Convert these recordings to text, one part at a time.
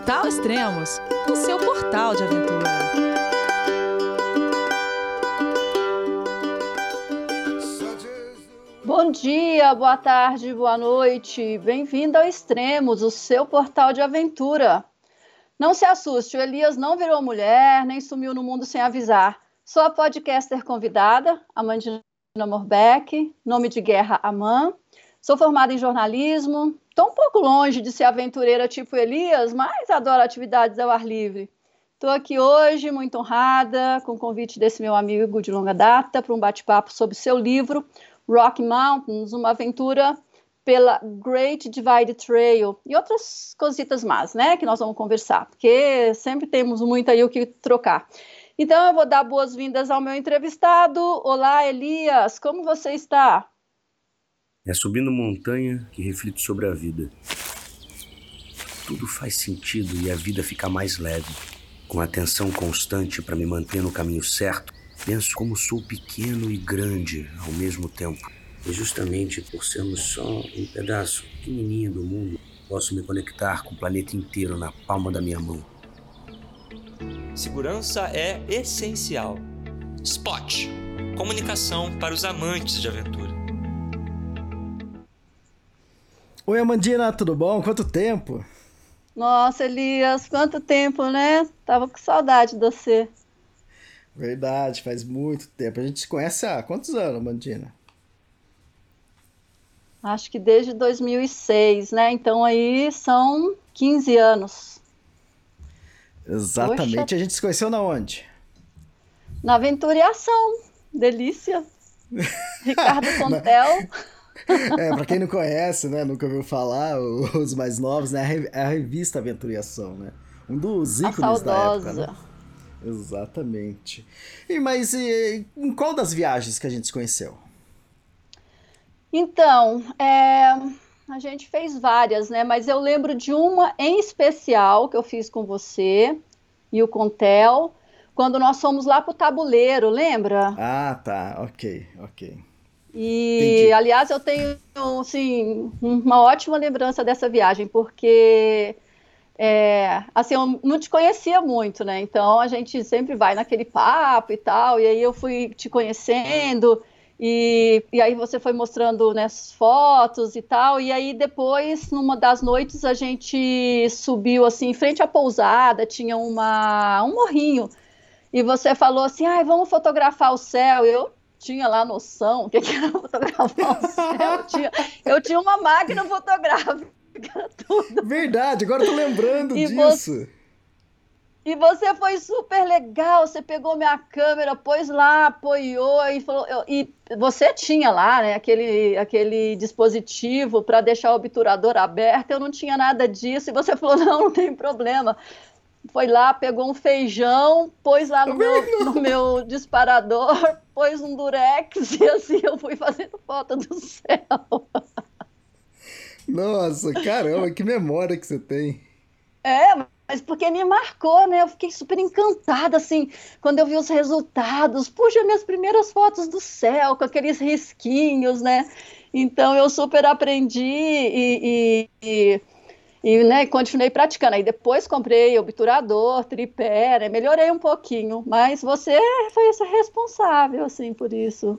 Portal Extremos, o seu portal de aventura. Bom dia, boa tarde, boa noite. Bem-vindo ao Extremos, o seu portal de aventura. Não se assuste, o Elias não virou mulher, nem sumiu no mundo sem avisar. Sou a podcaster convidada, Amandina Morbeck, nome de guerra Aman. Sou formada em jornalismo, estou um pouco longe de ser aventureira tipo Elias, mas adoro atividades ao ar livre. Estou aqui hoje muito honrada com o convite desse meu amigo de longa data para um bate-papo sobre seu livro Rock Mountains, uma aventura pela Great Divide Trail e outras cositas mais, né, que nós vamos conversar, porque sempre temos muito aí o que trocar. Então, eu vou dar boas-vindas ao meu entrevistado. Olá, Elias, como você está? É subindo montanha que reflito sobre a vida. Tudo faz sentido e a vida fica mais leve. Com atenção constante para me manter no caminho certo, penso como sou pequeno e grande ao mesmo tempo. E justamente por sermos só um pedaço pequenininho do mundo, posso me conectar com o planeta inteiro na palma da minha mão. Segurança é essencial. Spot comunicação para os amantes de aventura. Oi, Amandina, tudo bom? Quanto tempo? Nossa, Elias, quanto tempo, né? Tava com saudade de você. Verdade, faz muito tempo. A gente se conhece há quantos anos, Amandina? Acho que desde 2006, né? Então aí são 15 anos. Exatamente. Poxa. A gente se conheceu na onde? Na Aventura e Ação. Delícia. Ricardo Contel. É, pra quem não conhece, né, nunca ouviu falar, os mais novos, né, é a revista Aventura e Ação, né? Um dos ícones da época, né? Exatamente. E, mas e, em qual das viagens que a gente se conheceu? Então, é, a gente fez várias, né? Mas eu lembro de uma em especial que eu fiz com você e o Contel, quando nós fomos lá pro tabuleiro, lembra? Ah, tá. Ok, ok. E, Entendi. aliás, eu tenho, assim, uma ótima lembrança dessa viagem, porque, é, assim, eu não te conhecia muito, né? Então, a gente sempre vai naquele papo e tal, e aí eu fui te conhecendo, e, e aí você foi mostrando né, fotos e tal, e aí depois, numa das noites, a gente subiu assim, em frente à pousada, tinha uma, um morrinho, e você falou assim, ah, vamos fotografar o céu, eu tinha lá noção o que, que era fotografar o céu, eu tinha, eu tinha uma máquina fotográfica, tudo. Verdade, agora tô lembrando e disso. Você e você foi super legal, você pegou minha câmera, pôs lá, apoiou e falou. E você tinha lá, né, aquele, aquele dispositivo para deixar o obturador aberto, eu não tinha nada disso, e você falou: não, não tem problema. Foi lá, pegou um feijão, pôs lá no, meu, no meu disparador, pôs um durex, e assim eu fui fazendo foto do céu. Nossa, caramba, que memória que você tem. É, mas porque me marcou, né? Eu fiquei super encantada, assim, quando eu vi os resultados. Puxa, minhas primeiras fotos do céu, com aqueles risquinhos, né? Então eu super aprendi e, e, e, e né, continuei praticando. Aí depois comprei obturador, tripé, né? melhorei um pouquinho, mas você foi essa responsável, assim, por isso.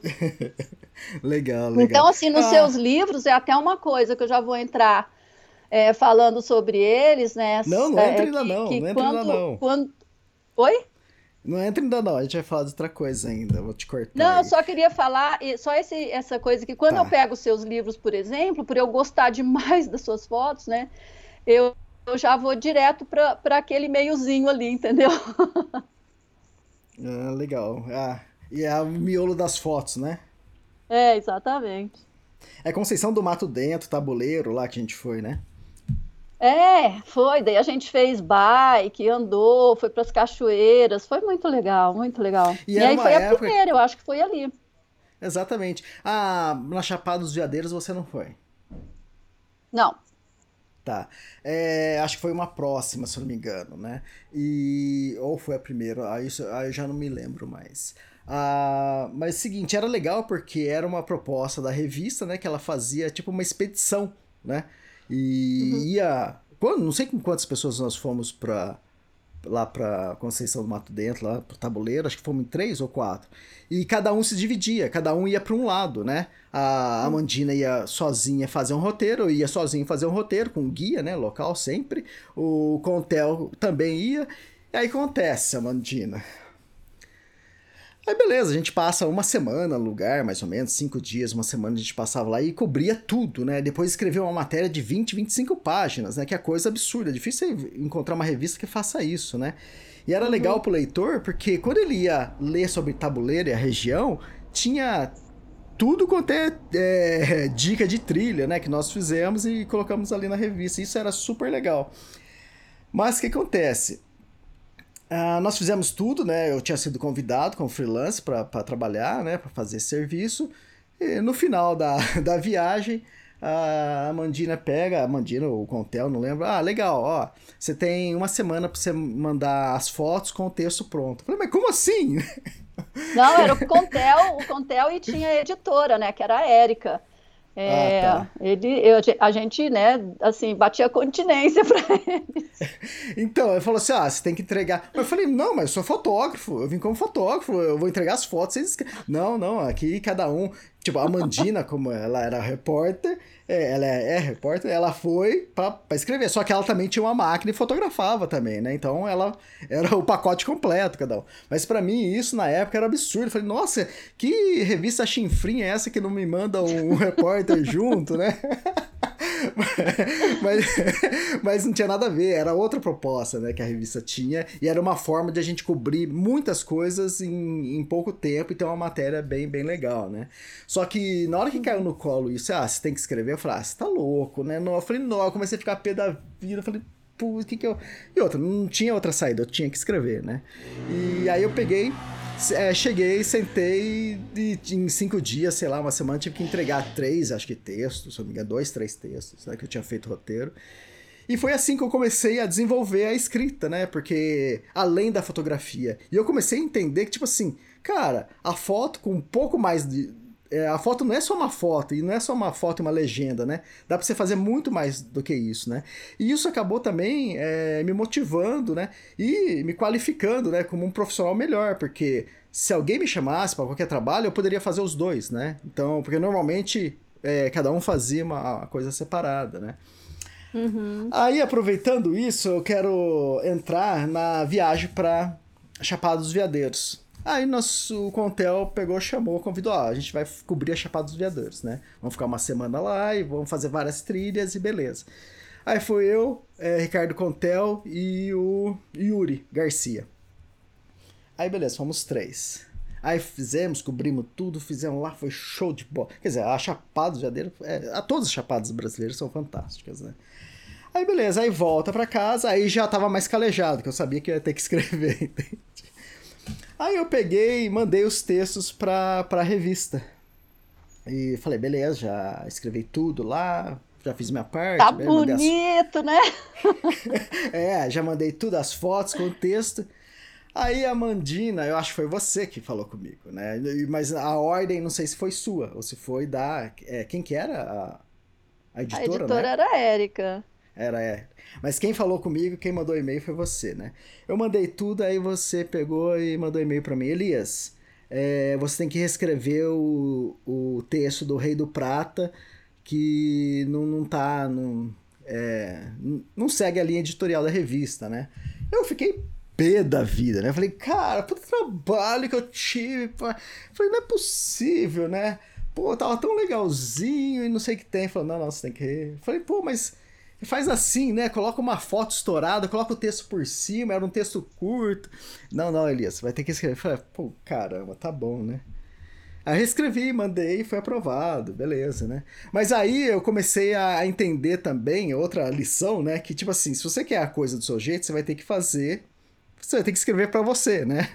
legal, legal. Então, assim, nos ah. seus livros é até uma coisa que eu já vou entrar é, falando sobre eles, né? Não, não entra é, ainda não, que não entra quando, ainda não. Quando... Oi? Não entra ainda não, a gente vai falar de outra coisa ainda, vou te cortar. Não, aí. eu só queria falar, só esse, essa coisa que quando tá. eu pego os seus livros, por exemplo, por eu gostar demais das suas fotos, né? Eu, eu já vou direto para aquele meiozinho ali, entendeu? ah, legal. Ah, e é o miolo das fotos, né? É, exatamente. É Conceição do Mato Dentro, tabuleiro lá que a gente foi, né? É, foi. Daí a gente fez bike, andou, foi para as cachoeiras. Foi muito legal, muito legal. E, e aí foi época... a primeira, eu acho que foi ali. Exatamente. Ah, na Chapada dos Veadeiros você não foi? Não. Tá. É, acho que foi uma próxima, se eu não me engano, né? E. Ou foi a primeira, aí, aí eu já não me lembro mais. Ah, mas é o seguinte, era legal porque era uma proposta da revista, né? Que ela fazia tipo uma expedição, né? E uhum. ia quando, não sei com quantas pessoas nós fomos para lá para Conceição do Mato Dentro, lá pro tabuleiro, acho que fomos em três ou quatro. E cada um se dividia, cada um ia para um lado, né? A Amandina ia sozinha fazer um roteiro, ia sozinho fazer um roteiro, com guia, né? Local sempre. O Contel também ia. E aí acontece, Amandina. Aí beleza, a gente passa uma semana no lugar, mais ou menos, cinco dias, uma semana a gente passava lá e cobria tudo, né? Depois escreveu uma matéria de 20, 25 páginas, né? Que é coisa absurda, é difícil encontrar uma revista que faça isso, né? E era uhum. legal pro leitor, porque quando ele ia ler sobre tabuleiro e a região, tinha tudo quanto é, é dica de trilha, né? Que nós fizemos e colocamos ali na revista. Isso era super legal. Mas o que acontece? Uh, nós fizemos tudo, né? Eu tinha sido convidado como freelance para trabalhar, né? Para fazer serviço. E no final da, da viagem, a Amandina pega, a Amandina ou o Contel, não lembro. Ah, legal, ó. Você tem uma semana para você mandar as fotos com o texto pronto. Eu falei, mas como assim? Não, era o Contel, o Contel e tinha a editora, né? Que era a Érica. É, ah, tá. ele, eu, a gente, né, assim, batia continência para ele. Então, ele falou assim: ah, você tem que entregar. Eu falei: não, mas eu sou fotógrafo, eu vim como fotógrafo, eu vou entregar as fotos. Vocês... Não, não, aqui cada um. Tipo, a Mandina, como ela era repórter, é, ela é, é, repórter, ela foi pra, escrever. Só que ela também tinha uma máquina e fotografava também, né? Então ela era o pacote completo, cada um. Mas para mim, isso na época era absurdo. Eu falei, nossa, que revista chinfrinha é essa que não me manda um repórter junto, né? mas, mas não tinha nada a ver, era outra proposta né, que a revista tinha, e era uma forma de a gente cobrir muitas coisas em, em pouco tempo e ter uma matéria bem, bem legal, né? Só que na hora que caiu no colo isso, ah, você tem que escrever, eu falei, ah, você tá louco, né? Não, eu falei, não, eu comecei a ficar pé da vida, eu falei, pô, o que que eu... E outra, não tinha outra saída, eu tinha que escrever, né? E aí eu peguei é, cheguei, sentei e em cinco dias, sei lá, uma semana, tive que entregar três, acho que textos, se não me engano, dois, três textos, né, que eu tinha feito roteiro. E foi assim que eu comecei a desenvolver a escrita, né? Porque além da fotografia. E eu comecei a entender que, tipo assim, cara, a foto com um pouco mais de, é, a foto não é só uma foto, e não é só uma foto e uma legenda, né? Dá pra você fazer muito mais do que isso, né? E isso acabou também é, me motivando, né? E me qualificando, né? Como um profissional melhor, porque se alguém me chamasse para qualquer trabalho, eu poderia fazer os dois, né? Então, porque normalmente é, cada um fazia uma coisa separada, né? Uhum. Aí, aproveitando isso, eu quero entrar na viagem para Chapada dos Veadeiros. Aí nosso Contel pegou, chamou, convidou, ó, a gente vai cobrir a Chapada dos Veadeiros, né? Vamos ficar uma semana lá e vamos fazer várias trilhas e beleza. Aí foi eu, é, Ricardo Contel e o Yuri Garcia. Aí beleza, fomos três. Aí fizemos, cobrimos tudo, fizemos lá, foi show de bola. Quer dizer, a Chapada dos Veadeiros, é, a todas as chapadas brasileiras são fantásticas, né? Aí beleza, aí volta para casa, aí já tava mais calejado, que eu sabia que ia ter que escrever, entende? Aí eu peguei e mandei os textos pra, pra revista. E falei, beleza, já escrevi tudo lá, já fiz minha parte. Tá bonito, as... né? é, já mandei tudo, as fotos com o texto. Aí a Mandina, eu acho que foi você que falou comigo, né? Mas a ordem, não sei se foi sua, ou se foi da. É, quem que era? A, a editora? A editora né? era a Érica. Era, é. Mas quem falou comigo, quem mandou e-mail foi você, né? Eu mandei tudo, aí você pegou e mandou e-mail para mim. Elias, é, você tem que reescrever o, o texto do Rei do Prata, que não, não tá. Não, é, não segue a linha editorial da revista, né? Eu fiquei pé da vida, né? Falei, cara, puta trabalho que eu tive. Falei, não é possível, né? Pô, tava tão legalzinho e não sei o que tem. Falei, não, não, você tem que. Falei, pô, mas faz assim, né? Coloca uma foto estourada, coloca o texto por cima, era um texto curto. Não, não, Elias, vai ter que escrever. Falei, pô, caramba, tá bom, né? Aí reescrevi, mandei, foi aprovado, beleza, né? Mas aí eu comecei a entender também outra lição, né? Que tipo assim, se você quer a coisa do seu jeito, você vai ter que fazer, você vai ter que escrever para você, né?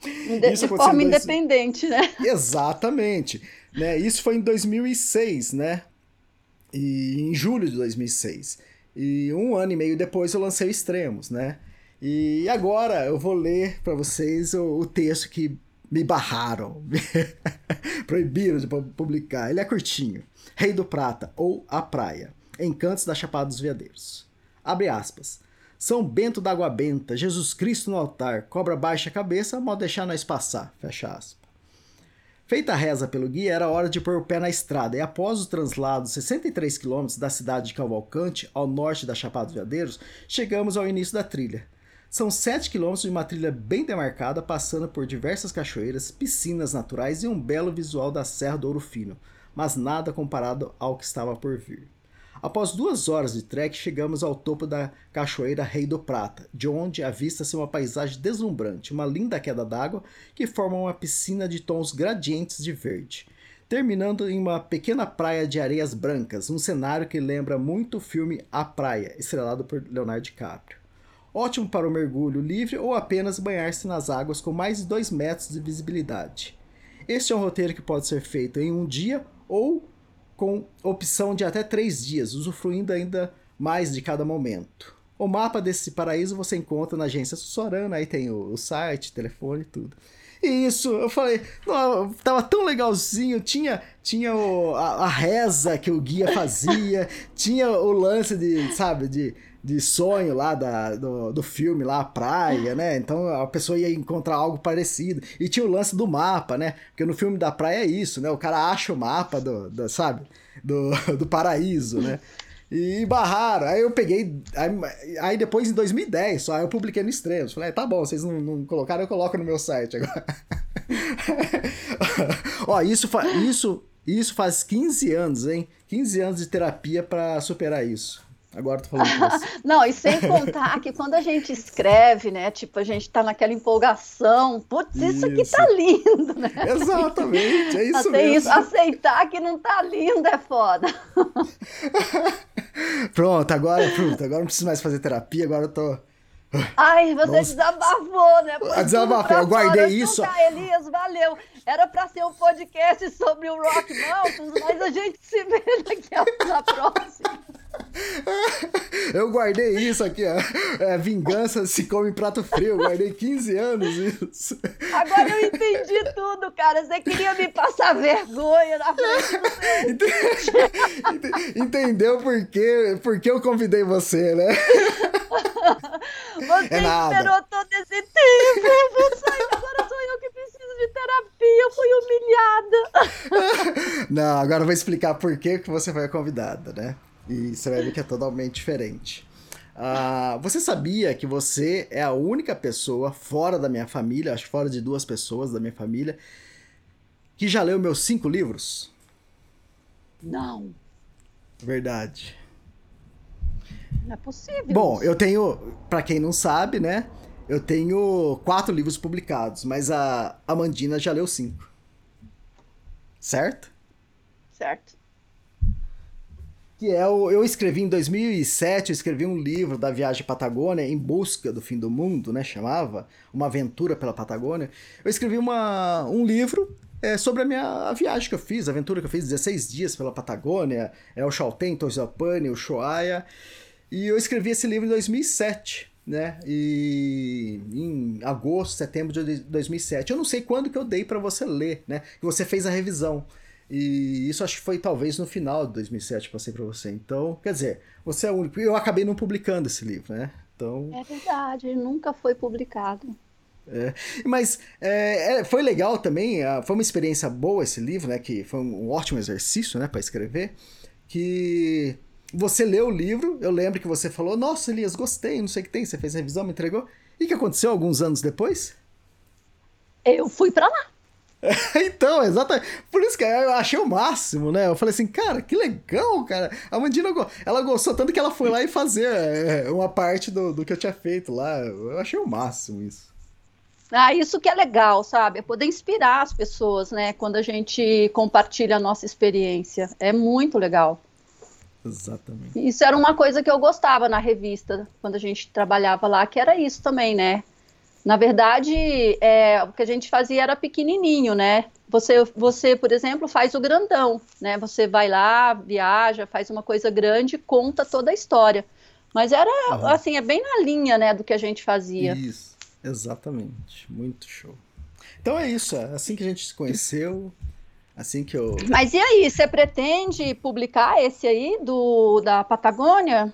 De, de forma dois... independente, né? Exatamente. Né? Isso foi em 2006, né? E em julho de 2006. E um ano e meio depois eu lancei o Extremos, né? E agora eu vou ler para vocês o, o, texto que me barraram, proibiram de publicar. Ele é curtinho. Rei do Prata ou A Praia. Encantos da Chapada dos Veadeiros. Abre aspas. São Bento da Água Benta, Jesus Cristo no altar, cobra baixa a cabeça, mal deixar nós passar. Fecha aspas. Feita a reza pelo guia, era hora de pôr o pé na estrada, e após o translado 63 quilômetros da cidade de Cavalcante, ao norte da Chapada dos Veadeiros, chegamos ao início da trilha. São 7 quilômetros de uma trilha bem demarcada, passando por diversas cachoeiras, piscinas naturais e um belo visual da Serra do Ouro Fino, mas nada comparado ao que estava por vir. Após duas horas de trek, chegamos ao topo da Cachoeira Rei do Prata, de onde avista-se uma paisagem deslumbrante, uma linda queda d'água que forma uma piscina de tons gradientes de verde, terminando em uma pequena praia de areias brancas, um cenário que lembra muito o filme A Praia, estrelado por Leonardo DiCaprio. Ótimo para o mergulho livre ou apenas banhar-se nas águas com mais de 2 metros de visibilidade. Este é um roteiro que pode ser feito em um dia ou com opção de até três dias, usufruindo ainda mais de cada momento. O mapa desse paraíso você encontra na agência Sussorana, aí tem o, o site, telefone e tudo. E isso, eu falei, não, tava tão legalzinho, tinha, tinha o, a, a, reza que o guia fazia, tinha o lance de, sabe, de, de sonho lá da, do, do filme lá, a praia, né? Então a pessoa ia encontrar algo parecido. E tinha o lance do mapa, né? Porque no filme da praia é isso, né? O cara acha o mapa do, do sabe? Do, do paraíso, né? E barraram. Aí eu peguei. Aí, aí, depois, em 2010, só eu publiquei no Extremos. Falei, tá bom, vocês não, não colocaram, eu coloco no meu site agora. Ó, isso, isso, isso faz 15 anos, hein? 15 anos de terapia para superar isso. Agora tô falando isso. Não, e sem contar que quando a gente escreve, né? Tipo, a gente tá naquela empolgação. Putz, isso, isso aqui tá lindo, né? Exatamente, é isso Até mesmo. Isso, aceitar que não tá lindo é foda. pronto, agora, pronto, agora não preciso mais fazer terapia, agora eu tô. Ai, você Vamos... desabafou, né? Foi Desabafei, eu guardei isso. Tá, Elias, valeu. Era pra ser um podcast sobre o Rock Mountains, mas a gente se vê daqui a, na próxima. Eu guardei isso aqui, ó. É, vingança se come em prato frio. Eu guardei 15 anos isso. Agora eu entendi tudo, cara. Você queria me passar vergonha na frente do Entendeu por quê? Por que eu convidei você, né? Você é esperou todo esse tempo. Você, agora sou eu que preciso de terapia. Eu fui humilhada. Não, agora eu vou explicar por que, que você foi convidada, né? E você vai ver que é totalmente diferente. Uh, você sabia que você é a única pessoa fora da minha família, acho fora de duas pessoas da minha família, que já leu meus cinco livros? Não. Verdade. Não é possível. Bom, eu tenho, para quem não sabe, né? Eu tenho quatro livros publicados, mas a Amandina já leu cinco. Certo? Certo que é o, eu escrevi em 2007, eu escrevi um livro da viagem Patagônia em busca do fim do mundo, né, chamava, uma aventura pela Patagônia. Eu escrevi uma, um livro é, sobre a minha a viagem que eu fiz, a aventura que eu fiz 16 dias pela Patagônia, é o Chaltén, Toisapane, o Shoaya, e eu escrevi esse livro em 2007 né? E em agosto, setembro de 2007. Eu não sei quando que eu dei para você ler, né? Que você fez a revisão. E isso acho que foi talvez no final de 2007 passei para você. Então, quer dizer, você é o único. Eu acabei não publicando esse livro, né? Então... É verdade, nunca foi publicado. É, mas é, é, foi legal também, foi uma experiência boa esse livro, né? Que foi um ótimo exercício, né, para escrever. Que você leu o livro, eu lembro que você falou: Nossa, Elias, gostei, não sei o que tem. Você fez revisão, me entregou. E o que aconteceu alguns anos depois? Eu fui para lá. então, exatamente. Por isso que eu achei o máximo, né? Eu falei assim, cara, que legal, cara. A Mandina, ela gostou tanto que ela foi lá e fazer é, uma parte do, do que eu tinha feito lá. Eu achei o máximo isso. Ah, isso que é legal, sabe? É poder inspirar as pessoas, né? Quando a gente compartilha a nossa experiência. É muito legal. Exatamente. Isso era uma coisa que eu gostava na revista, quando a gente trabalhava lá, que era isso também, né? Na verdade, é, o que a gente fazia era pequenininho, né? Você, você, por exemplo, faz o grandão, né? Você vai lá, viaja, faz uma coisa grande, conta toda a história. Mas era, uhum. assim, é bem na linha, né, do que a gente fazia. Isso, exatamente. Muito show. Então é isso, é assim que a gente se conheceu, assim que eu... Mas e aí, você pretende publicar esse aí, do, da Patagônia?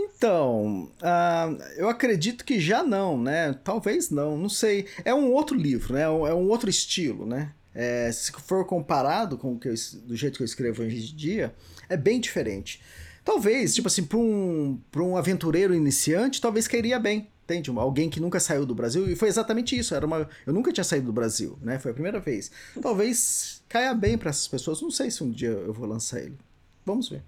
Então, uh, eu acredito que já não, né? Talvez não, não sei. É um outro livro, né? É um outro estilo, né? É, se for comparado com o que eu, do jeito que eu escrevo hoje em dia, é bem diferente. Talvez, tipo assim, para um, um aventureiro iniciante, talvez cairia bem. Entende? Alguém que nunca saiu do Brasil. E foi exatamente isso. Era uma... Eu nunca tinha saído do Brasil, né? Foi a primeira vez. Talvez caia bem para essas pessoas. Não sei se um dia eu vou lançar ele. Vamos ver.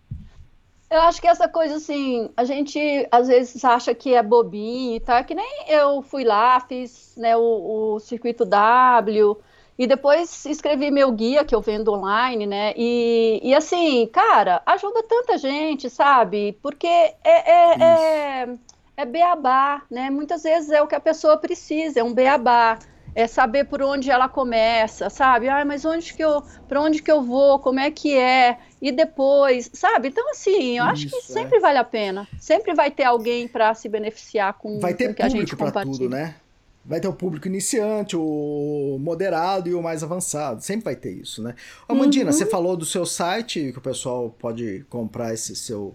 Eu acho que essa coisa assim, a gente às vezes acha que é bobinho e tal, que nem eu fui lá, fiz né, o, o circuito W, e depois escrevi meu guia que eu vendo online, né? E, e assim, cara, ajuda tanta gente, sabe? Porque é, é, é, é beabá, né? Muitas vezes é o que a pessoa precisa, é um beabá é saber por onde ela começa, sabe? Ah, mas onde que eu, para onde que eu vou? Como é que é? E depois, sabe? Então assim, eu Isso, acho que é. sempre vale a pena. Sempre vai ter alguém para se beneficiar com, vai ter com que a gente compartilha. Tudo, né? Vai ter o público iniciante, o moderado e o mais avançado. Sempre vai ter isso, né? Amandina, uhum. você falou do seu site que o pessoal pode comprar esse seu,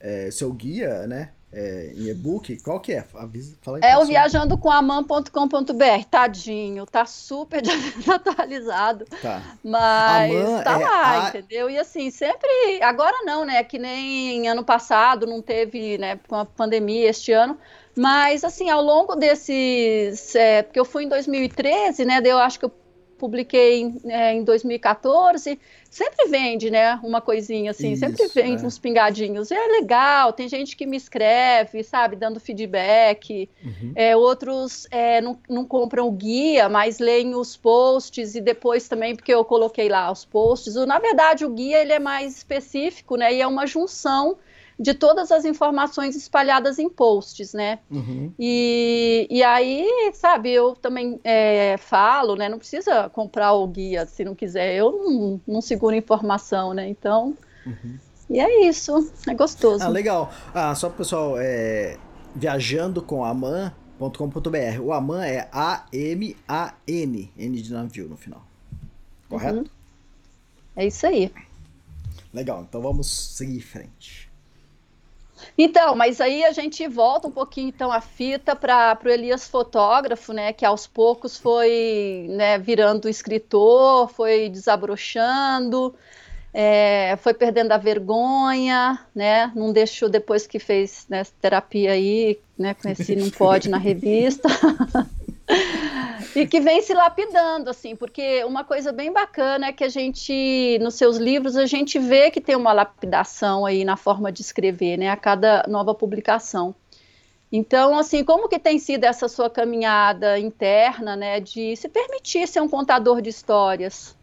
é, seu guia, né? É, em e-book, qual que é? Avisa, fala aí, é o viajandocomaman.com.br, tadinho, tá super atualizado. Tá. Mas Aman tá é lá, a... entendeu? E assim, sempre, agora não, né? Que nem ano passado não teve, né, com a pandemia este ano, mas assim, ao longo desses, é, porque eu fui em 2013, né, eu acho que eu publiquei é, em 2014, sempre vende, né, uma coisinha assim, Isso, sempre vende é. uns pingadinhos. E é legal, tem gente que me escreve, sabe, dando feedback. Uhum. É, outros é, não, não compram o guia, mas leem os posts e depois também, porque eu coloquei lá os posts. Na verdade, o guia ele é mais específico, né, e é uma junção de todas as informações espalhadas em posts, né? Uhum. E, e aí, sabe, eu também é, falo, né? Não precisa comprar o guia se não quiser. Eu não, não seguro informação, né? Então, uhum. e é isso. É gostoso. Ah, legal. Ah, só para o pessoal, é, viajando com a man.com.br. O Aman é A-M-A-N, N de navio no final. Correto? Uhum. É isso aí. Legal, então vamos seguir em frente. Então, mas aí a gente volta um pouquinho então a fita para o Elias fotógrafo, né, que aos poucos foi né, virando escritor, foi desabrochando, é, foi perdendo a vergonha, né, não deixou depois que fez né, terapia aí, né, conheci Não Pode na revista. e que vem se lapidando, assim, porque uma coisa bem bacana é que a gente, nos seus livros, a gente vê que tem uma lapidação aí na forma de escrever, né, a cada nova publicação. Então, assim, como que tem sido essa sua caminhada interna, né, de se permitir ser um contador de histórias?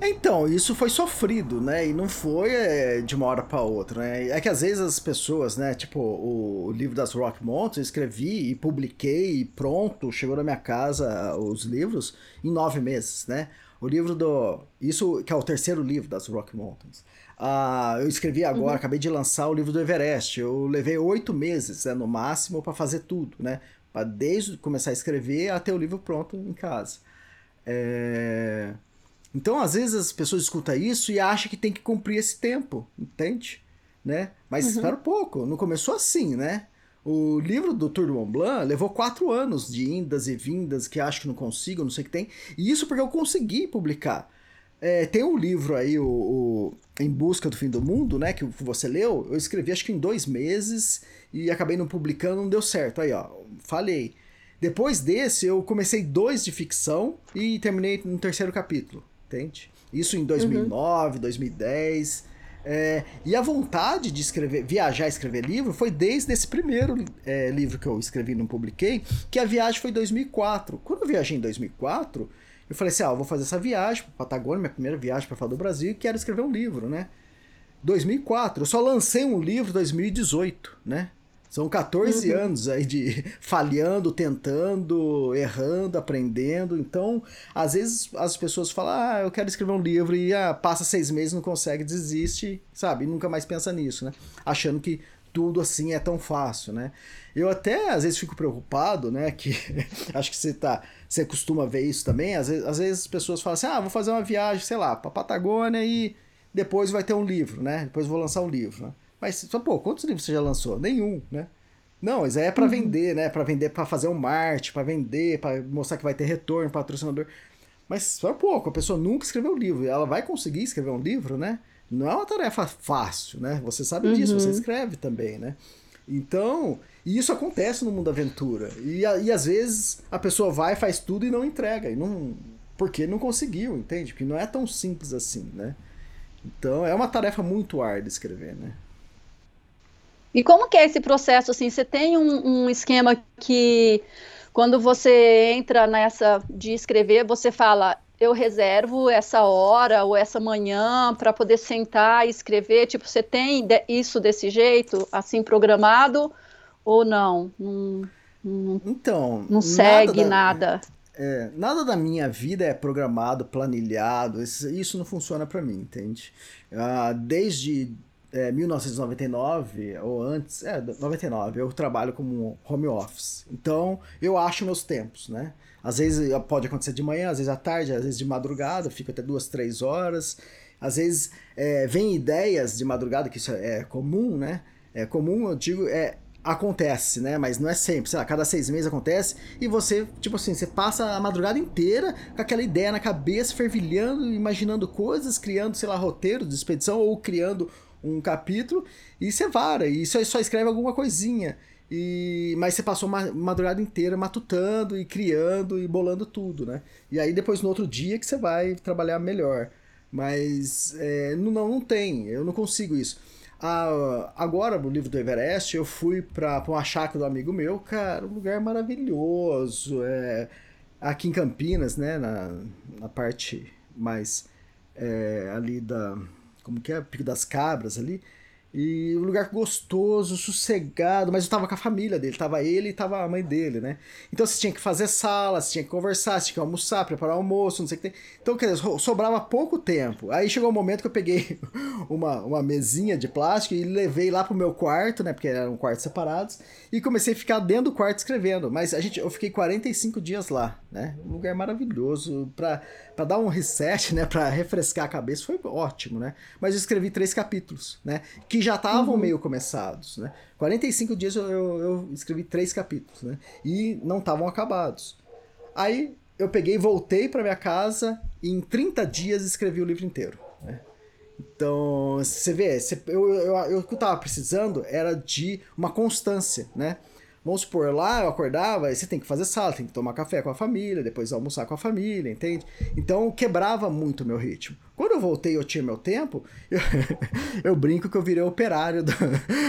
Então, isso foi sofrido, né? E não foi é, de uma hora para outra, né? É que às vezes as pessoas, né? Tipo, o, o livro das Rock Mountains, eu escrevi e publiquei e pronto, chegou na minha casa os livros em nove meses, né? O livro do. Isso que é o terceiro livro das Rock Mountains. Ah, eu escrevi agora, uhum. acabei de lançar o livro do Everest. Eu levei oito meses, né, no máximo, para fazer tudo, né? Pra desde começar a escrever até o livro pronto em casa. É... Então, às vezes, as pessoas escutam isso e acham que tem que cumprir esse tempo, entende? Né? Mas uhum. espera um pouco, não começou assim, né? O livro do Tour de Mont Blanc levou quatro anos de indas e vindas, que acho que não consigo, não sei o que tem. E isso porque eu consegui publicar. É, tem um livro aí, o, o, Em Busca do Fim do Mundo, né? Que você leu. Eu escrevi acho que em dois meses e acabei não publicando, não deu certo. Aí, ó, falei. Depois desse, eu comecei dois de ficção e terminei no terceiro capítulo entende? Isso em 2009, uhum. 2010. É, e a vontade de escrever, viajar e escrever livro foi desde esse primeiro é, livro que eu escrevi e não publiquei, que a viagem foi em 2004. Quando eu viajei em 2004, eu falei assim: ah, eu vou fazer essa viagem para Patagônia, minha primeira viagem para fora do Brasil, e quero escrever um livro, né? 2004. Eu só lancei um livro em 2018, né? São 14 uhum. anos aí de falhando, tentando, errando, aprendendo. Então, às vezes as pessoas falam, ah, eu quero escrever um livro e ah, passa seis meses, não consegue, desiste, sabe? E nunca mais pensa nisso, né? Achando que tudo assim é tão fácil, né? Eu até às vezes fico preocupado, né? Que acho que você tá, você costuma ver isso também. Às vezes, às vezes as pessoas falam assim, ah, vou fazer uma viagem, sei lá, para Patagônia e depois vai ter um livro, né? Depois vou lançar um livro, né? Mas, pô, quantos livros você já lançou? Nenhum, né? Não, isso aí é para uhum. vender, né? Para vender, para fazer um marketing, para vender, para mostrar que vai ter retorno, patrocinador. Mas só pouco, a pessoa nunca escreveu um livro. Ela vai conseguir escrever um livro, né? Não é uma tarefa fácil, né? Você sabe uhum. disso, você escreve também, né? Então, isso acontece no mundo aventura. E, e às vezes a pessoa vai, faz tudo e não entrega. E não, porque não conseguiu, entende? Porque não é tão simples assim, né? Então é uma tarefa muito árdua escrever, né? E como que é esse processo, assim, você tem um, um esquema que quando você entra nessa de escrever, você fala, eu reservo essa hora ou essa manhã para poder sentar e escrever? Tipo, você tem isso desse jeito, assim, programado ou não? Não, não então, não segue nada. nada. É, nada da minha vida é programado, planilhado. Isso não funciona para mim, entende? Ah, desde é, 1999 ou antes, é, 99, eu trabalho como home office. Então, eu acho meus tempos, né? Às vezes pode acontecer de manhã, às vezes à tarde, às vezes de madrugada, fico até duas, três horas. Às vezes é, vem ideias de madrugada, que isso é comum, né? É comum, eu digo, é, acontece, né? Mas não é sempre, sei lá, cada seis meses acontece e você, tipo assim, você passa a madrugada inteira com aquela ideia na cabeça, fervilhando, imaginando coisas, criando, sei lá, roteiros de expedição ou criando um capítulo e você vara, e só, só escreve alguma coisinha. E, mas você passou uma madrugada inteira matutando e criando e bolando tudo, né? E aí depois no outro dia que você vai trabalhar melhor. Mas é, não, não tem, eu não consigo isso. Ah, agora, no livro do Everest, eu fui para uma chácara do amigo meu, cara, um lugar maravilhoso. É, aqui em Campinas, né, na, na parte mais é, ali da como que é? Pico das Cabras ali. E um lugar gostoso, sossegado, mas eu tava com a família dele, tava ele e tava a mãe dele, né? Então você tinha que fazer sala, você tinha que conversar, você tinha que almoçar, preparar almoço, não sei o que tem. Então, quer dizer, sobrava pouco tempo. Aí chegou um momento que eu peguei uma, uma mesinha de plástico e levei lá pro meu quarto, né? Porque eram quartos separados, e comecei a ficar dentro do quarto escrevendo. Mas a gente, eu fiquei 45 dias lá, né? Um lugar maravilhoso pra, pra dar um reset, né? Pra refrescar a cabeça, foi ótimo, né? Mas eu escrevi três capítulos, né? Que já estavam uhum. meio começados, né? 45 dias eu, eu, eu escrevi três capítulos, né? E não estavam acabados. Aí eu peguei, voltei para minha casa e em 30 dias escrevi o livro inteiro, né? Então, você vê, eu, eu, eu, o que eu tava precisando era de uma constância, né? Vamos supor, lá eu acordava, você tem que fazer sala, tem que tomar café com a família, depois almoçar com a família, entende? Então quebrava muito o meu ritmo. Quando eu voltei eu tinha meu tempo, eu, eu brinco que eu virei operário do,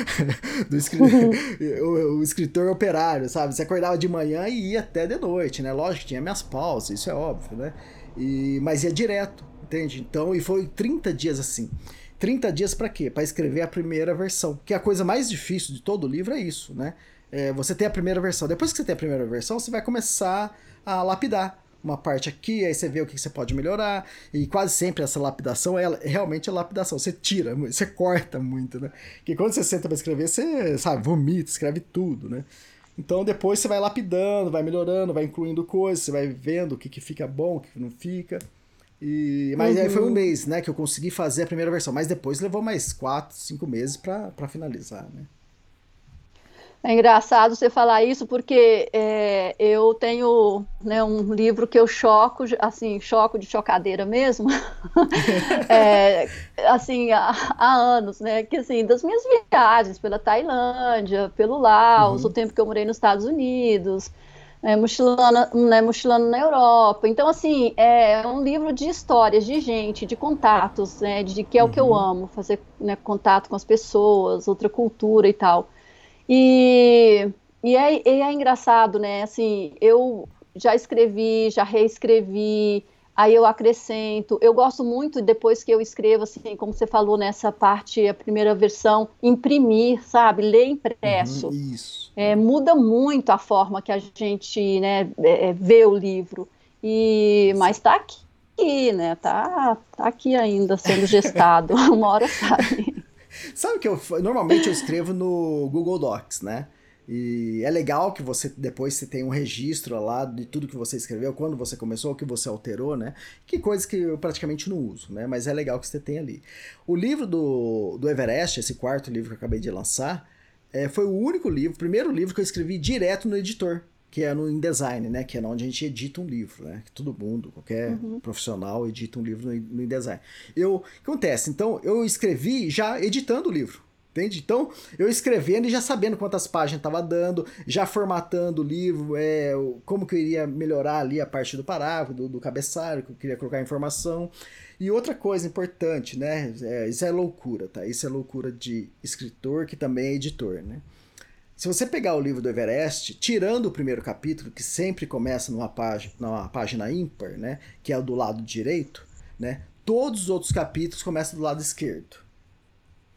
do escritor, o, o, escritor operário, sabe? Você acordava de manhã e ia até de noite, né? Lógico que tinha minhas pausas, isso é óbvio, né? E, mas ia direto, entende? Então, e foi 30 dias assim. 30 dias para quê? Para escrever a primeira versão. Que a coisa mais difícil de todo o livro é isso, né? É, você tem a primeira versão. Depois que você tem a primeira versão, você vai começar a lapidar uma parte aqui, aí você vê o que você pode melhorar, e quase sempre essa lapidação é realmente a lapidação. Você tira, você corta muito, né? Porque quando você senta para escrever, você, sabe, vomita, escreve tudo, né? Então depois você vai lapidando, vai melhorando, vai incluindo coisas, você vai vendo o que, que fica bom, o que não fica. E, mas uhum. aí foi um uhum. mês, né, que eu consegui fazer a primeira versão, mas depois levou mais quatro, cinco meses para finalizar, né? É engraçado você falar isso porque é, eu tenho né, um livro que eu choco, assim, choco de chocadeira mesmo, é, assim, há, há, anos, né, que assim, das minhas viagens pela Tailândia, pelo Laos, uhum. o tempo que eu morei nos Estados Unidos, é, mochilando, né, mochilando na Europa. Então, assim, é um livro de histórias, de gente, de contatos, né, de que é o que eu uhum. amo, fazer né, contato com as pessoas, outra cultura e tal. E, e, é, e é engraçado, né? Assim, eu já escrevi, já reescrevi, aí eu acrescento. Eu gosto muito, depois que eu escrevo, assim, como você falou nessa parte, a primeira versão, imprimir, sabe? Ler impresso. Uhum, isso. É, muda muito a forma que a gente né, é, é vê o livro. E, mas está aqui, né? Tá, tá aqui ainda sendo gestado. Uma hora sai. Sabe que eu normalmente eu escrevo no Google Docs, né? E é legal que você depois você tem um registro lá de tudo que você escreveu, quando você começou, o que você alterou, né? Que coisas que eu praticamente não uso, né? Mas é legal que você tem ali. O livro do, do Everest, esse quarto livro que eu acabei de lançar, é, foi o único livro, primeiro livro que eu escrevi direto no editor, que é no InDesign, né? Que é onde a gente edita um livro, né? Que todo mundo, qualquer uhum. profissional edita um livro no, InDesign. Eu, o que acontece? Então, eu escrevi já editando o livro. Entende? Então, eu escrevendo e já sabendo quantas páginas estava dando, já formatando o livro, é, como que eu iria melhorar ali a parte do parágrafo, do, do cabeçalho, que eu queria colocar informação. E outra coisa importante, né? É, isso é loucura, tá? Isso é loucura de escritor que também é editor, né? Se você pegar o livro do Everest, tirando o primeiro capítulo, que sempre começa numa página, numa página ímpar, né? Que é o do lado direito, né? Todos os outros capítulos começam do lado esquerdo.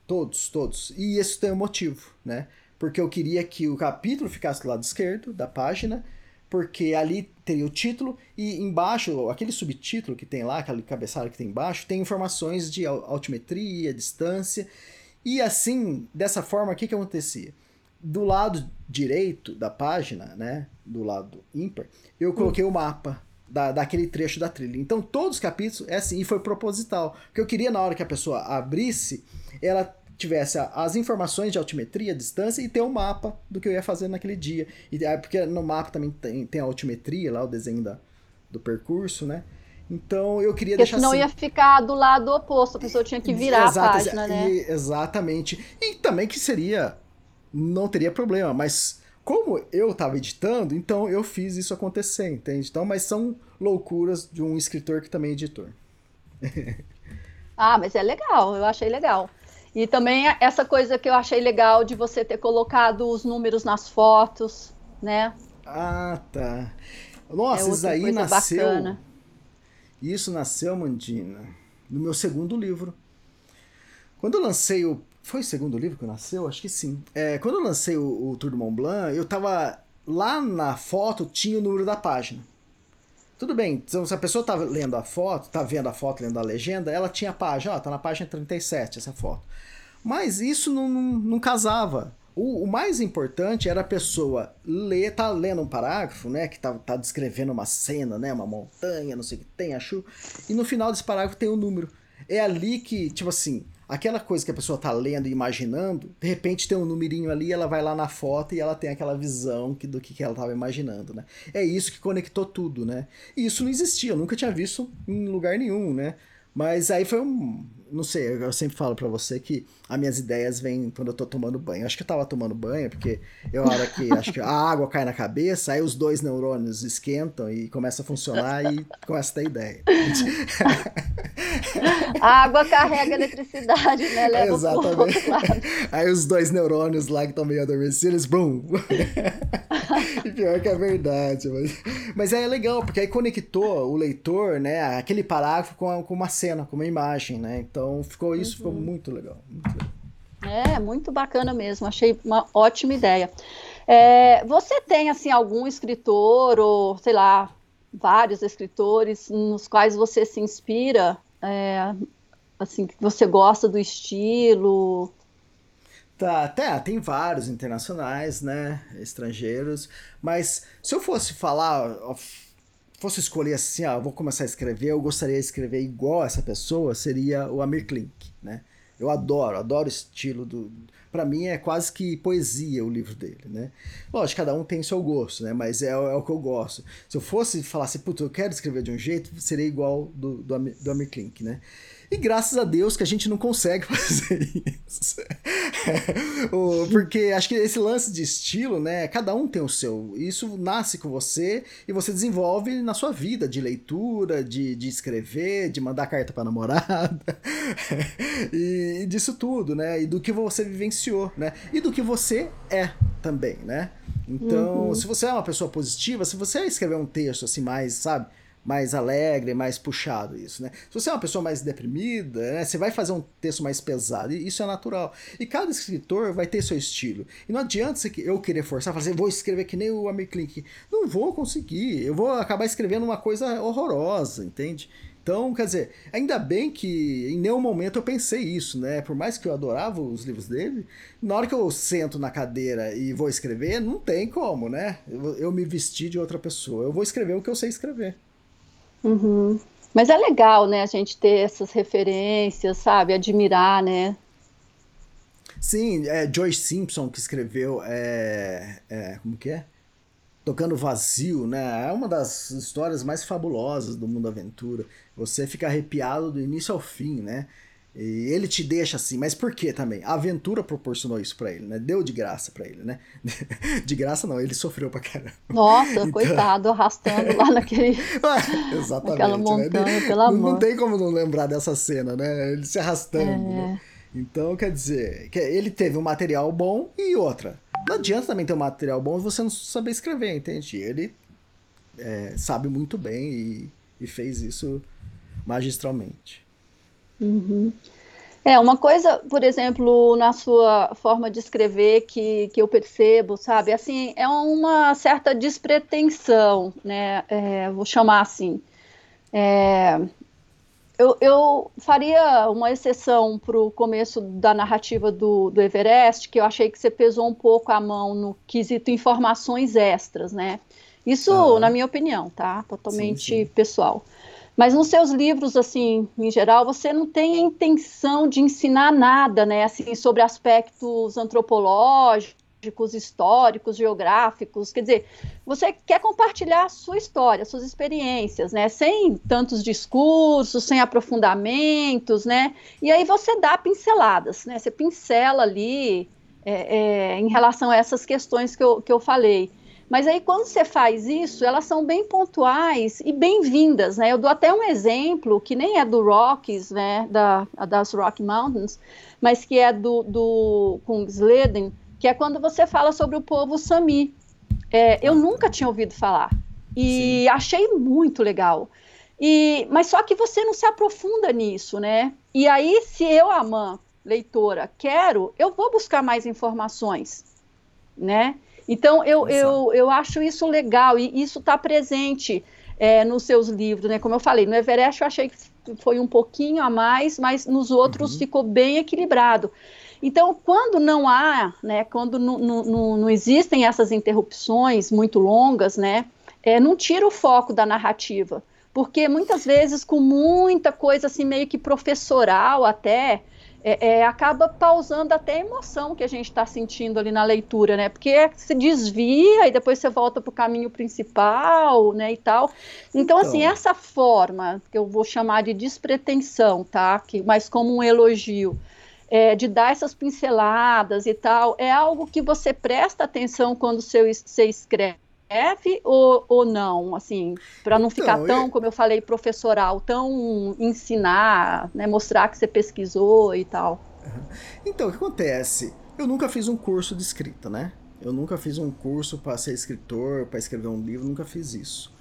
Todos, todos. E isso tem um motivo, né? Porque eu queria que o capítulo ficasse do lado esquerdo da página, porque ali teria o título e embaixo, aquele subtítulo que tem lá, aquele cabeçalho que tem embaixo, tem informações de altimetria, distância. E assim, dessa forma, o que, que acontecia? Do lado direito da página, né, do lado ímpar, eu coloquei hum. o mapa da, daquele trecho da trilha. Então, todos os capítulos é assim, e foi proposital. Porque eu queria, na hora que a pessoa abrisse, ela tivesse as informações de altimetria, distância e ter um mapa do que eu ia fazer naquele dia. E, é, porque no mapa também tem, tem a altimetria lá, o desenho da, do percurso, né? Então eu queria porque deixar senão assim. ia ficar do lado oposto, a pessoa tinha que virar Exato, a página, né? Exatamente. E também que seria. Não teria problema, mas como eu estava editando, então eu fiz isso acontecer, entende? Então, mas são loucuras de um escritor que também é editor. ah, mas é legal, eu achei legal. E também essa coisa que eu achei legal de você ter colocado os números nas fotos, né? Ah, tá. Nossa, é isso aí nasceu. Bacana. Isso nasceu, Mandina, no meu segundo livro. Quando eu lancei o. Foi o segundo livro que nasceu? Acho que sim. É, quando eu lancei o, o Tour do Mont Blanc, eu tava. Lá na foto tinha o número da página. Tudo bem, então, se a pessoa tá lendo a foto, tá vendo a foto, lendo a legenda, ela tinha a página, ó, tá na página 37 essa foto. Mas isso não, não, não casava. O, o, mais importante era a pessoa ler, tá lendo um parágrafo, né? Que tá, tá descrevendo uma cena, né? Uma montanha, não sei o que tem, achou. E no final desse parágrafo tem o um número. É ali que, tipo assim, aquela coisa que a pessoa tá lendo e imaginando, de repente tem um numerinho ali, ela vai lá na foto e ela tem aquela visão que, do que, que ela tava imaginando, né? É isso que conectou tudo, né? E isso não existia, eu nunca tinha visto em lugar nenhum, né? Mas aí foi um, não sei, eu sempre falo para você que as minhas ideias vêm quando eu tô tomando banho. acho que eu tava tomando banho, porque é hora que acho que a água cai na cabeça, aí os dois neurônios esquentam e começa a funcionar e começa a ter ideia. a água carrega eletricidade, né? Leva Exatamente. Aí os dois neurônios lá que estão meio adormecidos, bum! e pior que é verdade. Mas, mas é legal, porque aí conectou o leitor, né, aquele parágrafo com, com uma cena, com uma imagem, né? Então ficou isso uhum. ficou muito legal, muito legal. É, muito bacana mesmo, achei uma ótima ideia. É, você tem, assim, algum escritor, ou sei lá, vários escritores nos quais você se inspira, é, assim, que você gosta do estilo? Tá, até tem vários internacionais, né, estrangeiros, mas se eu fosse falar, fosse escolher assim, ah, vou começar a escrever, eu gostaria de escrever igual essa pessoa, seria o Amir Klink, né? Eu adoro, adoro o estilo do. Para mim é quase que poesia o livro dele, né? Lógico, cada um tem seu gosto, né? Mas é, é o que eu gosto. Se eu fosse falar assim, putz, eu quero escrever de um jeito, seria igual do, do, do Amir Klink, né? E graças a Deus que a gente não consegue fazer isso. Porque acho que esse lance de estilo, né? Cada um tem o seu. Isso nasce com você e você desenvolve na sua vida de leitura, de, de escrever, de mandar carta pra namorada. e, e disso tudo, né? E do que você vivenciou, né? E do que você é também, né? Então, uhum. se você é uma pessoa positiva, se você escrever um texto assim mais, sabe? Mais alegre, mais puxado isso, né? Se você é uma pessoa mais deprimida, né, você vai fazer um texto mais pesado, e isso é natural. E cada escritor vai ter seu estilo. E não adianta eu querer forçar, fazer, vou escrever que nem o Amir Klink. Não vou conseguir. Eu vou acabar escrevendo uma coisa horrorosa, entende? Então, quer dizer, ainda bem que em nenhum momento eu pensei isso, né? Por mais que eu adorava os livros dele, na hora que eu sento na cadeira e vou escrever, não tem como, né? Eu, eu me vestir de outra pessoa. Eu vou escrever o que eu sei escrever. Uhum. Mas é legal, né, a gente ter essas referências, sabe? Admirar, né? Sim, é Joyce Simpson que escreveu. É, é, como que é? Tocando Vazio, né? É uma das histórias mais fabulosas do mundo aventura. Você fica arrepiado do início ao fim, né? E ele te deixa assim, mas por que também? A aventura proporcionou isso para ele, né? Deu de graça para ele, né? De graça não, ele sofreu pra caramba. Nossa, então... coitado, arrastando lá naquele. Exatamente. Naquela né? montanha, né? pelo amor. Não tem como não lembrar dessa cena, né? Ele se arrastando. É... Né? Então, quer dizer, que ele teve um material bom e outra. Não adianta também ter um material bom e você não saber escrever, entende? Ele é, sabe muito bem e, e fez isso magistralmente. Uhum. É, uma coisa, por exemplo, na sua forma de escrever que, que eu percebo, sabe, assim, é uma certa despretensão, né, é, vou chamar assim. É, eu, eu, faria uma exceção para o começo da narrativa do, do Everest, que eu achei que você pesou um pouco a mão no quesito informações extras, né, isso, ah. na minha opinião, tá, totalmente sim, sim. pessoal. Mas nos seus livros, assim, em geral, você não tem a intenção de ensinar nada, né, assim, sobre aspectos antropológicos, históricos, geográficos. Quer dizer, você quer compartilhar a sua história, suas experiências, né, sem tantos discursos, sem aprofundamentos, né. E aí você dá pinceladas, né, você pincela ali é, é, em relação a essas questões que eu, que eu falei. Mas aí, quando você faz isso, elas são bem pontuais e bem-vindas, né? Eu dou até um exemplo, que nem é do Rockies, né, da, das Rocky Mountains, mas que é do, do Kungsleden, que é quando você fala sobre o povo Sami. É, eu nunca tinha ouvido falar e Sim. achei muito legal. E, mas só que você não se aprofunda nisso, né? E aí, se eu, Amã, leitora, quero, eu vou buscar mais informações, né? Então, eu, eu, eu acho isso legal e isso está presente é, nos seus livros, né? Como eu falei, no Everest eu achei que foi um pouquinho a mais, mas nos outros uhum. ficou bem equilibrado. Então, quando não há, né, quando não, existem essas interrupções muito longas, né, é, não tira o foco da narrativa, porque muitas vezes com muita coisa assim meio que professoral até, é, é, acaba pausando até a emoção que a gente está sentindo ali na leitura, né? Porque se desvia e depois você volta para o caminho principal, né? E tal. Então, assim, então, assim, essa forma que eu vou chamar de despretensão, tá? Que, mas como um elogio. É, de dar essas pinceladas e tal, é algo que você presta atenção quando você, você escreve escreve ou, ou não, assim, para não ficar então, tão, eu... como eu falei, professoral, tão ensinar, né, mostrar que você pesquisou e tal. Então, o que acontece? Eu nunca fiz um curso de escrita, né? Eu nunca fiz um curso para ser escritor, para escrever um livro, nunca fiz isso.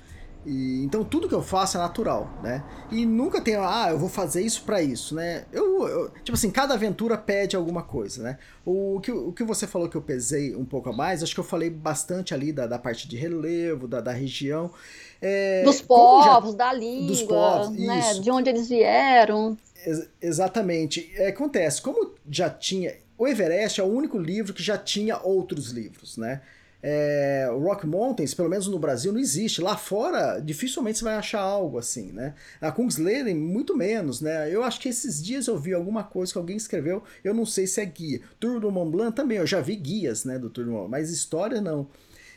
E, então tudo que eu faço é natural, né? E nunca tem, ah, eu vou fazer isso para isso, né? Eu, eu, tipo assim, cada aventura pede alguma coisa, né? O, que, o que você falou que eu pesei um pouco a mais, acho que eu falei bastante ali da, da parte de relevo, da, da região. É, dos povos, já, da língua, dos povos, né? De onde eles vieram. Ex exatamente. É, acontece, como já tinha. O Everest é o único livro que já tinha outros livros, né? É, Rock Mountains, pelo menos no Brasil, não existe. Lá fora, dificilmente você vai achar algo assim, né? A Kungsleden, muito menos, né? Eu acho que esses dias eu vi alguma coisa que alguém escreveu, eu não sei se é guia. Tour do Mont Blanc também, eu já vi guias, né, do Tour do Mont Blanc, mas história não.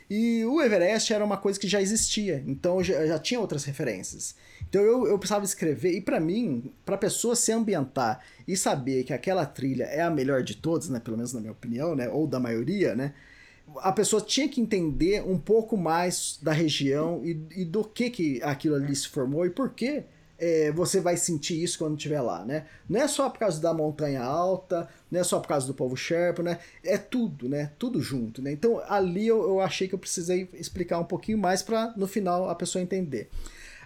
E o Everest era uma coisa que já existia, então já, já tinha outras referências. Então eu, eu precisava escrever, e para mim, para pessoa se ambientar e saber que aquela trilha é a melhor de todas, né, pelo menos na minha opinião, né, ou da maioria, né, a pessoa tinha que entender um pouco mais da região e, e do que, que aquilo ali se formou e por que é, você vai sentir isso quando estiver lá, né? Não é só por causa da montanha alta, não é só por causa do povo Sherpa, né? É tudo, né? Tudo junto, né? Então ali eu, eu achei que eu precisei explicar um pouquinho mais para no final a pessoa entender.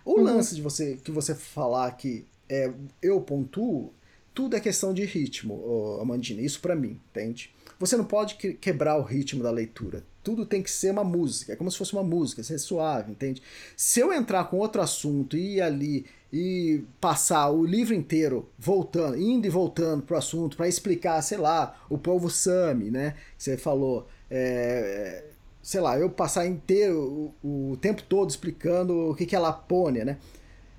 O uhum. lance de você que você falar que é, eu pontuo, tudo é questão de ritmo, Amandina. Isso para mim, entende? Você não pode quebrar o ritmo da leitura. Tudo tem que ser uma música, é como se fosse uma música, ser suave, entende? Se eu entrar com outro assunto e ir ali e passar o livro inteiro voltando, indo e voltando pro assunto para explicar, sei lá, o povo Sami, né? Você falou, é, sei lá, eu passar inteiro o, o tempo todo explicando o que, que é Lapônia, né?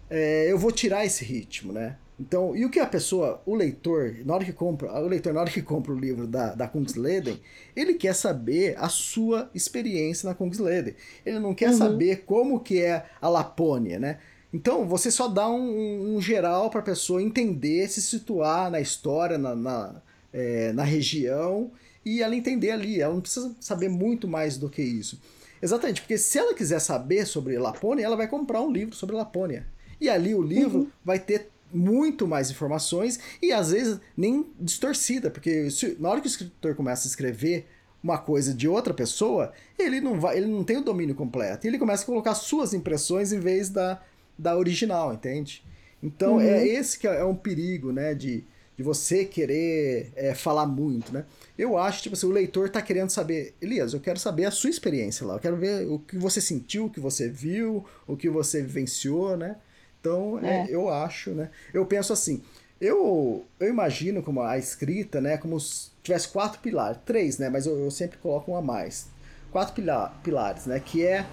É, eu vou tirar esse ritmo, né? Então, e o que a pessoa, o leitor, na hora que compra, o leitor na hora que compra o livro da, da Kungsleden, ele quer saber a sua experiência na Kungsleden. Ele não quer uhum. saber como que é a Lapônia, né? Então, você só dá um, um geral para a pessoa entender, se situar na história, na, na, é, na região, e ela entender ali. Ela não precisa saber muito mais do que isso. Exatamente, porque se ela quiser saber sobre Lapônia, ela vai comprar um livro sobre Lapônia. E ali o livro uhum. vai ter muito mais informações e às vezes nem distorcida, porque se, na hora que o escritor começa a escrever uma coisa de outra pessoa, ele não vai, ele não tem o domínio completo. E ele começa a colocar suas impressões em vez da, da original, entende? Então é uhum. é esse que é um perigo, né, de, de você querer é, falar muito, né? Eu acho, tipo assim, o leitor tá querendo saber, Elias, eu quero saber a sua experiência lá, eu quero ver o que você sentiu, o que você viu, o que você vivenciou, né? Então, é. É, eu acho, né? Eu penso assim, eu, eu imagino como a escrita, né? Como se tivesse quatro pilares, três, né? Mas eu, eu sempre coloco um a mais. Quatro pilar, pilares, né? Que é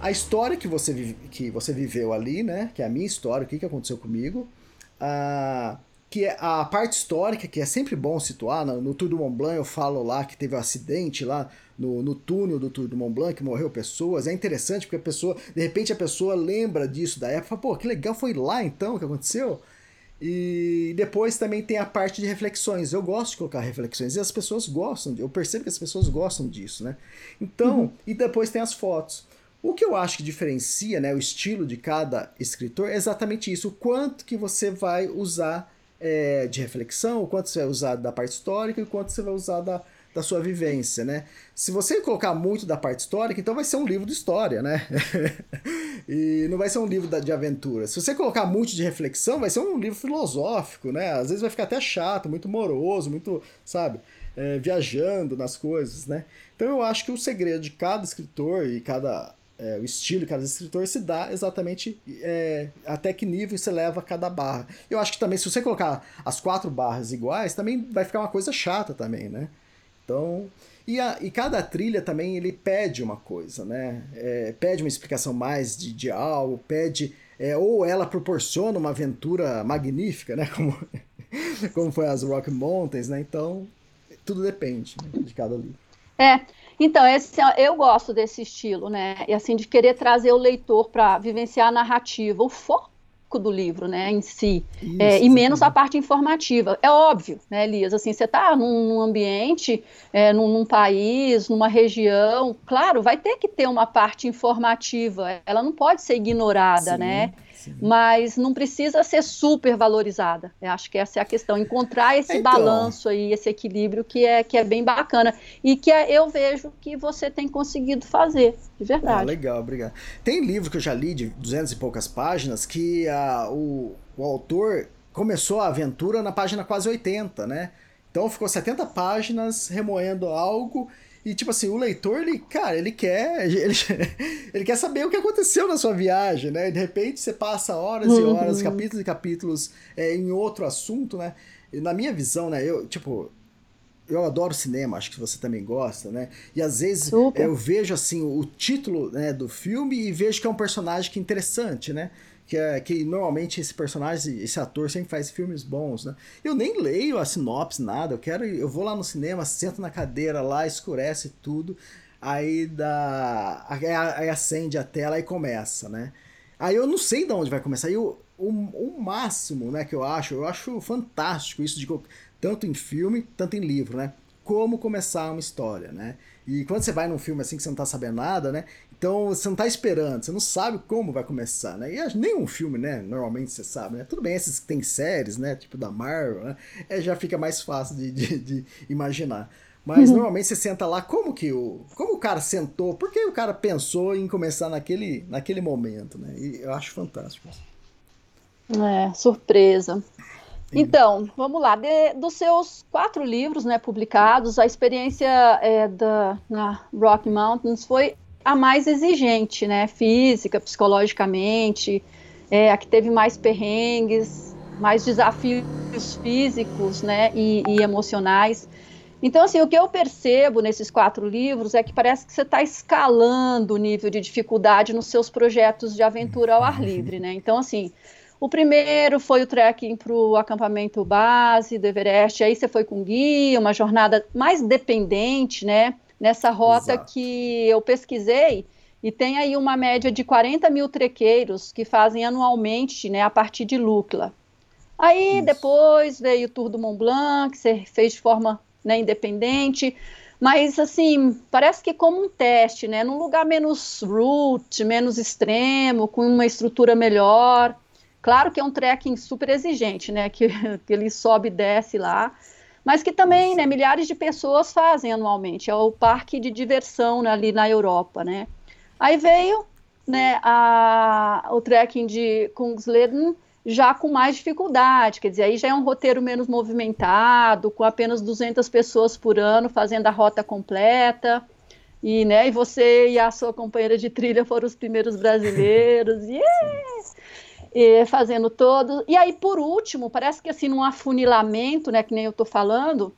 a história que você, vive, que você viveu ali, né? Que é a minha história, o que, que aconteceu comigo. A, que é a parte histórica, que é sempre bom situar. No, no Tour do Mont Blanc eu falo lá que teve um acidente lá no, no túnel do Tour do Mont Blanc, que morreu pessoas. É interessante porque a pessoa, de repente a pessoa lembra disso da época, fala, pô, que legal, foi lá então que aconteceu. E depois também tem a parte de reflexões. Eu gosto de colocar reflexões e as pessoas gostam, eu percebo que as pessoas gostam disso, né? Então, uhum. e depois tem as fotos. O que eu acho que diferencia, né, o estilo de cada escritor é exatamente isso, o quanto que você vai usar é, de reflexão, o quanto você vai usar da parte histórica e o quanto você vai usar da, da sua vivência, né? Se você colocar muito da parte histórica, então vai ser um livro de história, né? e não vai ser um livro de aventura. Se você colocar muito de reflexão, vai ser um livro filosófico, né? Às vezes vai ficar até chato, muito moroso, muito, sabe? É, viajando nas coisas, né? Então eu acho que o segredo de cada escritor e cada é, o estilo de cada escritor se dá exatamente é, até que nível você leva cada barra. Eu acho que também, se você colocar as quatro barras iguais, também vai ficar uma coisa chata também, né? Então, e, a, e cada trilha também ele pede uma coisa, né? É, pede uma explicação mais de, de algo, pede. É, ou ela proporciona uma aventura magnífica, né? Como, como foi as Rock Mountains, né? Então, tudo depende né, de cada livro. É, então, esse, eu gosto desse estilo, né? E assim, de querer trazer o leitor para vivenciar a narrativa, o foco do livro, né, em si, Isso, é, e menos a parte informativa. É óbvio, né, Elias, assim, você está num, num, ambiente, é, num, num, país, numa região, claro, vai ter que ter uma parte informativa, ela não pode ser ignorada, sim. né, mas não precisa ser super valorizada. Eu acho que essa é a questão, encontrar esse então, balanço aí, esse equilíbrio que é, que é bem bacana e que é, eu vejo que você tem conseguido fazer, de verdade. Ah, legal, obrigado. Tem livro que eu já li de duzentas e poucas páginas que a, o, o autor começou a aventura na página quase 80, né? Então ficou 70 páginas remoendo algo e, tipo assim, o leitor, ele, cara, ele quer. Ele, ele quer saber o que aconteceu na sua viagem, né? De repente você passa horas e horas, uhum. capítulos e capítulos é, em outro assunto, né? E na minha visão, né? Eu, tipo, eu adoro cinema, acho que você também gosta, né? E às vezes Super. eu vejo assim o título né, do filme e vejo que é um personagem que é interessante, né? Que, é, que normalmente esse personagem, esse ator sempre faz filmes bons, né? Eu nem leio a sinopse, nada, eu quero, eu vou lá no cinema, sento na cadeira lá, escurece tudo, aí dá, aí acende a tela e começa, né? Aí eu não sei de onde vai começar, o, o, o máximo, né, que eu acho, eu acho fantástico isso de tanto em filme, tanto em livro, né? Como começar uma história, né? E quando você vai num filme assim que você não tá sabendo nada, né? Então você não tá esperando, você não sabe como vai começar, né? E nenhum filme, né? Normalmente você sabe, né? Tudo bem, esses que tem séries, né? Tipo da Marvel, né? É, já fica mais fácil de, de, de imaginar. Mas uhum. normalmente você senta lá, como que o. Como o cara sentou? Por que o cara pensou em começar naquele, naquele momento, né? E eu acho fantástico. É, surpresa. Então, vamos lá. De, dos seus quatro livros né, publicados, a experiência é, da, na Rocky Mountains foi a mais exigente, né? Física, psicologicamente, é, a que teve mais perrengues, mais desafios físicos né, e, e emocionais. Então, assim, o que eu percebo nesses quatro livros é que parece que você está escalando o nível de dificuldade nos seus projetos de aventura ao ar livre, né? Então, assim, o primeiro foi o trekking para o acampamento base do Everest, aí você foi com guia, uma jornada mais dependente, né? Nessa rota Exato. que eu pesquisei, e tem aí uma média de 40 mil trequeiros que fazem anualmente, né, a partir de Lukla. Aí Isso. depois veio o Tour do Mont Blanc, que você fez de forma né, independente, mas assim, parece que como um teste, né, num lugar menos root, menos extremo, com uma estrutura melhor. Claro que é um trekking super exigente, né? Que, que ele sobe e desce lá, mas que também, né, milhares de pessoas fazem anualmente. É o parque de diversão né, ali na Europa, né? Aí veio, né, a, o trekking de Kungsleden já com mais dificuldade, quer dizer, aí já é um roteiro menos movimentado, com apenas 200 pessoas por ano fazendo a rota completa. E, né, e você e a sua companheira de trilha foram os primeiros brasileiros. Yeah! E, fazendo todo. E aí, por último, parece que assim, num afunilamento, né, que nem eu estou falando,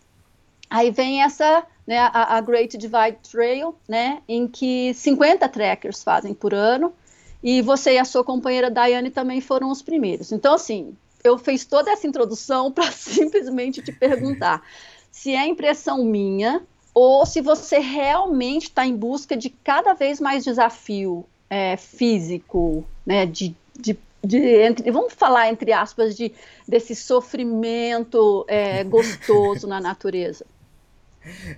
aí vem essa, né, a, a, Great Divide Trail, né, em que 50 trackers fazem por ano, e você e a sua companheira Daiane também foram os primeiros. Então, assim, eu fiz toda essa introdução para simplesmente te perguntar se é impressão minha ou se você realmente está em busca de cada vez mais desafio é, físico, né, de, de de entre, vamos falar entre aspas de desse sofrimento é, gostoso na natureza.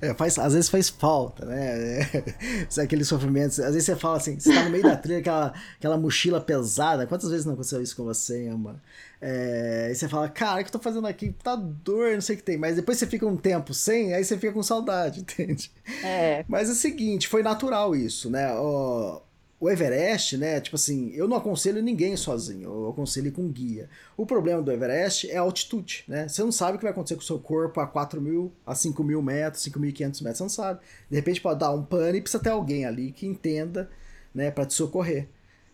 É, faz, às vezes faz falta, né? É, aquele sofrimento. Às vezes você fala assim, você tá no meio da trilha, aquela, aquela mochila pesada. Quantas vezes não aconteceu isso com você, Ama? É, e você fala, cara, o que eu tô fazendo aqui? Tá dor, não sei o que tem. Mas depois você fica um tempo sem, aí você fica com saudade, entende? É. Mas é o seguinte, foi natural isso, né? O, o Everest, né? Tipo assim, eu não aconselho ninguém sozinho, eu aconselho com guia. O problema do Everest é a altitude, né? Você não sabe o que vai acontecer com o seu corpo a 4 mil, a 5 mil metros, 5.500 metros, você não sabe. De repente pode dar um pane e precisa ter alguém ali que entenda, né, para te socorrer.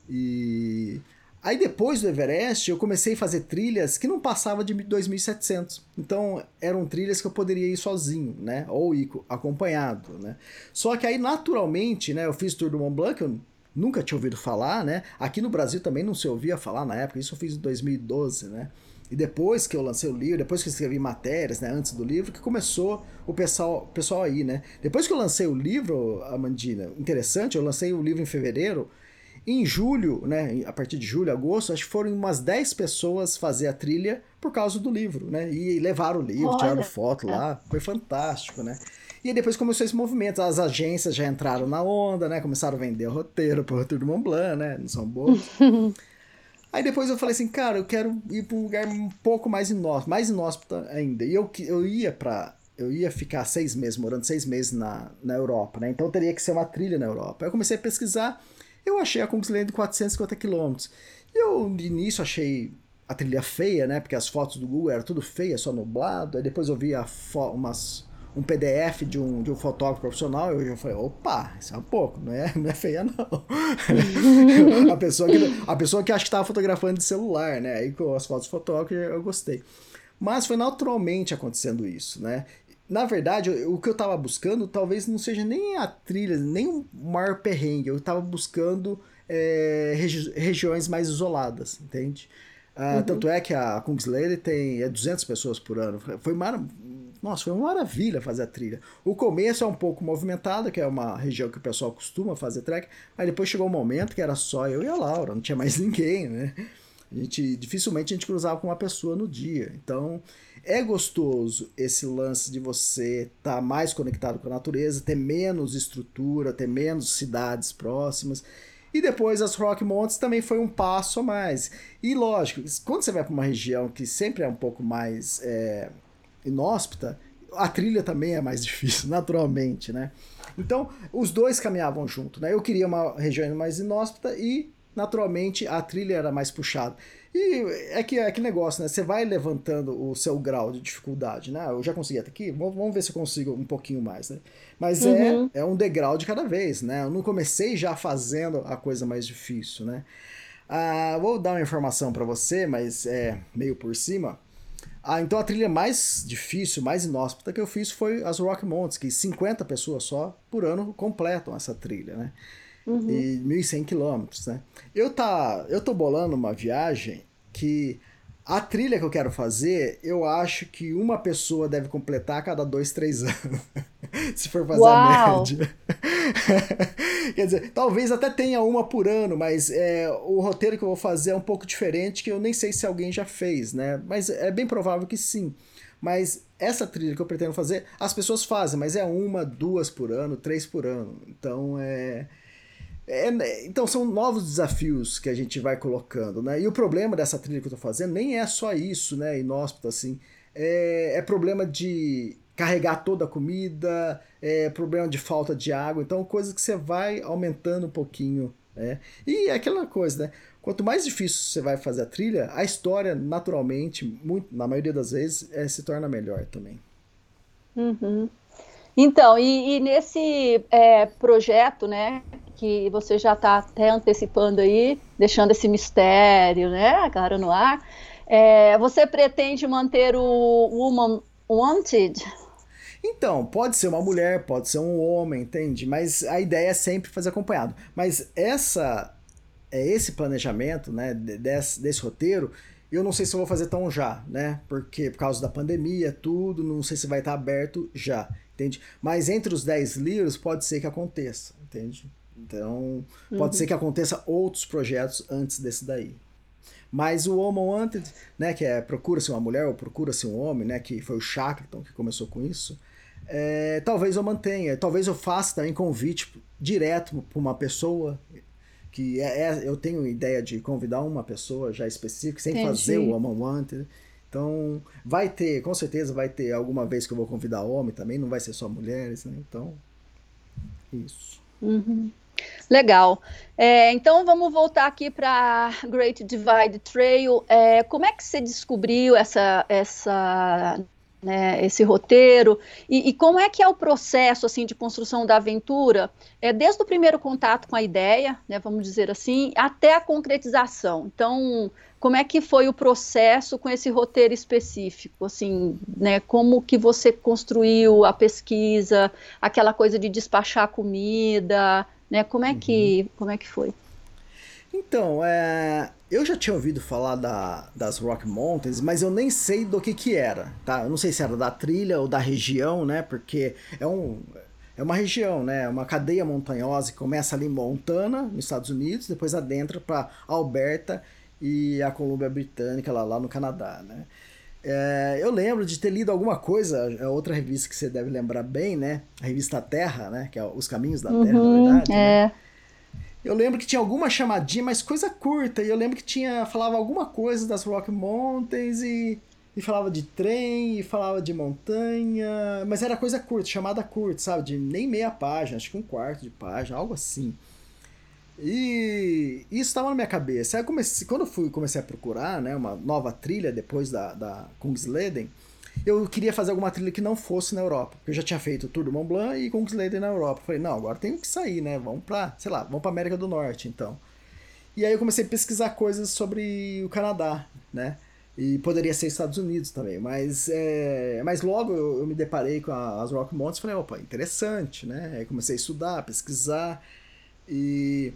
E aí depois do Everest eu comecei a fazer trilhas que não passava de 2.700. Então eram trilhas que eu poderia ir sozinho, né? Ou ir acompanhado, né? Só que aí naturalmente, né? Eu fiz o Tour do Mont Blanc, eu nunca tinha ouvido falar, né? Aqui no Brasil também não se ouvia falar na época, isso eu fiz em 2012, né? E depois que eu lancei o livro, depois que eu escrevi matérias, né, antes do livro, que começou o pessoal, pessoal aí, né? Depois que eu lancei o livro, Amandina, interessante, eu lancei o livro em fevereiro, em julho, né, a partir de julho, agosto, acho que foram umas 10 pessoas fazer a trilha por causa do livro, né? E levaram o livro, Olha. tiraram foto lá, foi fantástico, né? E aí depois começou esse movimento, as agências já entraram na onda, né? Começaram a vender o roteiro pro roteiro do Mont Blanc, né? Não são bons. aí depois eu falei assim, cara, eu quero ir para um lugar um pouco mais inóspito, mais inóspito ainda. E eu, eu ia para eu ia ficar seis meses, morando seis meses na, na Europa, né? Então teria que ser uma trilha na Europa. Aí eu comecei a pesquisar, eu achei a Kungsleden de 450 quilômetros. E eu, de início, achei a trilha feia, né? Porque as fotos do Google eram tudo feia, só nublado. Aí depois eu vi umas um PDF de um, de um fotógrafo profissional, eu já falei, opa, isso é um pouco, não é, não é feia não. a, pessoa que, a pessoa que acha que estava fotografando de celular, né? Aí com as fotos fotógrafas eu gostei. Mas foi naturalmente acontecendo isso, né? Na verdade, o que eu estava buscando talvez não seja nem a trilha, nem o maior perrengue. Eu estava buscando é, regi regiões mais isoladas, entende? Uh, uhum. Tanto é que a Kungsleden tem é 200 pessoas por ano. Foi mar nossa, foi uma maravilha fazer a trilha. O começo é um pouco movimentado, que é uma região que o pessoal costuma fazer trek, mas depois chegou um momento que era só eu e a Laura, não tinha mais ninguém, né? A gente, dificilmente a gente cruzava com uma pessoa no dia. Então, é gostoso esse lance de você estar tá mais conectado com a natureza, ter menos estrutura, ter menos cidades próximas. E depois as Rock Mountains também foi um passo a mais. E lógico, quando você vai para uma região que sempre é um pouco mais é, inóspita, a trilha também é mais difícil, naturalmente, né? Então, os dois caminhavam junto, né? Eu queria uma região mais inóspita e naturalmente a trilha era mais puxada. E é que é que negócio, né? Você vai levantando o seu grau de dificuldade, né? Eu já consegui até aqui, vamos ver se eu consigo um pouquinho mais, né? Mas é, uhum. é, é um degrau de cada vez, né? Eu não comecei já fazendo a coisa mais difícil, né? Ah, vou dar uma informação para você, mas é meio por cima. Ah, então a trilha mais difícil, mais inóspita que eu fiz foi as Rock Mountains, que 50 pessoas só por ano completam essa trilha, né? Uhum. E 1.100 quilômetros, né? Eu, tá, eu tô bolando uma viagem que a trilha que eu quero fazer, eu acho que uma pessoa deve completar a cada dois, três anos. Se for fazer Uau. a média. Quer dizer, talvez até tenha uma por ano, mas é, o roteiro que eu vou fazer é um pouco diferente, que eu nem sei se alguém já fez, né? Mas é bem provável que sim. Mas essa trilha que eu pretendo fazer, as pessoas fazem, mas é uma, duas por ano, três por ano. Então é. É, né, então são novos desafios que a gente vai colocando, né? E o problema dessa trilha que eu tô fazendo nem é só isso, né? Inóspito, assim. É, é problema de carregar toda a comida, é problema de falta de água, então coisas que você vai aumentando um pouquinho, né? E é aquela coisa, né? Quanto mais difícil você vai fazer a trilha, a história, naturalmente, muito, na maioria das vezes, é, se torna melhor também. Uhum. Então, e, e nesse é, projeto, né, que você já está até antecipando aí, deixando esse mistério, né, claro, no ar, é, você pretende manter o Woman Wanted? Então, pode ser uma mulher, pode ser um homem, entende? Mas a ideia é sempre fazer acompanhado. Mas essa é esse planejamento, né, desse, desse roteiro, eu não sei se eu vou fazer tão já, né? Porque por causa da pandemia, tudo, não sei se vai estar aberto já, entende? Mas entre os 10 livros pode ser que aconteça, entende? Então, pode uhum. ser que aconteça outros projetos antes desse daí. Mas o Woman Wanted, né, que é procura-se uma mulher ou procura-se um homem, né, que foi o Shackleton que começou com isso, é, talvez eu mantenha, talvez eu faça também convite direto para uma pessoa que é, é, eu tenho ideia de convidar uma pessoa já específica sem Entendi. fazer o Woman Wanted. Então, vai ter, com certeza vai ter alguma vez que eu vou convidar homem também, não vai ser só mulheres, né? Então, isso. Uhum. Legal. É, então vamos voltar aqui para Great Divide Trail. É, como é que você descobriu essa, essa, né, esse roteiro e, e, como é que é o processo assim de construção da aventura? É desde o primeiro contato com a ideia, né, vamos dizer assim, até a concretização. Então, como é que foi o processo com esse roteiro específico? Assim, né, como que você construiu a pesquisa, aquela coisa de despachar comida? Né? Como é que uhum. como é que foi? Então, é, eu já tinha ouvido falar da, das Rock Mountains, mas eu nem sei do que que era, tá? Eu não sei se era da trilha ou da região, né? Porque é um é uma região, né? Uma cadeia montanhosa que começa ali em Montana, nos Estados Unidos, depois adentra para Alberta e a Colômbia Britânica lá, lá no Canadá, né? É, eu lembro de ter lido alguma coisa, é outra revista que você deve lembrar bem, né? A revista Terra, né? Que é Os Caminhos da Terra, uhum, na verdade. Né? É. Né? Eu lembro que tinha alguma chamadinha, mas coisa curta. E eu lembro que tinha falava alguma coisa das Rock Mountains e, e falava de trem, e falava de montanha. Mas era coisa curta, chamada curta, sabe? De nem meia página, acho que um quarto de página, algo assim. E isso estava na minha cabeça. Aí comecei, quando eu fui, comecei a procurar né, uma nova trilha depois da, da Kungsleden, eu queria fazer alguma trilha que não fosse na Europa. Eu já tinha feito Tour do Mont Blanc e Kungsleden na Europa. Falei, não, agora tem que sair, né? Vamos pra, sei lá, vamos pra América do Norte, então. E aí eu comecei a pesquisar coisas sobre o Canadá, né? E poderia ser Estados Unidos também. Mas, é, mas logo eu, eu me deparei com a, as Rock Mountains e falei, opa, interessante, né? Aí comecei a estudar, pesquisar e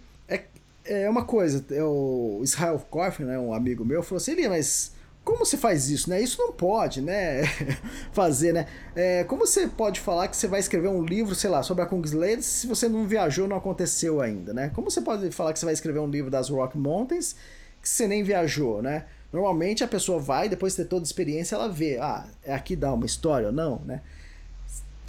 é, é uma coisa, é o Israel Koff, né, um amigo meu, falou assim, mas como você faz isso, né? Isso não pode, né? Fazer, né? É, como você pode falar que você vai escrever um livro, sei lá, sobre a Kungsleden se você não viajou, não aconteceu ainda, né? Como você pode falar que você vai escrever um livro das Rock Mountains que você nem viajou, né? Normalmente a pessoa vai, depois de ter toda a experiência, ela vê, ah, é aqui dá uma história ou não, né?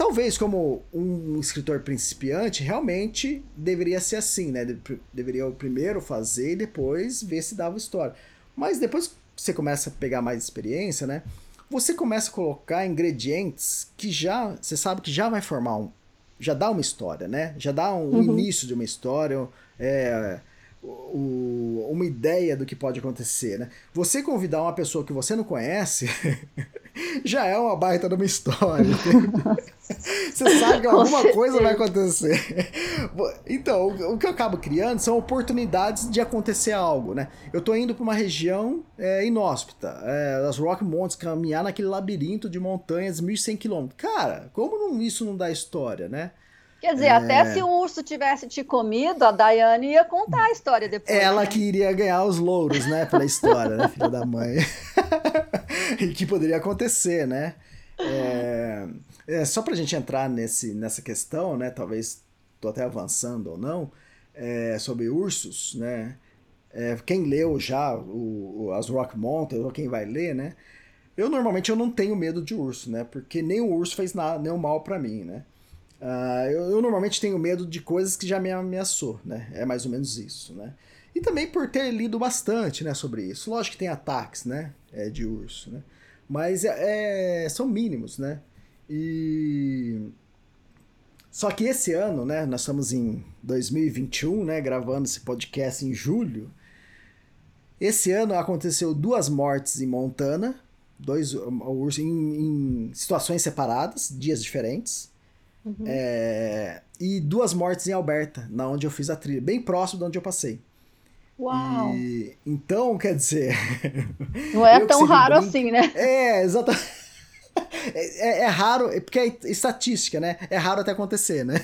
Talvez como um escritor principiante, realmente deveria ser assim, né? Deveria primeiro fazer e depois ver se dava história. Mas depois que você começa a pegar mais experiência, né? Você começa a colocar ingredientes que já, você sabe que já vai formar um, já dá uma história, né? Já dá um, uhum. início de uma história. É, o, uma ideia do que pode acontecer, né? Você convidar uma pessoa que você não conhece já é uma baita de uma história. você sabe que alguma coisa vai acontecer. Então, o que eu acabo criando são oportunidades de acontecer algo, né? Eu tô indo para uma região é, inóspita, é, as Rock Mountains, caminhar naquele labirinto de montanhas, 1.100 quilômetros. Cara, como não, isso não dá história, né? Quer dizer, é... até se o urso tivesse te comido, a Daiane ia contar a história depois. Ela né? que iria ganhar os louros, né, pela história, né, filha da mãe. e que poderia acontecer, né? É... É, só pra gente entrar nesse, nessa questão, né, talvez tô até avançando ou não, é, sobre ursos, né? É, quem leu já o, o, as Rock Mountains, ou quem vai ler, né? Eu normalmente eu não tenho medo de urso, né? Porque nem o urso fez nada, nenhum mal para mim, né? Uh, eu, eu, normalmente tenho medo de coisas que já me ameaçou, né? É mais ou menos isso, né? E também por ter lido bastante, né, sobre isso. Lógico que tem ataques, né, é, de urso, né? Mas é, é, são mínimos, né? E só que esse ano, né, nós estamos em 2021, né, gravando esse podcast em julho. Esse ano aconteceu duas mortes em Montana, dois ursos em, em situações separadas, dias diferentes. Uhum. É, e duas mortes em Alberta, na onde eu fiz a trilha, bem próximo de onde eu passei. Uau! E, então, quer dizer. Não é tão raro brinca... assim, né? É, exatamente. É, é, é, raro, porque é estatística, né? É raro até acontecer, né?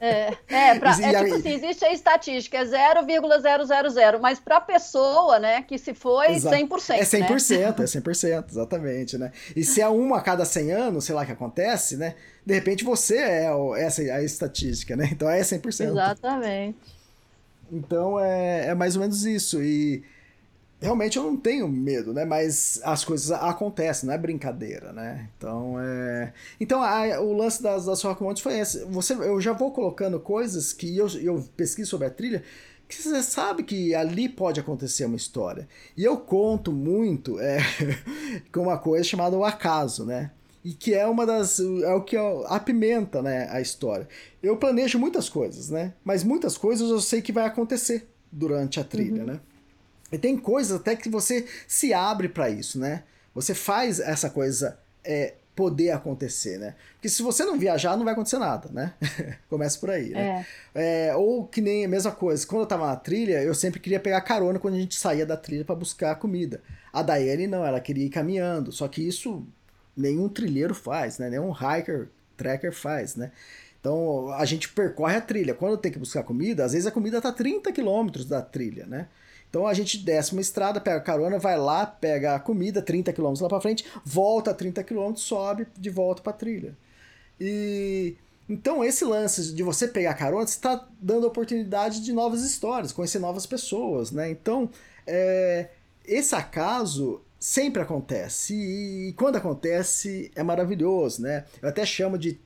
É, é, pra, é tipo assim, existe a estatística, é 0,000, mas para a pessoa, né, que se foi, Exato. 100%. É 100%, né? é 100%, exatamente, né? E se é uma a cada 100 anos, sei lá, que acontece, né? De repente você é essa a estatística, né? Então é 100%. Exatamente. Então é, é mais ou menos isso, e realmente eu não tenho medo, né? Mas as coisas acontecem, não é brincadeira, né? Então é. Então a, o lance das, das rock mountains foi esse. Você, eu já vou colocando coisas que eu, eu pesquiso sobre a trilha que você sabe que ali pode acontecer uma história. E eu conto muito é, com uma coisa chamada o acaso, né? E que é uma das. é o que apimenta né, a história. Eu planejo muitas coisas, né? Mas muitas coisas eu sei que vai acontecer durante a trilha, uhum. né? E tem coisas até que você se abre para isso, né? Você faz essa coisa é, poder acontecer, né? Porque se você não viajar, não vai acontecer nada, né? Começa por aí, né? É. É, ou que nem a mesma coisa, quando eu tava na trilha, eu sempre queria pegar carona quando a gente saía da trilha para buscar comida. A Daiane não, ela queria ir caminhando, só que isso nenhum trilheiro faz, né? Nenhum hiker, tracker faz, né? Então a gente percorre a trilha. Quando tem que buscar comida, às vezes a comida tá 30 quilômetros da trilha, né? Então a gente desce uma estrada, pega carona, vai lá, pega a comida, 30 km lá para frente, volta 30 km, sobe de volta para trilha. E então esse lance de você pegar carona, está dando oportunidade de novas histórias, conhecer novas pessoas, né? Então é, esse acaso sempre acontece e, e quando acontece é maravilhoso, né? Eu até chamo de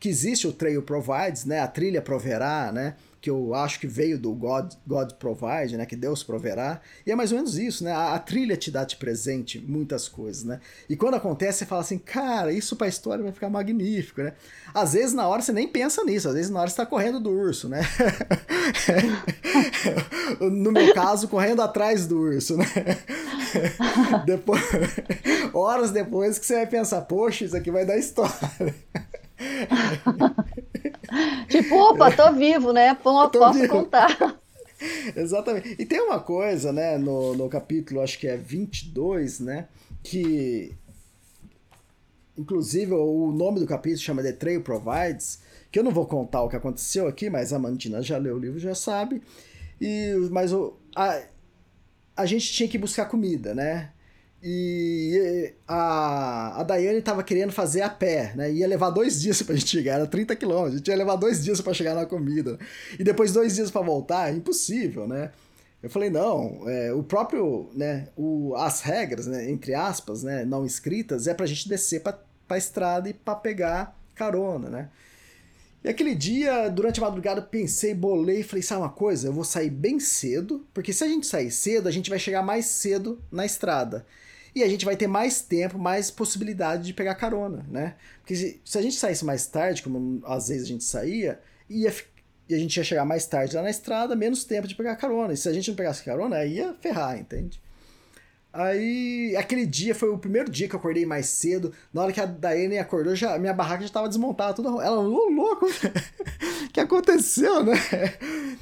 que existe o Trail Provides, né? A trilha proverá, né? Que eu acho que veio do God, God Provide, né, que Deus proverá, e é mais ou menos isso, né, a, a trilha te dá de presente muitas coisas, né, e quando acontece você fala assim, cara, isso para a história vai ficar magnífico, né, às vezes na hora você nem pensa nisso, às vezes na hora você tá correndo do urso, né, no meu caso, correndo atrás do urso, né, depois, horas depois que você vai pensar, poxa, isso aqui vai dar história. tipo, opa, tô vivo, né? Pô, tô posso vivo. contar. Exatamente. E tem uma coisa, né, no, no capítulo, acho que é 22, né, que inclusive o nome do capítulo chama The Trail Provides, que eu não vou contar o que aconteceu aqui, mas a Mandina já leu o livro, já sabe. E mas o a, a gente tinha que buscar comida, né? E a, a Daiane estava querendo fazer a pé, né? Ia levar dois dias pra gente chegar, era 30 quilômetros. A gente ia levar dois dias para chegar na comida. E depois dois dias para voltar, é impossível, né? Eu falei, não, é, o próprio, né, o, as regras, né, entre aspas, né, não escritas, é pra gente descer pra, pra estrada e pra pegar carona, né? E aquele dia, durante a madrugada, pensei, bolei falei, sabe uma coisa? Eu vou sair bem cedo, porque se a gente sair cedo, a gente vai chegar mais cedo na estrada e a gente vai ter mais tempo, mais possibilidade de pegar carona, né? Porque se, se a gente saísse mais tarde, como às vezes a gente saía, ia e a gente ia chegar mais tarde lá na estrada, menos tempo de pegar carona. E se a gente não pegasse carona, aí ia ferrar, entende? Aí, aquele dia foi o primeiro dia que eu acordei mais cedo. Na hora que a Daiane acordou, já, minha barraca já estava desmontada, tudo. Ela, ô, louco, o que aconteceu, né?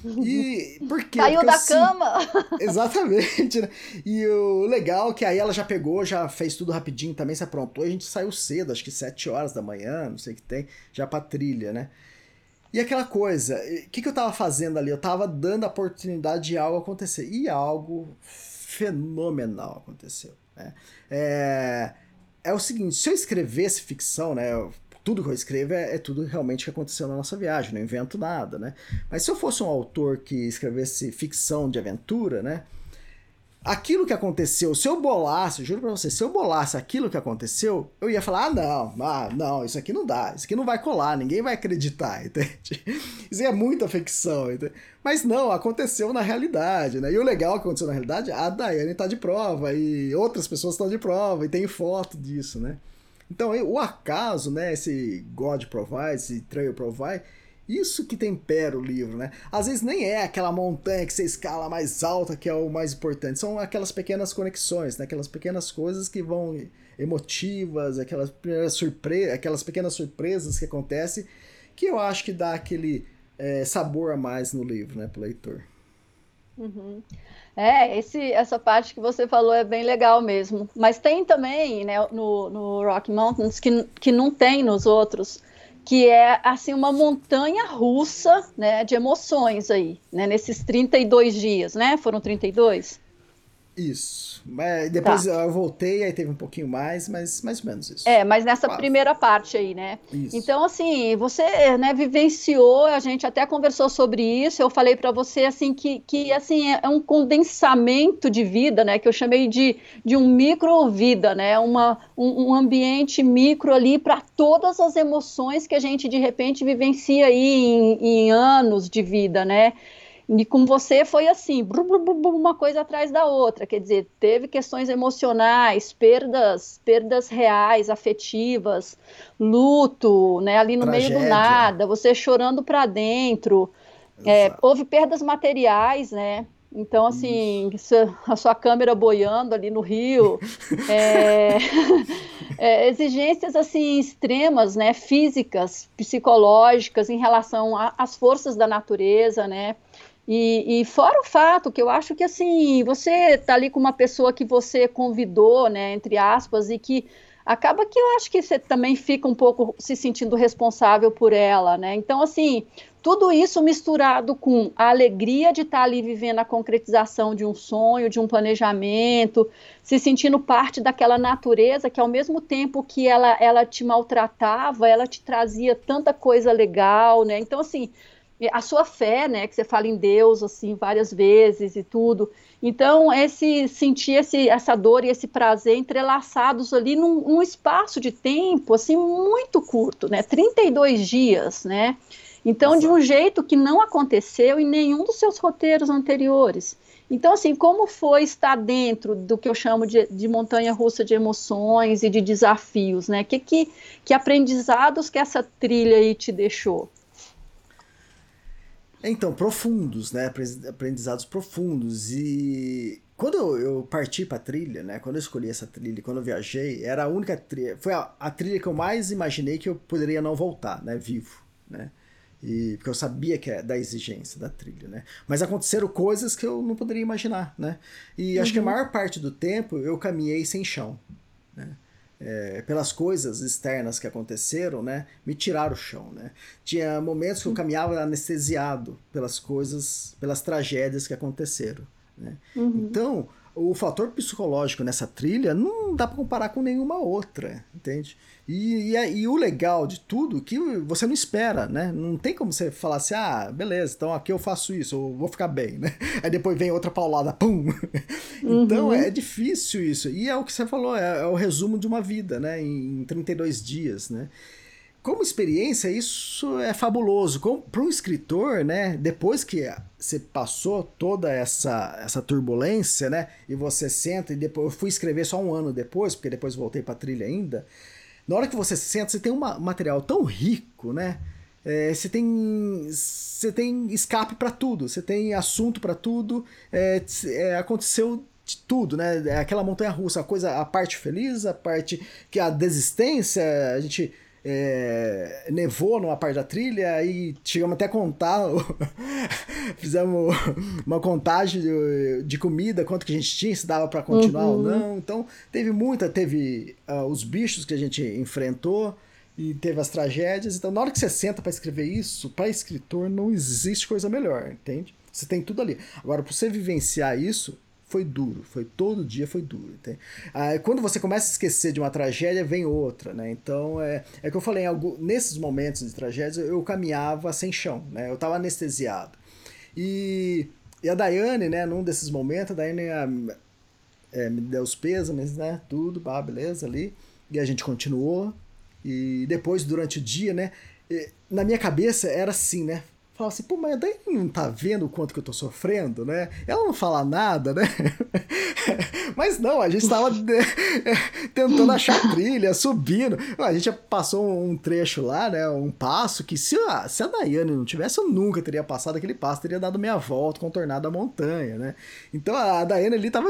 E por quê? Caiu Porque da cama! Exatamente, né? E o legal é que aí ela já pegou, já fez tudo rapidinho também, se aprontou. A gente saiu cedo, acho que 7 horas da manhã, não sei o que tem, já pra trilha, né? E aquela coisa, o que, que eu tava fazendo ali? Eu tava dando a oportunidade de algo acontecer. E algo fenomenal aconteceu. Né? É, é o seguinte, se eu escrevesse ficção, né, tudo que eu escrevo é, é, tudo realmente que aconteceu na nossa viagem, não invento nada, né? Mas se eu fosse um autor que escrevesse ficção de aventura, né? Aquilo que aconteceu, se eu bolasse, juro pra você, se eu bolasse aquilo que aconteceu, eu ia falar: ah, não, ah, não, isso aqui não dá, isso aqui não vai colar, ninguém vai acreditar, entende? Isso é muita ficção, entende? Mas não, aconteceu na realidade, né? E o legal que aconteceu na realidade, a Daiane tá de prova, e outras pessoas estão de prova, e tem foto disso, né? Então, o acaso, né, esse God Provide, esse Trail Provide, isso que tempera o livro, né? Às vezes nem é aquela montanha que você escala mais alta que é o mais importante, são aquelas pequenas conexões, né? aquelas pequenas coisas que vão emotivas, aquelas, surpre aquelas pequenas surpresas que acontecem, que eu acho que dá aquele é, sabor a mais no livro, né, pro leitor. Uhum. É, esse, essa parte que você falou é bem legal mesmo. Mas tem também, né, no, no Rocky Mountains, que, que não tem nos outros, que é assim uma montanha russa, né, de emoções aí, né, nesses 32 dias, né? Foram 32? Isso. Mas depois tá. eu voltei, aí teve um pouquinho mais, mas mais ou menos isso. É, mas nessa Quase. primeira parte aí, né? Isso. Então, assim, você né, vivenciou, a gente até conversou sobre isso, eu falei para você, assim, que, que assim, é um condensamento de vida, né? Que eu chamei de, de um micro-vida, né? Uma, um, um ambiente micro ali para todas as emoções que a gente, de repente, vivencia aí em, em anos de vida, né? E com você foi assim, uma coisa atrás da outra, quer dizer, teve questões emocionais, perdas, perdas reais, afetivas, luto, né, ali no Tragédia. meio do nada, você chorando para dentro, é, houve perdas materiais, né, então, assim, a sua câmera boiando ali no rio, é, é, exigências, assim, extremas, né, físicas, psicológicas, em relação às forças da natureza, né, e, e, fora o fato que eu acho que assim, você tá ali com uma pessoa que você convidou, né, entre aspas, e que acaba que eu acho que você também fica um pouco se sentindo responsável por ela, né? Então, assim, tudo isso misturado com a alegria de estar tá ali vivendo a concretização de um sonho, de um planejamento, se sentindo parte daquela natureza que ao mesmo tempo que ela, ela te maltratava, ela te trazia tanta coisa legal, né? Então, assim, a sua fé, né, que você fala em Deus assim várias vezes e tudo. Então, esse sentir esse, essa dor e esse prazer entrelaçados ali num, num, espaço de tempo assim muito curto, né? 32 dias, né? Então, Nossa. de um jeito que não aconteceu em nenhum dos seus roteiros anteriores. Então, assim, como foi estar dentro do que eu chamo de, de montanha russa de emoções e de desafios, né? Que, que, que aprendizados que essa trilha aí te deixou? Então, profundos, né? Aprendizados profundos. E quando eu, eu parti pra trilha, né? Quando eu escolhi essa trilha, quando eu viajei, era a única trilha. Foi a, a trilha que eu mais imaginei que eu poderia não voltar, né? Vivo, né? E, porque eu sabia que é da exigência da trilha, né? Mas aconteceram coisas que eu não poderia imaginar, né? E uhum. acho que a uhum. maior parte do tempo eu caminhei sem chão, né? É, pelas coisas externas que aconteceram, né, me tiraram o chão, né. Tinha momentos que eu caminhava anestesiado pelas coisas, pelas tragédias que aconteceram, né. Uhum. Então, o fator psicológico nessa trilha não dá para comparar com nenhuma outra, entende? E, e, e, o legal de tudo é que você não espera, né? Não tem como você falar assim, ah, beleza, então aqui eu faço isso, eu vou ficar bem, né? Aí depois vem outra paulada, pum! Uhum. Então é difícil isso. E é o que você falou, é, é o resumo de uma vida, né? Em 32 dias, né? Como experiência, isso é fabuloso. Para um escritor, né, depois que você passou toda essa, essa turbulência, né, e você senta, e depois eu fui escrever só um ano depois, porque depois voltei para trilha ainda. Na hora que você senta, você tem um material tão rico, né, é, você tem você tem escape para tudo, você tem assunto para tudo, é, é, aconteceu de tudo, né? É aquela montanha russa, a coisa, a parte feliz, a parte que a desistência, a gente é, nevou numa parte da trilha e chegamos até a contar, fizemos uma contagem de, de, comida, quanto que a gente tinha, se dava para continuar uhum. ou não. Então teve muita, teve uh, os bichos que a gente enfrentou e teve as tragédias. Então na hora que você senta para escrever isso, para escritor não existe coisa melhor, entende? Você tem tudo ali. Agora, para você vivenciar isso, foi duro, foi todo dia foi duro. Ah, quando você começa a esquecer de uma tragédia, vem outra, né? Então é, é que eu falei, algum, nesses momentos de tragédia eu caminhava sem chão, né? Eu estava anestesiado. E, e a Daiane, né, num desses momentos, a Daiane a, ah, é, me deu os pêsames, né? Tudo, bah, beleza ali. E a gente continuou. E depois, durante o dia, né? Na minha cabeça era assim, né? Fala assim, pô, mas daí não tá vendo o quanto que eu tô sofrendo, né? Ela não fala nada, né? mas não, a gente tava tentando achar trilha, subindo. A gente passou um trecho lá, né? Um passo que se a, se a Daiane não tivesse, eu nunca teria passado aquele passo, teria dado meia volta, contornado a montanha, né? Então a Daiane ali tava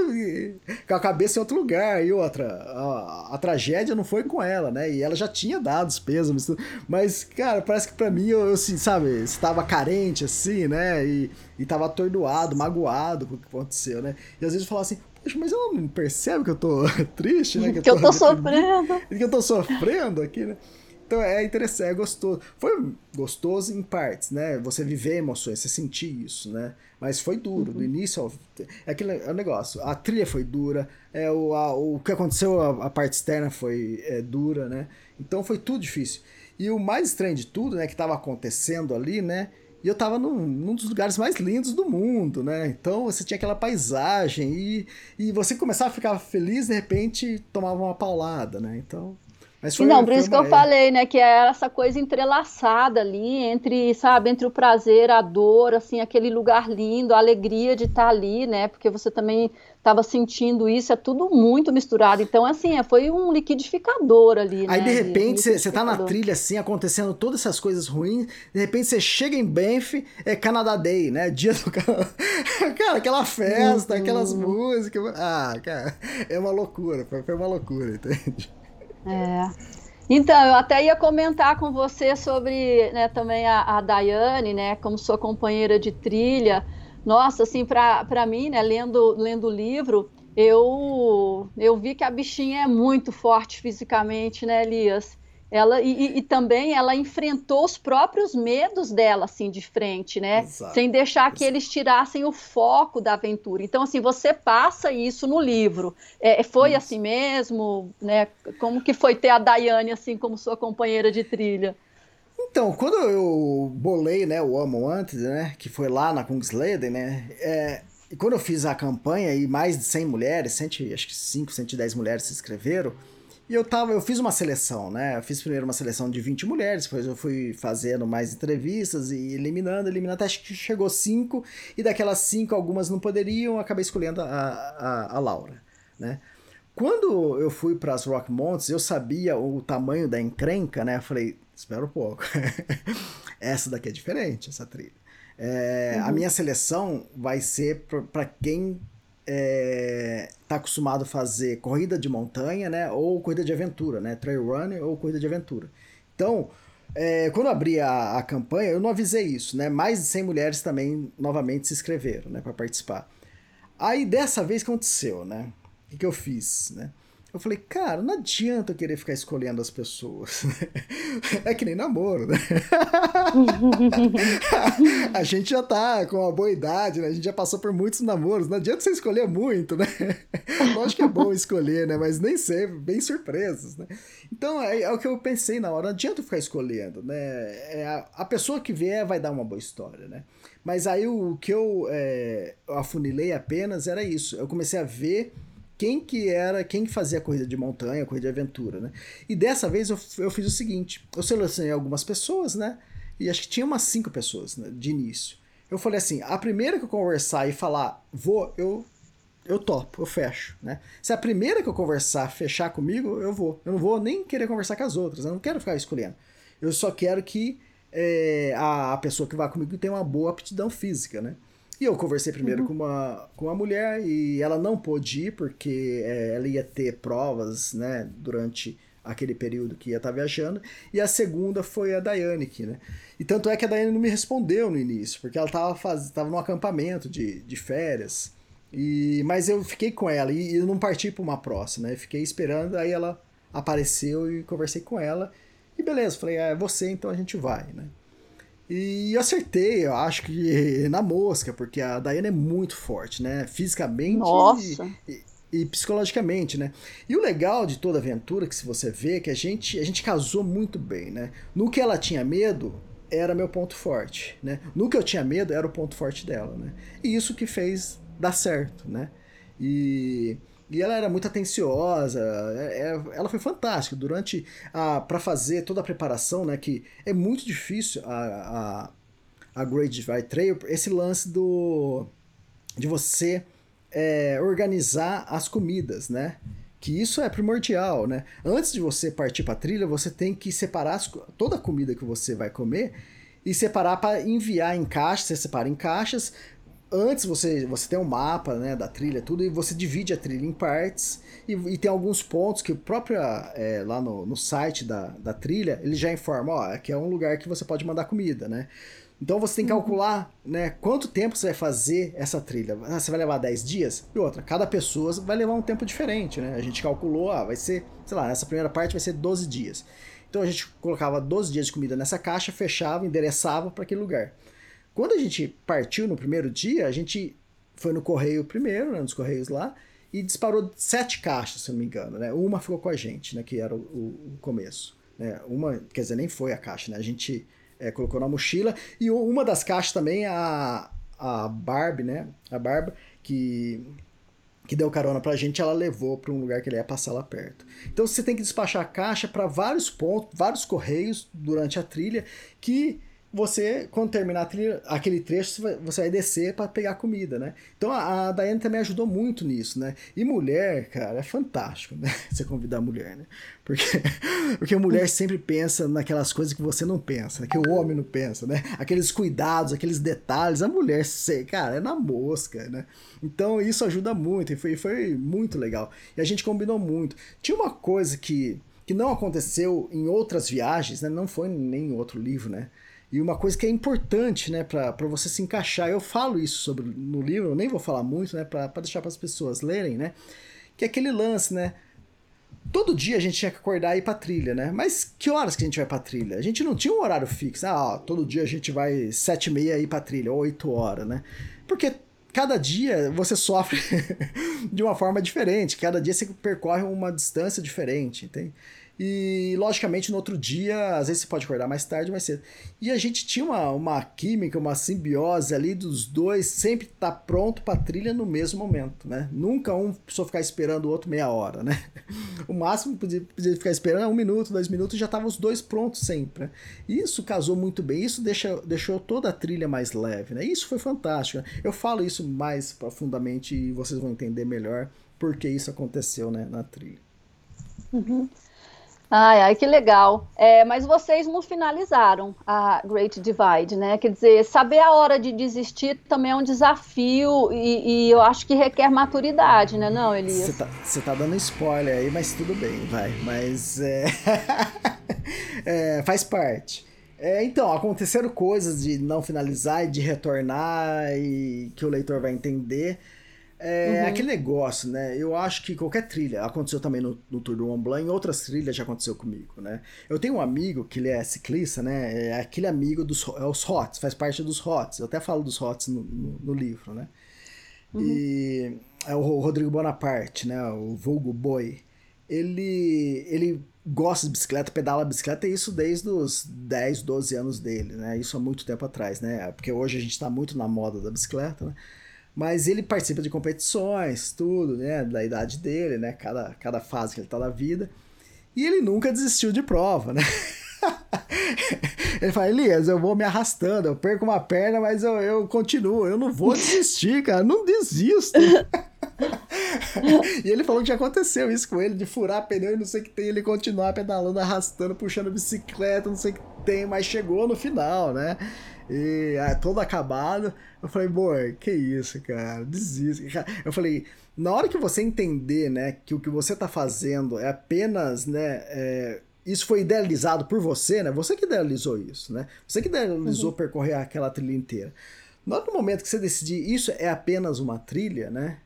com a cabeça em outro lugar. E outra, a, a tragédia não foi com ela, né? E ela já tinha dado os pesos, mas, cara, parece que pra mim, eu, eu assim, sabe, estava carente, assim, né? E, e tava atordoado, magoado com o que aconteceu, né? E às vezes eu falava assim, poxa, mas ela não percebe que eu tô triste, né? Que, que eu tô, eu tô sofrendo. Que eu tô sofrendo aqui, né? Então é interessante, é gostoso. Foi gostoso em partes, né? Você viver emoções, você sentir isso, né? Mas foi duro, uhum. do início ao. É aquele é o negócio. A trilha foi dura, é, o, a, o que aconteceu, a, a parte externa foi é, dura, né? Então foi tudo difícil. E o mais estranho de tudo, né, que estava acontecendo ali, né? E eu tava num, num, dos lugares mais lindos do mundo, né? Então você tinha aquela paisagem e, e você começava a ficar feliz, de repente tomava uma paulada, né? Então. Mas foi, não, por isso que eu falei, né? Que é essa coisa entrelaçada ali entre, sabe, entre o prazer, a dor, assim, aquele lugar lindo, a alegria de estar tá ali, né? Porque você também estava sentindo isso, é tudo muito misturado. Então, assim, é, foi um liquidificador ali. Aí, né? de repente, você tá na trilha, assim, acontecendo todas essas coisas ruins, de repente você chega em Banff, é Canada Day, né? Dia do Canadá. cara, aquela festa, uhum. aquelas músicas. Ah, cara, é uma loucura, foi uma loucura, entende? É. Então, eu até ia comentar com você sobre né, também a, a Daiane, né, como sua companheira de trilha. Nossa, assim, para mim, né, lendo, lendo o livro, eu, eu vi que a bichinha é muito forte fisicamente, né, Elias? Ela e, e, também ela enfrentou os próprios medos dela assim de frente, né? Exato. Sem deixar que eles tirassem o foco da aventura. Então assim você passa isso no livro. É, foi isso. assim mesmo, né? Como que foi ter a Daiane assim como sua companheira de trilha? Então, quando eu bolei, né, o Amo antes, né, que foi lá na Kungsleden, né, é, e quando eu fiz a campanha e mais de 100 mulheres, 100, acho que 5, 110 mulheres se inscreveram, e eu tava, eu fiz uma seleção, né? Eu fiz primeiro uma seleção de 20 mulheres, depois eu fui fazendo mais entrevistas e eliminando, eliminando, até que chegou cinco, e daquelas cinco, algumas não poderiam, acabei escolhendo a, a, a Laura, né? Quando eu fui para as Rock Mountains, eu sabia o tamanho da encrenca, né? Eu falei, espera um pouco. essa daqui é diferente, essa trilha. É, uhum. A minha seleção vai ser para quem é, tá acostumado a fazer corrida de montanha, né? Ou corrida de aventura, né? Trail running ou corrida de aventura. Então, é, quando abri a, a, campanha, eu não avisei isso, né? Mais de 100 mulheres também novamente se inscreveram, né? Para participar. Aí dessa vez aconteceu, né? O que, que eu fiz, né? Eu falei, cara, não adianta eu querer ficar escolhendo as pessoas. é que nem namoro, né? a gente já tá com uma boa idade, né? A gente já passou por muitos namoros. Não adianta você escolher muito, né? Lógico que é bom escolher, né? Mas nem sempre, bem surpresas, né? Então, é, é, o que eu pensei na hora. Não adianta eu ficar escolhendo, né? É, a, a, pessoa que vier vai dar uma boa história, né? Mas aí o que eu, é, eu afunilei apenas era isso. Eu comecei a ver quem que era, quem que fazia corrida de montanha, corrida de aventura, né? E dessa vez eu, eu fiz o seguinte, eu selecionei algumas pessoas, né? E acho que tinha umas cinco pessoas né, de início. Eu falei assim, a primeira que eu conversar e falar, vou, eu eu topo, eu fecho, né? Se a primeira que eu conversar fechar comigo, eu vou. Eu não vou nem querer conversar com as outras, eu não quero ficar escolhendo. Eu só quero que é, a, a pessoa que vai comigo tem uma boa aptidão física, né? E eu conversei primeiro uhum. com, uma, com uma mulher e ela não pôde ir porque é, ela ia ter provas, né, durante aquele período que ia estar tá viajando. E a segunda foi a Daiane, né? E tanto é que a Daiane não me respondeu no início, porque ela estava faz... Tava num acampamento de, de férias. E, mas eu fiquei com ela e, eu não parti para uma próxima, né? Fiquei esperando, aí ela apareceu e conversei com ela. E beleza, falei, ah, é você, então a gente vai, né? E eu acertei, eu acho que na mosca, porque a Dayana é muito forte, né? Fisicamente Nossa. E, e, psicologicamente, né? E o legal de toda a aventura, que se você vê, que a gente, a gente casou muito bem, né? No que ela tinha medo, era meu ponto forte, né? No que eu tinha medo, era o ponto forte dela, né? E isso que fez dar certo, né? E e ela era muito atenciosa, é, é, ela foi fantástica durante a para fazer toda a preparação, né, que é muito difícil a, a, a Great Divide Trail, esse lance do de você é, organizar as comidas, né? Que isso é primordial, né? Antes de você partir para a trilha, você tem que separar as, toda a comida que você vai comer e separar para enviar em caixas, você separa em caixas, antes você, você tem um mapa né, da trilha, tudo, e você divide a trilha em partes, e, e tem alguns pontos que o próprio é, lá no, no site da, da trilha, ele já informa, ó, aqui é um lugar que você pode mandar comida, né? Então você tem que uhum. calcular, né, quanto tempo você vai fazer essa trilha. Ah, você vai levar 10 dias? E outra, cada pessoa vai levar um tempo diferente, né? A gente calculou, ah, vai ser, sei lá, essa primeira parte vai ser 12 dias. Então a gente colocava 12 dias de comida nessa caixa, fechava, endereçava para aquele lugar. Quando a gente partiu no primeiro dia, a gente foi no correio primeiro, né, nos correios lá, e disparou sete caixas, se não me engano, né? Uma ficou com a gente, né? Que era o, o começo. Né? Uma, quer dizer, nem foi a caixa, né? A gente é, colocou na mochila. E uma das caixas também, a, a Barbie, né? A Barba, que, que deu carona pra gente, ela levou para um lugar que ele ia passar lá perto. Então você tem que despachar a caixa para vários pontos, vários correios durante a trilha, que você, quando terminar trilha, aquele trecho, você vai descer para pegar comida, né? Então a, a Daiane também ajudou muito nisso, né? E mulher, cara, é fantástico, né? Você convidar mulher, né? Porque, porque a mulher sempre pensa naquelas coisas que você não pensa, né? que o homem não pensa, né? Aqueles cuidados, aqueles detalhes, a mulher, cara, é na mosca, né? Então isso ajuda muito e foi, foi muito legal. E a gente combinou muito. Tinha uma coisa que, que não aconteceu em outras viagens, né? Não foi nem em outro livro, né? E uma coisa que é importante, né, para você se encaixar, eu falo isso sobre no livro, eu nem vou falar muito, né, para deixar para as pessoas lerem, né, que é aquele lance, né, todo dia a gente tinha que acordar e ir pra trilha, né, mas que horas que a gente vai pra trilha? A gente não tinha um horário fixo, ah, ó, todo dia a gente vai sete e meia ir pra trilha, ou oito horas, né, porque cada dia você sofre de uma forma diferente, cada dia você percorre uma distância diferente, entende? E, logicamente, no outro dia, às vezes você pode acordar mais tarde, mais cedo. E a gente tinha uma, uma química, uma simbiose ali dos dois, sempre tá pronto pra trilha no mesmo momento, né? Nunca um precisou ficar esperando o outro meia hora, né? O máximo podia, podia ficar esperando é um minuto, dois minutos, já estavam os dois prontos sempre. Né? Isso casou muito bem, isso deixa, deixou toda a trilha mais leve, né? Isso foi fantástico. Né? Eu falo isso mais profundamente e vocês vão entender melhor porque isso aconteceu né, na trilha. Uhum. Ai, ai, que legal. É, mas vocês não finalizaram a Great Divide, né? Quer dizer, saber a hora de desistir também é um desafio e, e eu acho que requer maturidade, né, não, Elias? Você tá, tá, dando spoiler aí, mas tudo bem, vai. Mas é... é, faz parte. É, então, aconteceram coisas de não finalizar e de retornar e que o leitor vai entender. É uhum. aquele negócio, né? Eu acho que qualquer trilha, aconteceu também no, no Tour do Mont Blanc, em outras trilhas já aconteceu comigo, né? Eu tenho um amigo que ele é ciclista, né? É aquele amigo dos é os HOTS, faz parte dos HOTS. Eu até falo dos HOTS no, no, no livro, né? Uhum. E é o Rodrigo Bonaparte, né? O vulgo boi. Ele, ele gosta de bicicleta, pedala bicicleta, e isso desde os 10, 12 anos dele, né? Isso há muito tempo atrás, né? Porque hoje a gente está muito na moda da bicicleta, né? Mas ele participa de competições, tudo, né? Da idade dele, né? Cada, cada fase que ele tá na vida. E ele nunca desistiu de prova, né? ele fala, Elias, eu vou me arrastando, eu perco uma perna, mas eu, eu continuo, eu não vou desistir, cara, não desisto. e ele falou que já aconteceu isso com ele, de furar pneu e não sei o que tem, ele continuar pedalando, arrastando, puxando bicicleta, não sei o que tem, mas chegou no final, né? E ah, todo acabado. Eu falei, boy, que isso, cara, desiste. Eu falei, na hora que você entender, né, que o que você tá fazendo é apenas, né, é, isso foi idealizado por você, né? Você que idealizou isso, né? Você que idealizou uhum. percorrer aquela trilha inteira. No momento que você decidir isso é apenas uma trilha, né?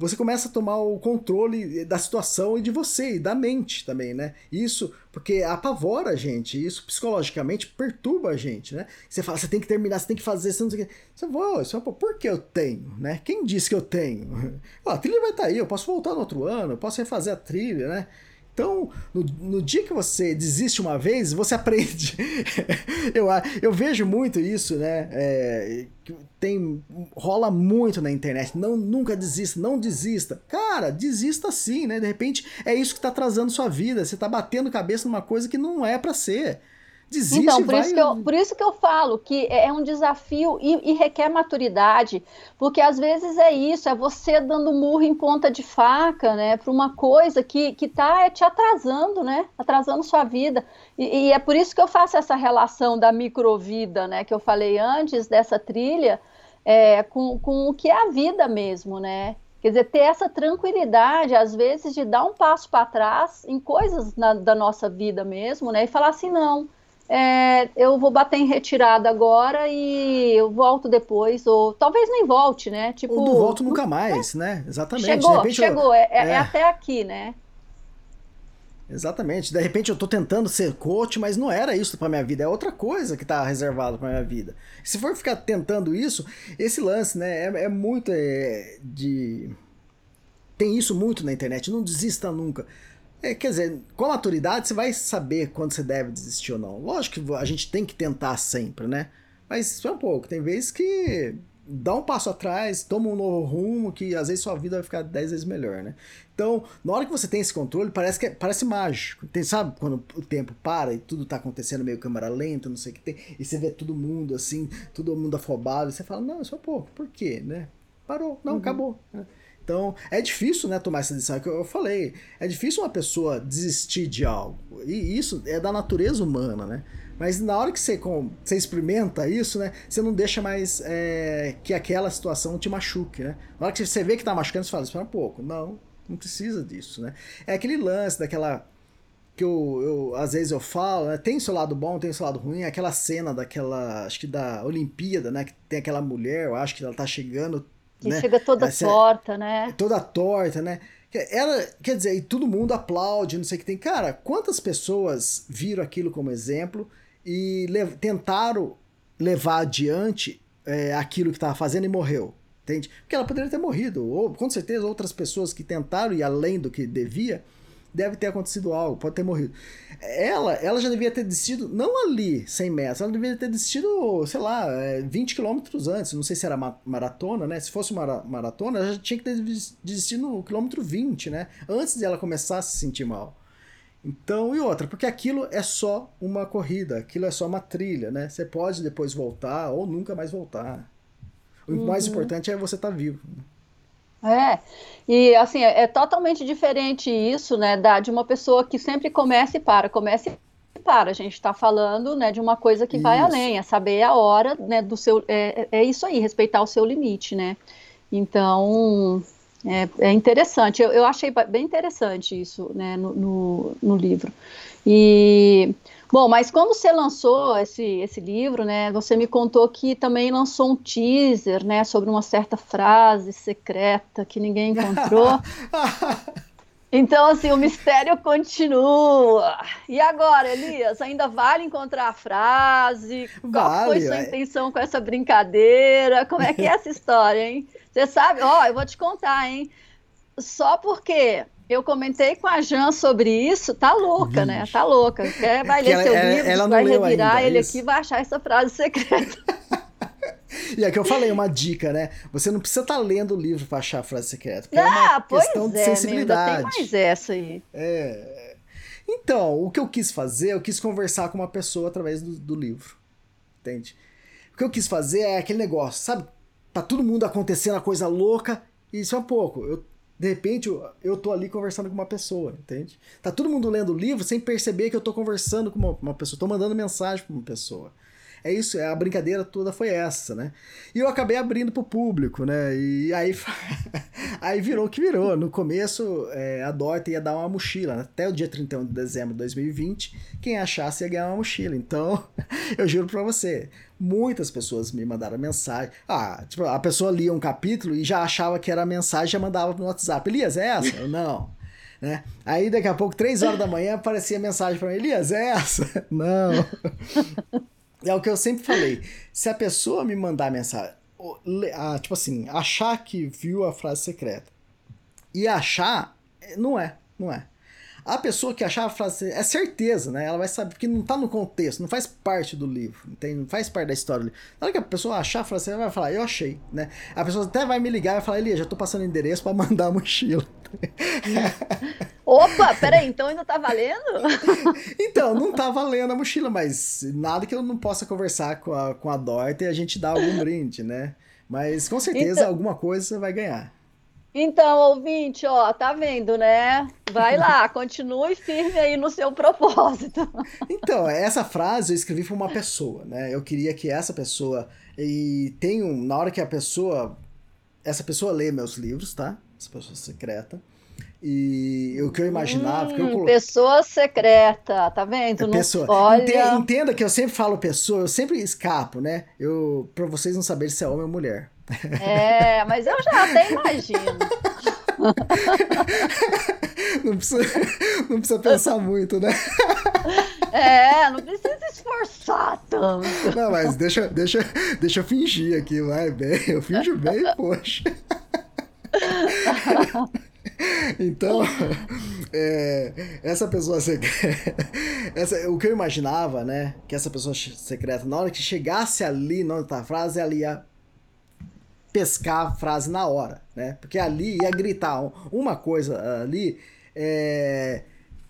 Você começa a tomar o controle da situação e de você, e da mente também, né? Isso porque apavora a gente, isso psicologicamente perturba a gente, né? Você fala, você tem que terminar, você tem que fazer, você não sei o que. Você vai, você fala, por que eu tenho, né? Quem disse que eu tenho? a trilha vai estar tá aí, eu posso voltar no outro ano, eu posso refazer a trilha, né? Então, no, no, dia que você desiste uma vez, você aprende. eu, eu vejo muito isso, né? É, tem rola muito na internet. Não, nunca desista, não desista. Cara, desista sim, né? De repente é isso que tá atrasando sua vida. Você tá batendo cabeça numa coisa que não é para ser. Desiste, então, por, vai... isso que eu, por isso que eu falo que é, é um desafio e, e, requer maturidade, porque às vezes é isso, é você dando murro em ponta de faca, né, para uma coisa que, que tá te atrasando, né, atrasando sua vida. E, e, é por isso que eu faço essa relação da microvida, né, que eu falei antes dessa trilha, é, com, com o que é a vida mesmo, né. Quer dizer, ter essa tranquilidade, às vezes, de dar um passo para trás em coisas na, da nossa vida mesmo, né, e falar assim, não é, eu vou bater em retirada agora e eu volto depois, ou talvez nem volte, né? Tipo, ou não volto nunca mais, é. né? Exatamente. Chegou, chegou, eu... é, é, é, até aqui, né? Exatamente. De repente eu tô tentando ser coach, mas não era isso para minha vida, é outra coisa que tá reservado para minha vida. Se for ficar tentando isso, esse lance, né, é, é muito é, de tem isso muito na internet, não desista nunca. É, quer dizer, com a maturidade você vai saber quando você deve desistir ou não. Lógico que a gente tem que tentar sempre, né? Mas é um pouco. Tem vezes que dá um passo atrás, toma um novo rumo, que às vezes sua vida vai ficar dez vezes melhor, né? Então, na hora que você tem esse controle, parece que é, parece mágico. Tem, sabe quando o tempo para e tudo tá acontecendo meio câmera lenta, não sei o que tem, e você vê todo mundo assim, todo mundo afobado, e você fala, não, só pouco, por quê, né? Parou, não, uhum. acabou. Né? Então, é difícil, né, tomar essa decisão. É que eu falei, é difícil uma pessoa desistir de algo. E isso é da natureza humana, né? Mas na hora que você, com, você experimenta isso, né? Você não deixa mais é, que aquela situação te machuque, né? Na hora que você vê que tá machucando, você fala, espera um pouco. Não, não precisa disso, né? É aquele lance daquela que eu, eu, às vezes eu falo, né? tem seu lado bom, tem seu lado ruim, aquela cena daquela, acho que da Olimpíada, né, que tem aquela mulher, eu acho que ela tá chegando que né? chega toda Essa, torta, né? Toda torta, né? Ela, quer dizer, e todo mundo aplaude, não sei o que tem. Cara, quantas pessoas viram aquilo como exemplo e tentaram levar adiante é, aquilo que estava fazendo e morreu? Entende? Porque ela poderia ter morrido, ou com certeza outras pessoas que tentaram ir além do que devia, deve ter acontecido algo, pode ter morrido. Ela, ela já devia ter desistido, não ali, 100 metros, ela devia ter desistido, sei lá, 20 é, quilômetros antes, não sei se era maratona, né? Se fosse uma maratona, ela já tinha que ter desistido no quilômetro 20, né? Antes de ela começar a se sentir mal. Então, e outra, porque aquilo é só uma corrida, aquilo é só uma trilha, né? Você pode depois voltar ou nunca mais voltar. O uhum. mais importante é você estar tá vivo. É, e assim, é, é, totalmente diferente isso, né, da, de uma pessoa que sempre começa e para, começa e para. A gente está falando, né, de uma coisa que isso. vai além, é saber a hora, né, do seu, é, é, é isso aí, respeitar o seu limite, né. Então, é, é interessante, eu, eu achei bem interessante isso, né, no, no, no livro. E Bom, mas quando você lançou esse, esse livro, né, você me contou que também lançou um teaser, né, sobre uma certa frase secreta que ninguém encontrou. Então, assim, o mistério continua. E agora, Elias, ainda vale encontrar a frase? Qual vale, foi sua é. intenção com essa brincadeira? Como é que é essa história, hein? Você sabe? Ó, oh, eu vou te contar, hein? Só porque eu comentei com a Jan sobre isso, tá louca, né? Tá louca. Quer, vai ler ela, seu ela, livro, ela vai revirar ainda, ele isso. aqui vai achar essa frase secreta. E é que eu falei, uma dica, né? Você não precisa estar tá lendo o livro para achar a frase secreta. Ah, é uma ah, questão de é, sensibilidade. Meu, tem mais essa aí. É. Então, o que eu quis fazer, eu quis conversar com uma pessoa através do, do livro. Entende? O que eu quis fazer é aquele negócio, sabe? Tá todo mundo acontecendo a coisa louca Isso é pouco. Eu, de repente, eu, tô ali conversando com uma pessoa, entende? Tá todo mundo lendo o livro sem perceber que eu tô conversando com uma, uma pessoa, tô mandando mensagem pra uma pessoa. É isso, é, a brincadeira toda foi essa, né? E eu acabei abrindo pro público, né? E aí, aí virou o que virou. No começo, é, a Dorothy ia dar uma mochila. Né? Até o dia 31 de dezembro de 2020, quem achasse ia ganhar uma mochila. Então, eu juro pra você, muitas pessoas me mandaram mensagem. Ah, tipo, a pessoa lia um capítulo e já achava que era a mensagem já mandava no WhatsApp. Elias, é essa? Eu, não. Né? Aí daqui a pouco, três horas da manhã, aparecia mensagem para mim, Elias, é essa? Não. É o que eu sempre falei. Se a pessoa me mandar mensagem, tipo assim, achar que viu a frase secreta e achar, não é, não é. A pessoa que achar a frase é certeza, né? Ela vai saber, porque não tá no contexto, não faz parte do livro, tem, não faz parte da história do livro. Na hora que a pessoa achar a frase, ela vai falar, eu achei, né? A pessoa até vai me ligar e vai falar, Elia, já tô passando endereço para mandar a mochila. Opa, peraí, então ainda tá valendo? então, não tá valendo a mochila, mas nada que eu não possa conversar com a, com a Dorte e a gente dar algum brinde, né? Mas com certeza então... alguma coisa você vai ganhar. Então, ouvinte, ó, tá vendo, né? Vai lá, continue firme aí no seu propósito. Então, essa frase eu escrevi para uma pessoa, né? Eu queria que essa pessoa e tem um, na hora que a pessoa essa pessoa lê meus livros, tá? Pessoa secreta. E o que eu imaginava. Hum, eu colo... Pessoa secreta, tá vendo? É pessoa. Olha... Entenda que eu sempre falo pessoa, eu sempre escapo, né? Eu, pra vocês não saberem se é homem ou mulher. É, mas eu já até imagino. não, precisa, não precisa pensar muito, né? É, não precisa esforçar tanto. Não, mas deixa, deixa, deixa eu fingir aqui, vai bem. Eu finjo bem, poxa. Então, é, essa pessoa secreta. Essa, o que eu imaginava, né? Que essa pessoa secreta, na hora que chegasse ali, na outra frase, ela ia pescar a frase na hora, né? Porque ali ia gritar uma coisa ali. É,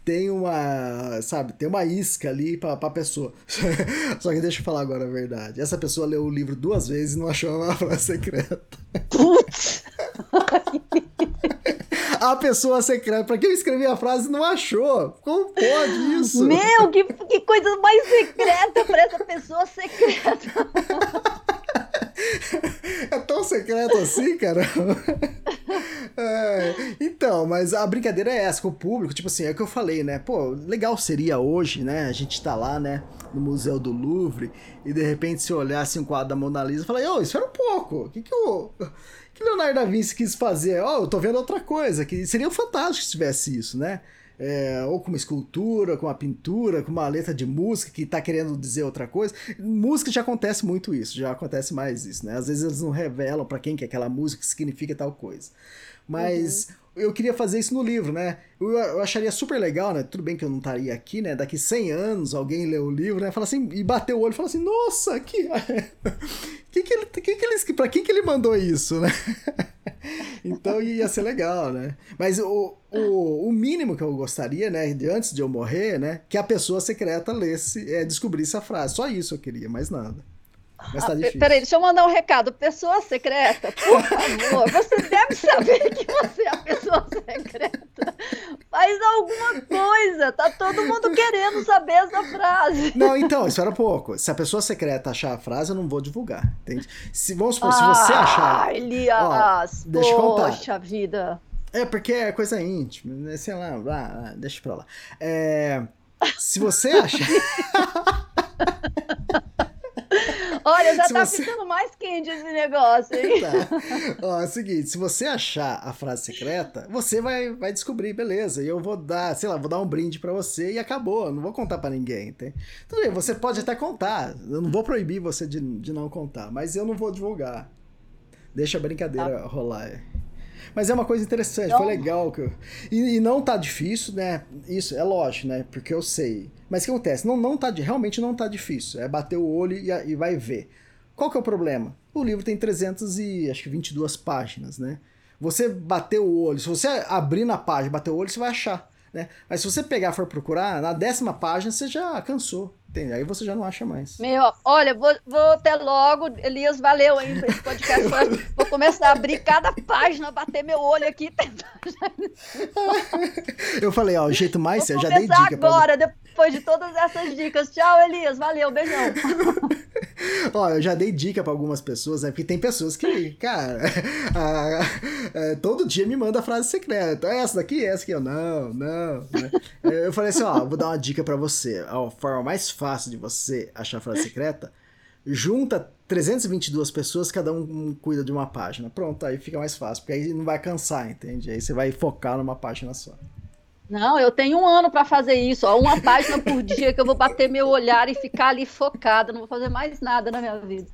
tem uma, sabe, tem uma isca ali pra, pra pessoa. Só que deixa eu falar agora a verdade. Essa pessoa leu o livro duas vezes e não achou uma frase secreta. Putz! a pessoa secreta, pra quem eu escrevi a frase, não achou. Como pode isso? Meu, que, que coisa mais secreta pra essa pessoa secreta. É tão secreto assim, cara? É, então, mas a brincadeira é essa com o público, tipo assim, é o que eu falei, né? Pô, legal seria hoje, né? A gente tá lá, né? No Museu do Louvre e de repente se olhasse um quadro da Mona Lisa e falar, ô, isso era um pouco. O que que o que Leonardo da Vinci quis fazer? Ó, oh, eu tô vendo outra coisa, que seria fantástico se tivesse isso, né? É, ou com uma escultura, com uma pintura, com uma letra de música que está querendo dizer outra coisa. Música já acontece muito isso, já acontece mais isso, né? Às vezes eles não revelam para quem que é aquela música significa tal coisa. Mas uhum eu queria fazer isso no livro, né? Eu, eu, acharia super legal, né? Tudo bem que eu não estaria aqui, né? Daqui 100 anos alguém lê o livro, né? Fala assim, e bateu o olho e fala assim: nossa, que. que, que, ele, que, que ele, pra quem que ele mandou isso, né? então ia ser legal, né? Mas o, o, o mínimo que eu gostaria, né? De, antes de eu morrer, né? Que a pessoa secreta lesse, é, descobrisse a frase. Só isso eu queria, mais nada. Mas tá ah, difícil. Peraí, deixa eu mandar um recado. Pessoa secreta, por favor, você deve saber que você é a pessoa secreta. Faz alguma coisa. Tá todo mundo querendo saber essa frase. Não, então, isso era pouco. Se a pessoa secreta achar a frase, eu não vou divulgar. Entende? Se, vamos supor, se você achar. Ai, Elias, ó, deixa. Poxa vida. É, porque é coisa íntima, né? sei lá, lá deixa pra lá. É, se você achar. Olha, já se tá você... ficando mais quente esse negócio, hein? Tá. Ó, é o seguinte, se você achar a frase secreta, você vai, vai descobrir, beleza. E eu vou dar, sei lá, vou dar um brinde para você e acabou. Não vou contar para ninguém, tem? Tudo bem, você pode até contar. Eu não vou proibir você de, de não contar, mas eu não vou divulgar. Deixa a brincadeira tá. rolar. Mas é uma coisa interessante, não. foi legal. Que eu... e, e, não tá difícil, né? Isso, é lógico, né? Porque eu sei. Mas o que acontece? Não, não tá, realmente não tá difícil. É bater o olho e, e vai ver. Qual que é o problema? O livro tem 322 páginas, né? Você bater o olho, se você abrir na página, bater o olho, você vai achar. Né? Mas se você pegar e for procurar, na décima página você já cansou. Entende? Aí você já não acha mais. Meu, olha, vou, vou até logo, Elias, valeu hein, esse podcast. vou começar a abrir cada página, bater meu olho aqui. Eu falei, ó, o jeito mais vou já dei dica. agora, pra... depois de todas essas dicas. Tchau, Elias, valeu, beijão. Ó, eu já dei dica para algumas pessoas, né? Porque tem pessoas que, cara, a, a, todo dia me manda frase secreta. Essa daqui, essa aqui, eu não, não. Né? Eu falei assim, ó, vou dar uma dica para você. A forma mais fácil de você achar frase secreta, junta 322 pessoas, cada um cuida de uma página. Pronto, aí fica mais fácil, porque aí não vai cansar, entende? Aí você vai focar numa página só. Não, eu tenho um ano para fazer isso, ó, uma página por dia que eu vou bater meu olhar e ficar ali focada, não vou fazer mais nada na minha vida.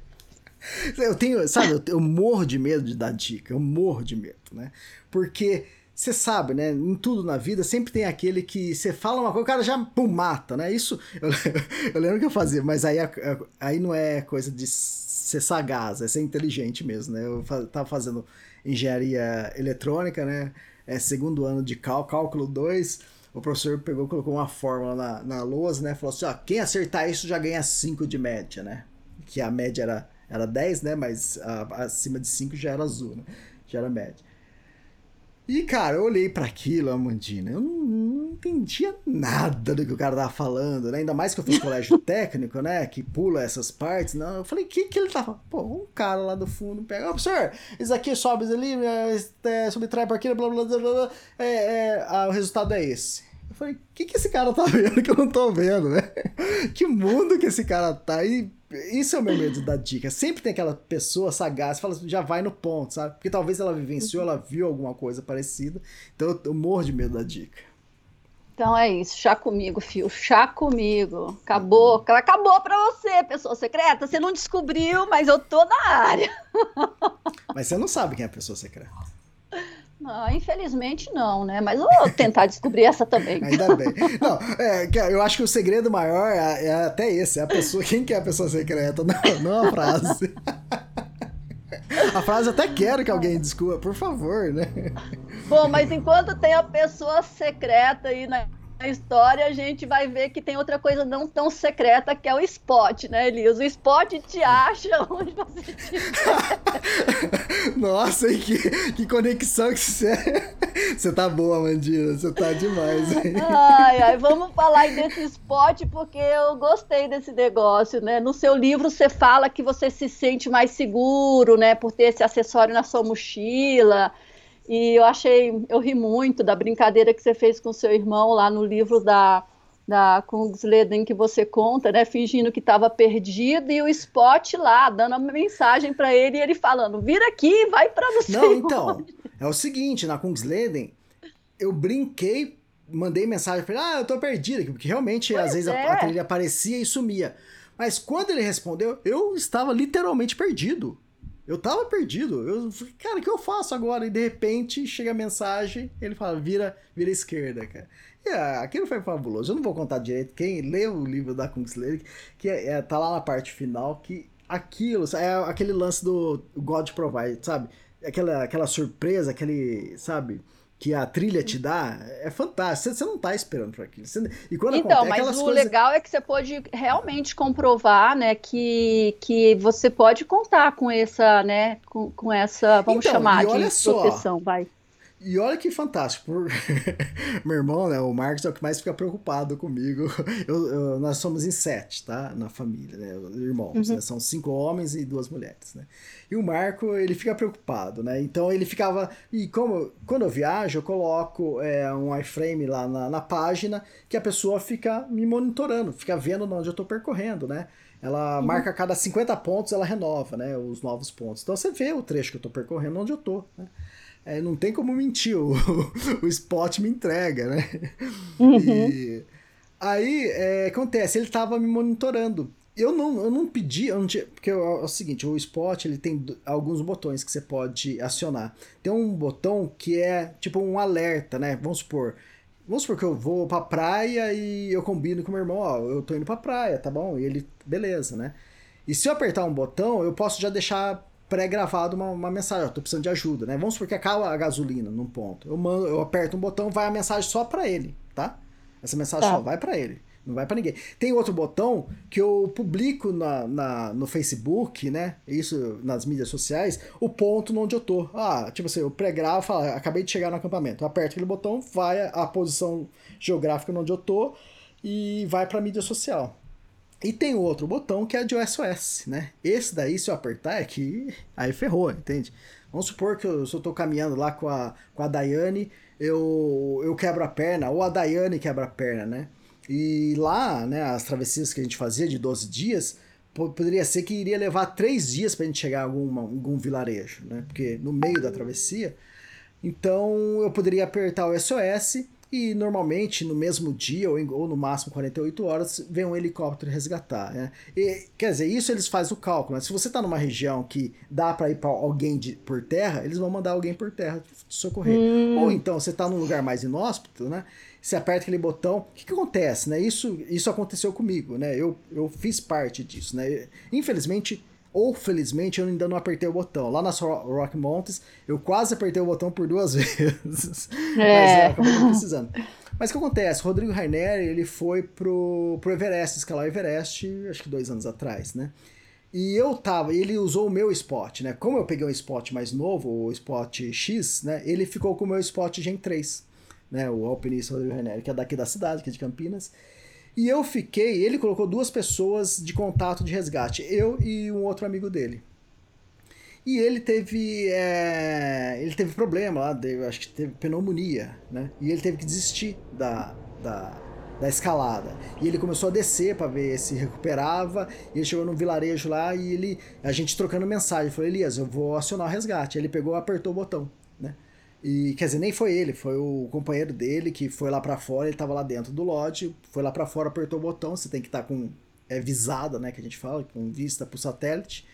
Eu tenho, sabe, eu, eu morro de medo de dar dica, eu morro de medo, né? Porque você sabe, né? Em tudo na vida sempre tem aquele que você fala uma coisa, o cara já pum, mata, né? Isso eu, eu lembro que eu fazia, mas aí, aí não é coisa de ser sagaz, é ser inteligente mesmo, né? Eu tava fazendo engenharia eletrônica, né? É, segundo ano de cálculo 2, o professor pegou colocou uma fórmula na, na lousa, né? Falou assim, ó, quem acertar isso já ganha 5 de média, né? Que a média era, era 10, né? Mas a, acima de 5 já era azul, né? Já era média. E, cara, eu olhei para aquilo, Amandina, eu não, não, entendia nada do que o cara tava falando, né? Ainda mais que eu fiz colégio técnico, né? Que pula essas partes. Não, eu falei, o que que ele tava... Pô, um cara lá do fundo pega... Ó, oh, professor, isso aqui sobe ali, é, é, subtrai para aqui, blá, blá, blá, blá, é, é, ah, o resultado é esse. Eu falei, o que que esse cara tá vendo que eu não tô vendo, né? que mundo que esse cara tá? E isso é o meu medo da dica. Sempre tem aquela pessoa sagaz, fala, já vai no ponto, sabe? Porque talvez ela vivenciou, ela viu alguma coisa parecida. Então eu, eu morro de medo da dica. Então é isso, chá comigo, fio, chá comigo. Acabou, acabou pra você, pessoa secreta. Você não descobriu, mas eu tô na área. Mas você não sabe quem é a pessoa secreta. Ah, infelizmente não, né? Mas eu vou tentar descobrir essa também. Ainda bem. Não, é, eu acho que o segredo maior é, é, até esse, é a pessoa, quem que é a pessoa secreta, não, não a frase. A frase até quero que alguém descubra, por favor, né? Bom, mas enquanto tem a pessoa secreta aí na na história, a gente vai ver que tem outra coisa não tão secreta que é o spot, né, Elias? O spot te acha onde você estiver. Nossa, e que, que conexão que você é. Você tá boa, Mandina, você tá demais. Hein? Ai, ai, vamos falar desse spot porque eu gostei desse negócio, né? No seu livro você fala que você se sente mais seguro, né, por ter esse acessório na sua mochila. E eu achei, eu ri muito da brincadeira que você fez com seu irmão lá no livro da, da Kungsleden que você conta, né, fingindo que estava perdido e o Spot lá dando uma mensagem para ele e ele falando: "Vira aqui, vai para você". Não, então, é o seguinte, na Kungsleden eu brinquei, mandei mensagem para ele: "Ah, eu tô perdido", porque realmente pois às vezes é. a, a trilha aparecia e sumia. Mas quando ele respondeu, eu estava literalmente perdido. Eu tava perdido. Eu falei, cara, o que eu faço agora? E de repente chega a mensagem, ele fala, vira, vira esquerda, cara. E ah, aquilo foi fabuloso. Eu não vou contar direito. Quem lê o livro da Kungsleder, que é, é, tá lá na parte final, que aquilo, é aquele lance do God Provide, sabe? Aquela, aquela surpresa, aquele, sabe? Que a trilha te dá é fantástico. Você, não está esperando para aquilo. Você, e quando então, acontece, mas o coisas... legal é que você pode realmente comprovar, né, que, que você pode contar com essa, né, com, com essa, vamos então, chamar de só, proteção, vai. E olha que fantástico. Por... Meu irmão, né, o Marcos é o que mais fica preocupado comigo. Eu, eu, nós somos em sete, tá? Na família, né? Irmãos, uhum. né? São cinco homens e duas mulheres, né? E o Marco, ele fica preocupado, né? Então ele ficava. E como quando eu viajo, eu coloco é, um iframe lá na, na página que a pessoa fica me monitorando, fica vendo onde eu tô percorrendo, né? Ela uhum. marca a cada 50 pontos, ela renova, né? Os novos pontos. Então você vê o trecho que eu tô percorrendo, onde eu tô, né? É, não tem como mentir, o, o spot me entrega, né? Uhum. E aí, é, acontece, ele tava me monitorando. Eu não, eu não pedi, eu não tinha, porque é o seguinte, o Spot ele tem alguns botões que você pode acionar. Tem um botão que é tipo um alerta, né? Vamos supor, vamos supor que eu vou pra praia e eu combino com meu irmão, ó, eu tô indo pra praia, tá bom? E ele, beleza, né? E se eu apertar um botão, eu posso já deixar pré-gravado uma, uma mensagem, ó, tô precisando de ajuda, né? Vamos supor que acaba a gasolina num ponto. Eu, mando, eu aperto um botão, vai a mensagem só para ele. tá? Essa mensagem tá. só vai para ele. Não vai para ninguém. Tem outro botão que eu publico na, na, no Facebook, né? Isso nas mídias sociais, o ponto onde eu tô. Ah, tipo assim, eu pré-gravo, falo, ah, acabei de chegar no acampamento. Eu aperto aquele botão, vai a posição geográfica onde eu tô e vai para mídia social. E tem outro botão que é de SOS, né? Esse daí, se eu apertar, é que aí ferrou, entende? Vamos supor que eu, se eu tô caminhando lá com a, com a Daiane, eu, eu quebro a perna, ou a Daiane quebra a perna, né? E lá, né, as travessias que a gente fazia de 12 dias, poderia ser que iria levar três dias para a gente chegar a alguma, algum vilarejo, né? Porque no meio da travessia. Então eu poderia apertar o SOS e normalmente no mesmo dia ou, em, ou no máximo 48 horas vem um helicóptero resgatar. Né? E, quer dizer, isso eles fazem o cálculo. Né? Se você está numa região que dá para ir para alguém de, por terra, eles vão mandar alguém por terra te socorrer. Hum. Ou então você está num lugar mais inóspito, né? Você aperta aquele botão. O que, que, acontece? Né? Isso, isso aconteceu comigo. Né? Eu, eu fiz parte disso. Né? Infelizmente ou felizmente eu ainda não apertei o botão. Lá nas Rock Mountains, eu quase apertei o botão por duas vezes. É. Mas é, acabei não precisando. Mas o que acontece? Rodrigo Rainer, ele foi pro, pro Everest, escalar o Everest, acho que dois anos atrás, né? E eu tava, ele usou o meu spot, né? Como eu peguei um spot mais novo, o spot X, né? Ele ficou com o meu spot Gen 3, né? O alpinista Rodrigo Rainer, que é daqui da cidade, que é de Campinas. E eu fiquei, ele colocou duas pessoas de contato de resgate, eu e um outro amigo dele. E ele teve, é, ele teve problema lá, acho que teve pneumonia, né? E ele teve que desistir da, da, da escalada. E ele começou a descer para ver se recuperava. E ele chegou num vilarejo lá e ele, a gente trocando mensagem, falou: Elias, eu vou acionar o resgate. Ele pegou, apertou o botão? E quer dizer, nem foi ele, foi o companheiro dele que foi lá para fora, ele tava lá dentro do lote, foi lá para fora, apertou o botão, você tem que estar tá com é visada, né, que a gente fala, com vista pro satélite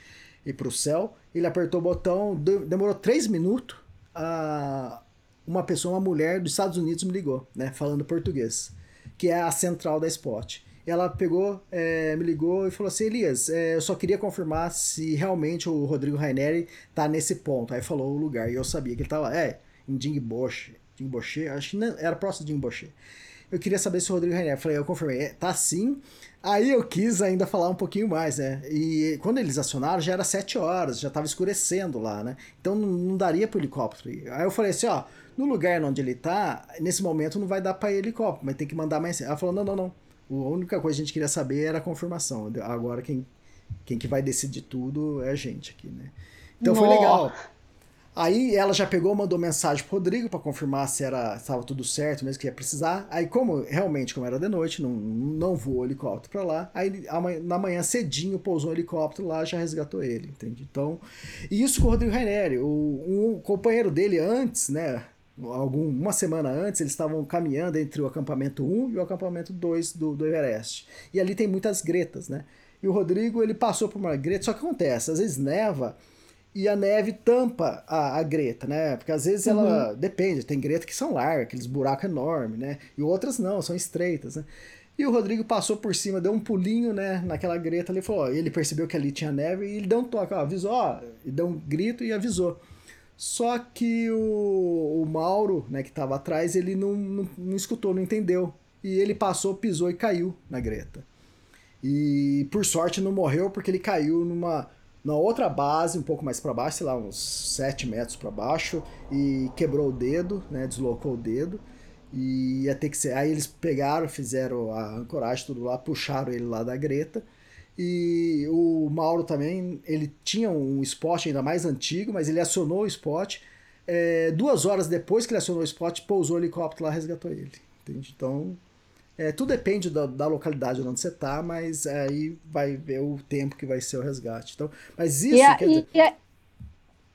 e pro céu. Ele apertou o botão, demorou três minutos, a uma pessoa, uma mulher dos Estados Unidos me ligou, né, falando português, que é a central da Spot. Ela pegou, é, me ligou e falou assim: Elias, é, eu só queria confirmar se realmente o Rodrigo Raineri tá nesse ponto. Aí falou o lugar e eu sabia que ele tava. É, em Dingboche. Dingboche, acho que não, era próximo de Dingboche. Eu queria saber se o Rodrigo Rainer. Falei, eu confirmei, é, tá sim. Aí eu quis ainda falar um pouquinho mais, né? E quando eles acionaram, já era sete horas, já tava escurecendo lá, né? Então não, não daria pro helicóptero. Aí eu falei assim, ó, no lugar onde ele tá, nesse momento não vai dar pra ir helicóptero, mas tem que mandar mais. Ela falou, não, não, não. A única coisa que a gente queria saber era a confirmação. Agora quem, quem que vai decidir tudo é a gente aqui, né? Então Nossa. foi legal. Aí ela já pegou, mandou mensagem pro Rodrigo para confirmar se era estava tudo certo, mesmo que ia precisar. Aí, como realmente, como era de noite, não, não voou o helicóptero para lá. Aí, na manhã cedinho, pousou o helicóptero lá já resgatou ele, entende? Então, e isso com o Rodrigo Raineri. O, um companheiro dele antes, né? Algum, uma semana antes, eles estavam caminhando entre o acampamento 1 e o acampamento 2 do, do Everest. E ali tem muitas gretas, né? E o Rodrigo, ele passou por uma greta, só que acontece, às vezes neva e a neve tampa a, a greta, né? Porque às vezes ela uhum. depende, tem greta que são largas, aqueles buracos enormes, né? E outras não, são estreitas, né? E o Rodrigo passou por cima, deu um pulinho, né, naquela greta ali, falou, ó, ele percebeu que ali tinha neve e ele deu um toque, ó, avisou, ó, e deu um grito e avisou. Só que o, o Mauro, né, que estava atrás, ele não, não, não escutou, não entendeu. E ele passou, pisou e caiu na greta. E por sorte não morreu porque ele caiu numa na outra base, um pouco mais para baixo, sei lá, uns 7 metros para baixo, e quebrou o dedo, né, deslocou o dedo, e ia ter que ser. Aí eles pegaram, fizeram a ancoragem, tudo lá, puxaram ele lá da greta. E o Mauro também, ele tinha um spot ainda mais antigo, mas ele acionou o spot. É, duas horas depois que ele acionou o spot, pousou o helicóptero lá resgatou ele. Entende? Então, é, tudo depende da, da, localidade onde você está, mas aí vai ver o tempo que vai ser o resgate. Então, mas isso e a, quer dizer, e, a,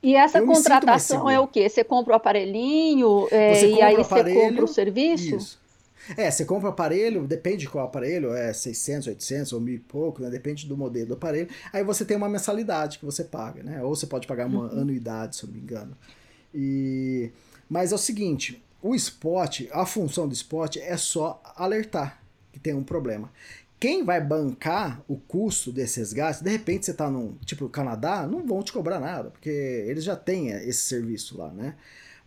e essa contratação é o quê? Você compra o aparelhinho é, e aí você compra o serviço? Isso. É, você compra o aparelho, depende de qual aparelho, é 600, 800 ou mil e pouco, né? depende do modelo do aparelho. Aí você tem uma mensalidade que você paga, né? Ou você pode pagar uma uhum. anuidade, se eu não me engano. E... Mas é o seguinte, o spot, a função do spot é só alertar que tem um problema. Quem vai bancar o custo desse resgate, de repente você está num, tipo, Canadá, não vão te cobrar nada, porque eles já têm esse serviço lá, né?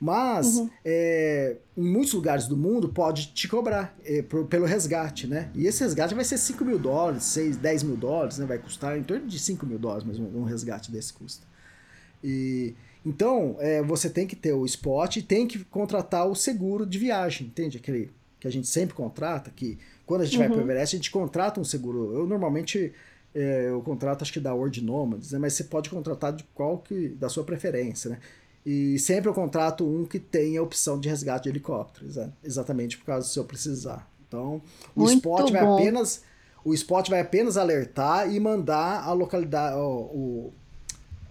Mas uhum. é, em muitos lugares do mundo pode te cobrar é, por, pelo resgate, né? E esse resgate vai ser 5 mil dólares, 6, 10 mil dólares, né? Vai custar em torno de 5 mil dólares, mas um, um resgate desse custa. E, então, é, você tem que ter o spot e tem que contratar o seguro de viagem, entende? Aquele que a gente sempre contrata, que quando a gente uhum. vai para o Everest, a gente contrata um seguro. Eu normalmente é, eu contrato acho que da World Nomads, né? mas você pode contratar de qual que da sua preferência, né? E sempre eu contrato um que tenha a opção de resgate de helicóptero, exa exatamente por causa se eu precisar. Então, o Muito spot vai apenas o spot vai apenas alertar e mandar a localidade, o, o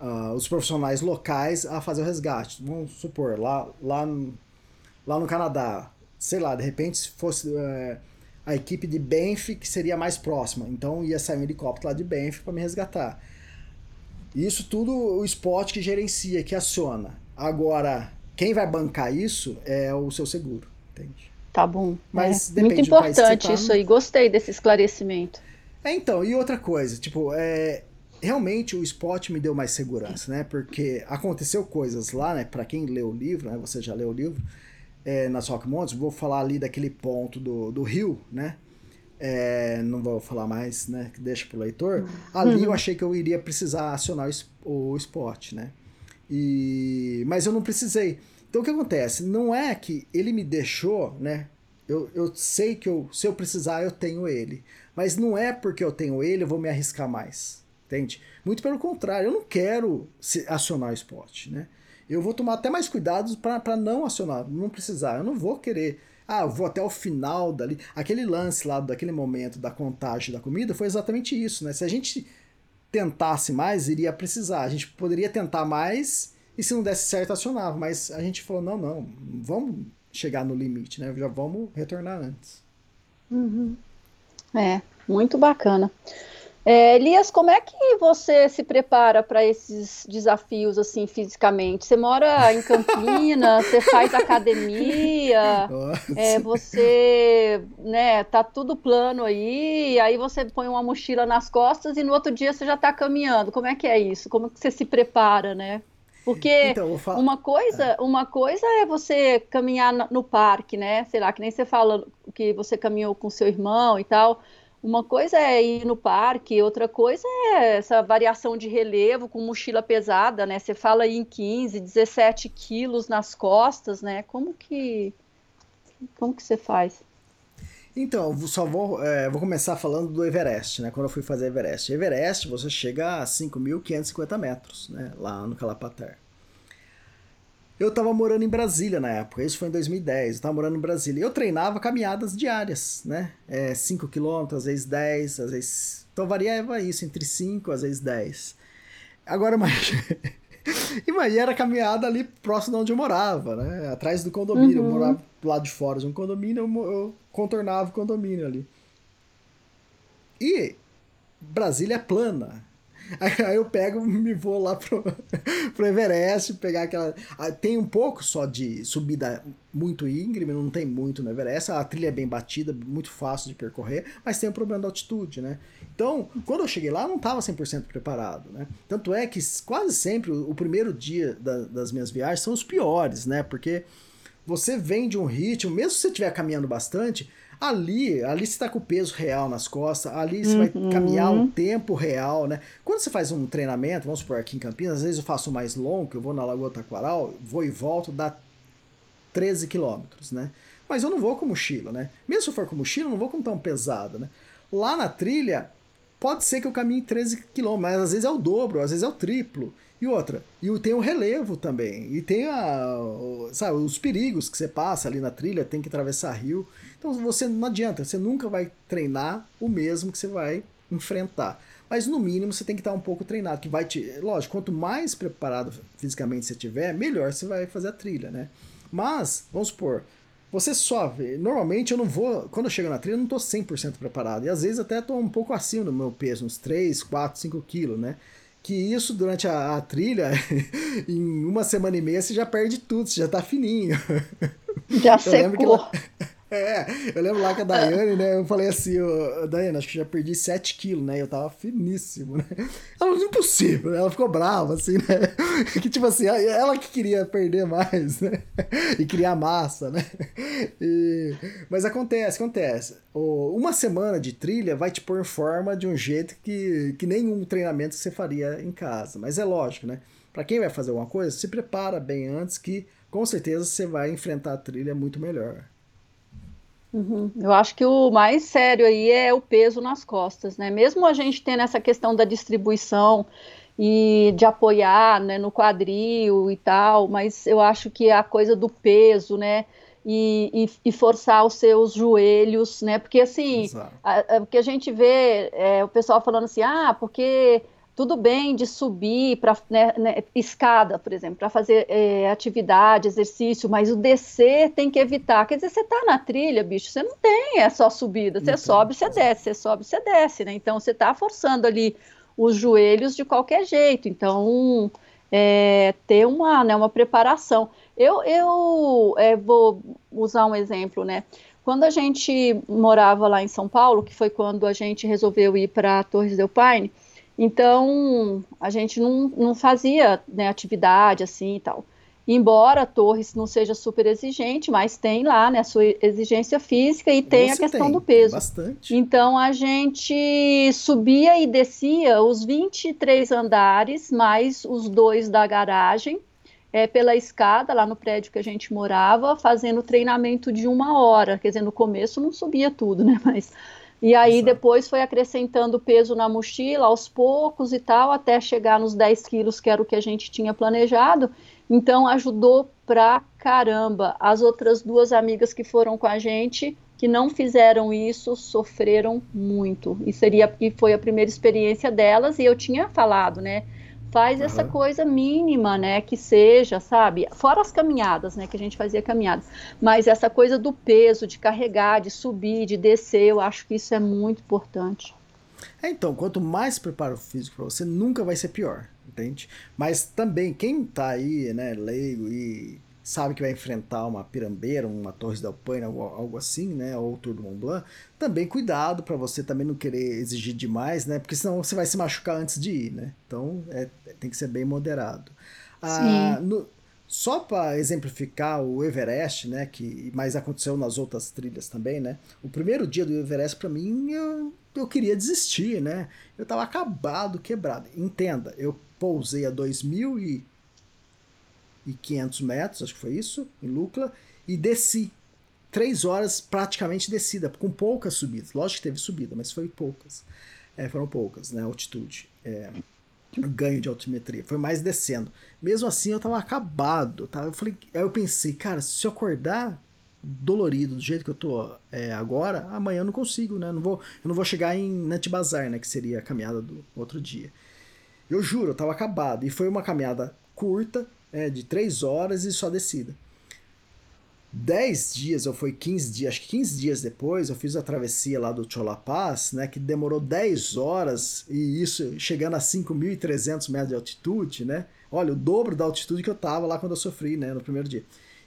uh, os profissionais locais a fazer o resgate. Vamos supor, lá, lá, no, lá no Canadá, sei lá, de repente se fosse uh, a equipe de Banff que seria mais próxima, então ia sair um helicóptero lá de Banff para me resgatar. Isso tudo o spot que gerencia, que aciona. Agora, quem vai bancar isso é o seu seguro, entende? Tá bom. Mas é. muito importante tá, isso aí. Gostei desse esclarecimento. É, então, e outra coisa, tipo, é, realmente o spot me deu mais segurança, né? Porque aconteceu coisas lá, né? Para quem leu o livro, né? Você já leu o livro, é, nas Rock Mountains, vou falar ali daquele ponto do, do rio, né? é, não vou falar mais, né? Deixa pro leitor. Ali eu achei que eu iria precisar acionar o, o spot, né? E, mas eu não precisei. Então o que acontece? Não é que ele me deixou, né? Eu, eu sei que eu, se eu precisar, eu tenho ele. Mas não é porque eu tenho ele, eu vou me arriscar mais. Entende? Muito pelo contrário, eu não quero acionar o spot, né? Eu vou tomar até mais cuidados para não acionar, não precisar. Eu não vou querer ah, eu vou até o final dali. Aquele lance lá daquele momento da contagem da comida foi exatamente isso, né? Se a gente tentasse mais, iria precisar. A gente poderia tentar mais e se não desse certo, acionava. Mas a gente falou, não, não, vamos chegar no limite, né? Já vamos retornar antes. Uhum. É, muito bacana. É, Elias, como é que você se prepara para esses desafios assim fisicamente? Você mora em Campinas, você faz academia, é, você, né, tá tudo plano aí, aí você põe uma mochila nas costas e no outro dia você já está caminhando. Como é que é isso? Como é que você se prepara, né? Porque então, uma coisa, é. uma coisa é você caminhar no parque, né? Sei lá, que nem você fala que você caminhou com seu irmão e tal. Uma coisa é ir no parque, outra coisa é essa variação de relevo com mochila pesada, né? Você fala aí em 15, 17 quilos nas costas, né? Como que, como que você faz? Então, só vou, é, vou começar falando do Everest, né? Quando eu fui fazer Everest. Everest, você chega a 5.550 metros, né? Lá no Calapatar. Eu tava morando em Brasília na época, isso foi em 2010, eu tava morando em Brasília. Eu treinava caminhadas diárias, né? 5 é, km, às vezes 10, às vezes. Então variava isso, entre 5 às vezes 10. Agora imagina. imagina era caminhada ali próximo de onde eu morava, né? Atrás do condomínio. Uhum. Eu morava do lado de fora de um condomínio, eu, eu contornava o condomínio ali. E Brasília é plana. Aí eu pego me vou lá pro, pro Everest, pegar aquela. Tem um pouco só de subida muito íngreme, não tem muito no Everest. A trilha é bem batida, muito fácil de percorrer, mas tem o problema da altitude, né? Então, quando eu cheguei lá, eu não estava 100% preparado, né? Tanto é que quase sempre o primeiro dia da, das minhas viagens são os piores, né? Porque você vem de um ritmo, mesmo se você estiver caminhando bastante, Ali, ali você está com o peso real nas costas, ali você uhum. vai caminhar o tempo real, né? Quando você faz um treinamento, vamos supor aqui em Campinas, às vezes eu faço mais longo, eu vou na Lagoa Taquaral, vou e volto, dá 13 quilômetros, né? Mas eu não vou com mochila, né? Mesmo se eu for com mochila, eu não vou com tão pesado, né? Lá na trilha, pode ser que eu caminhe 13 quilômetros, mas às vezes é o dobro, às vezes é o triplo. E outra, e tem o relevo também, e tem a, sabe, os perigos que você passa ali na trilha, tem que atravessar rio. Então você não adianta, você nunca vai treinar o mesmo que você vai enfrentar. Mas no mínimo você tem que estar um pouco treinado, que vai te. Lógico, quanto mais preparado fisicamente você tiver, melhor você vai fazer a trilha, né? Mas, vamos supor, você sobe. Normalmente eu não vou. Quando eu chego na trilha, eu não estou 100% preparado. E às vezes até estou um pouco acima do meu peso, uns 3, 4, 5 quilos, né? Que isso durante a, a trilha, em uma semana e meia, você já perde tudo, você já está fininho. Já secou. É, eu lembro lá com a Daiane, né? Eu falei assim, oh, Daiane, acho que já perdi 7 quilos, né? Eu tava finíssimo, né? Ela falou, impossível, né? Ela ficou brava, assim, né? Que tipo assim, ela que queria perder mais, né? E criar massa, né? E... Mas acontece, acontece. Uma semana de trilha vai te pôr em forma de um jeito que, que nenhum treinamento você faria em casa. Mas é lógico, né? Pra quem vai fazer alguma coisa, se prepara bem antes que com certeza você vai enfrentar a trilha muito melhor. Uhum. Eu acho que o mais sério aí é o peso nas costas, né? Mesmo a gente tendo essa questão da distribuição e de apoiar né, no quadril e tal, mas eu acho que a coisa do peso, né? E, e, e forçar os seus joelhos, né? Porque assim, o que a gente vê é o pessoal falando assim, ah, porque tudo bem de subir para né, né, escada, por exemplo, para fazer é, atividade, exercício, mas o descer tem que evitar. Quer dizer, você está na trilha, bicho, você não tem é só subida, você sobe, você desce, você sobe, você desce, né? Então você está forçando ali os joelhos de qualquer jeito. Então é, ter uma, né, uma preparação. Eu, eu é, vou usar um exemplo, né? Quando a gente morava lá em São Paulo, que foi quando a gente resolveu ir para Torres del Paine, então, a gente não, não fazia né, atividade assim e tal. Embora a Torres não seja super exigente, mas tem lá né, a sua exigência física e tem Você a questão tem, do peso. Bastante. Então a gente subia e descia os 23 andares, mais os dois da garagem, é, pela escada lá no prédio que a gente morava, fazendo treinamento de uma hora. Quer dizer, no começo não subia tudo, né? Mas e aí Exato. depois foi acrescentando peso na mochila aos poucos e tal, até chegar nos 10 quilos, que era o que a gente tinha planejado. Então ajudou pra caramba. As outras duas amigas que foram com a gente, que não fizeram isso, sofreram muito. E seria e foi a primeira experiência delas, e eu tinha falado, né? Faz uhum. essa coisa mínima, né, que seja, sabe, fora as caminhadas, né, que a gente fazia caminhadas, mas essa coisa do peso, de carregar, de subir, de descer, eu acho que isso é muito importante. É, então, quanto mais preparo físico para você, nunca vai ser pior, entende? Mas também, quem tá aí, né, leigo e sabe que vai enfrentar uma pirambeira, uma Torres del Paine, algo, algo assim, né, ou Tour do Mont Blanc, também cuidado para você também não querer exigir demais, né, porque senão você vai se machucar antes de ir, né, então é, tem que ser bem moderado. Ah, no, só para exemplificar o Everest, né, que mas aconteceu nas outras trilhas também, né, o primeiro dia do Everest para mim eu, eu queria desistir, né, eu tava acabado, quebrado. Entenda, eu pousei a 2000 e e 500 metros, acho que foi isso, em Lucla, e desci. Três horas praticamente descida, com poucas subidas. Lógico que teve subida, mas foi poucas. É, foram poucas, né? Altitude. É, ganho de altimetria. Foi mais descendo. Mesmo assim, eu tava acabado. Tá? Eu falei, aí eu pensei, cara, se eu acordar dolorido do jeito que eu tô é, agora, amanhã eu não consigo, né? Não vou, eu não vou chegar em Nantibazar, né? Que seria a caminhada do outro dia. Eu juro, eu tava acabado. E foi uma caminhada curta, é, de 3 horas e só descida. 10 dias, ou foi 15 dias, acho que 15 dias depois, eu fiz a travessia lá do Cholapaz, né, que demorou 10 horas, e isso chegando a 5.300 metros de altitude, né? Olha, o dobro da altitude que eu tava lá quando eu sofri, né, no primeiro dia.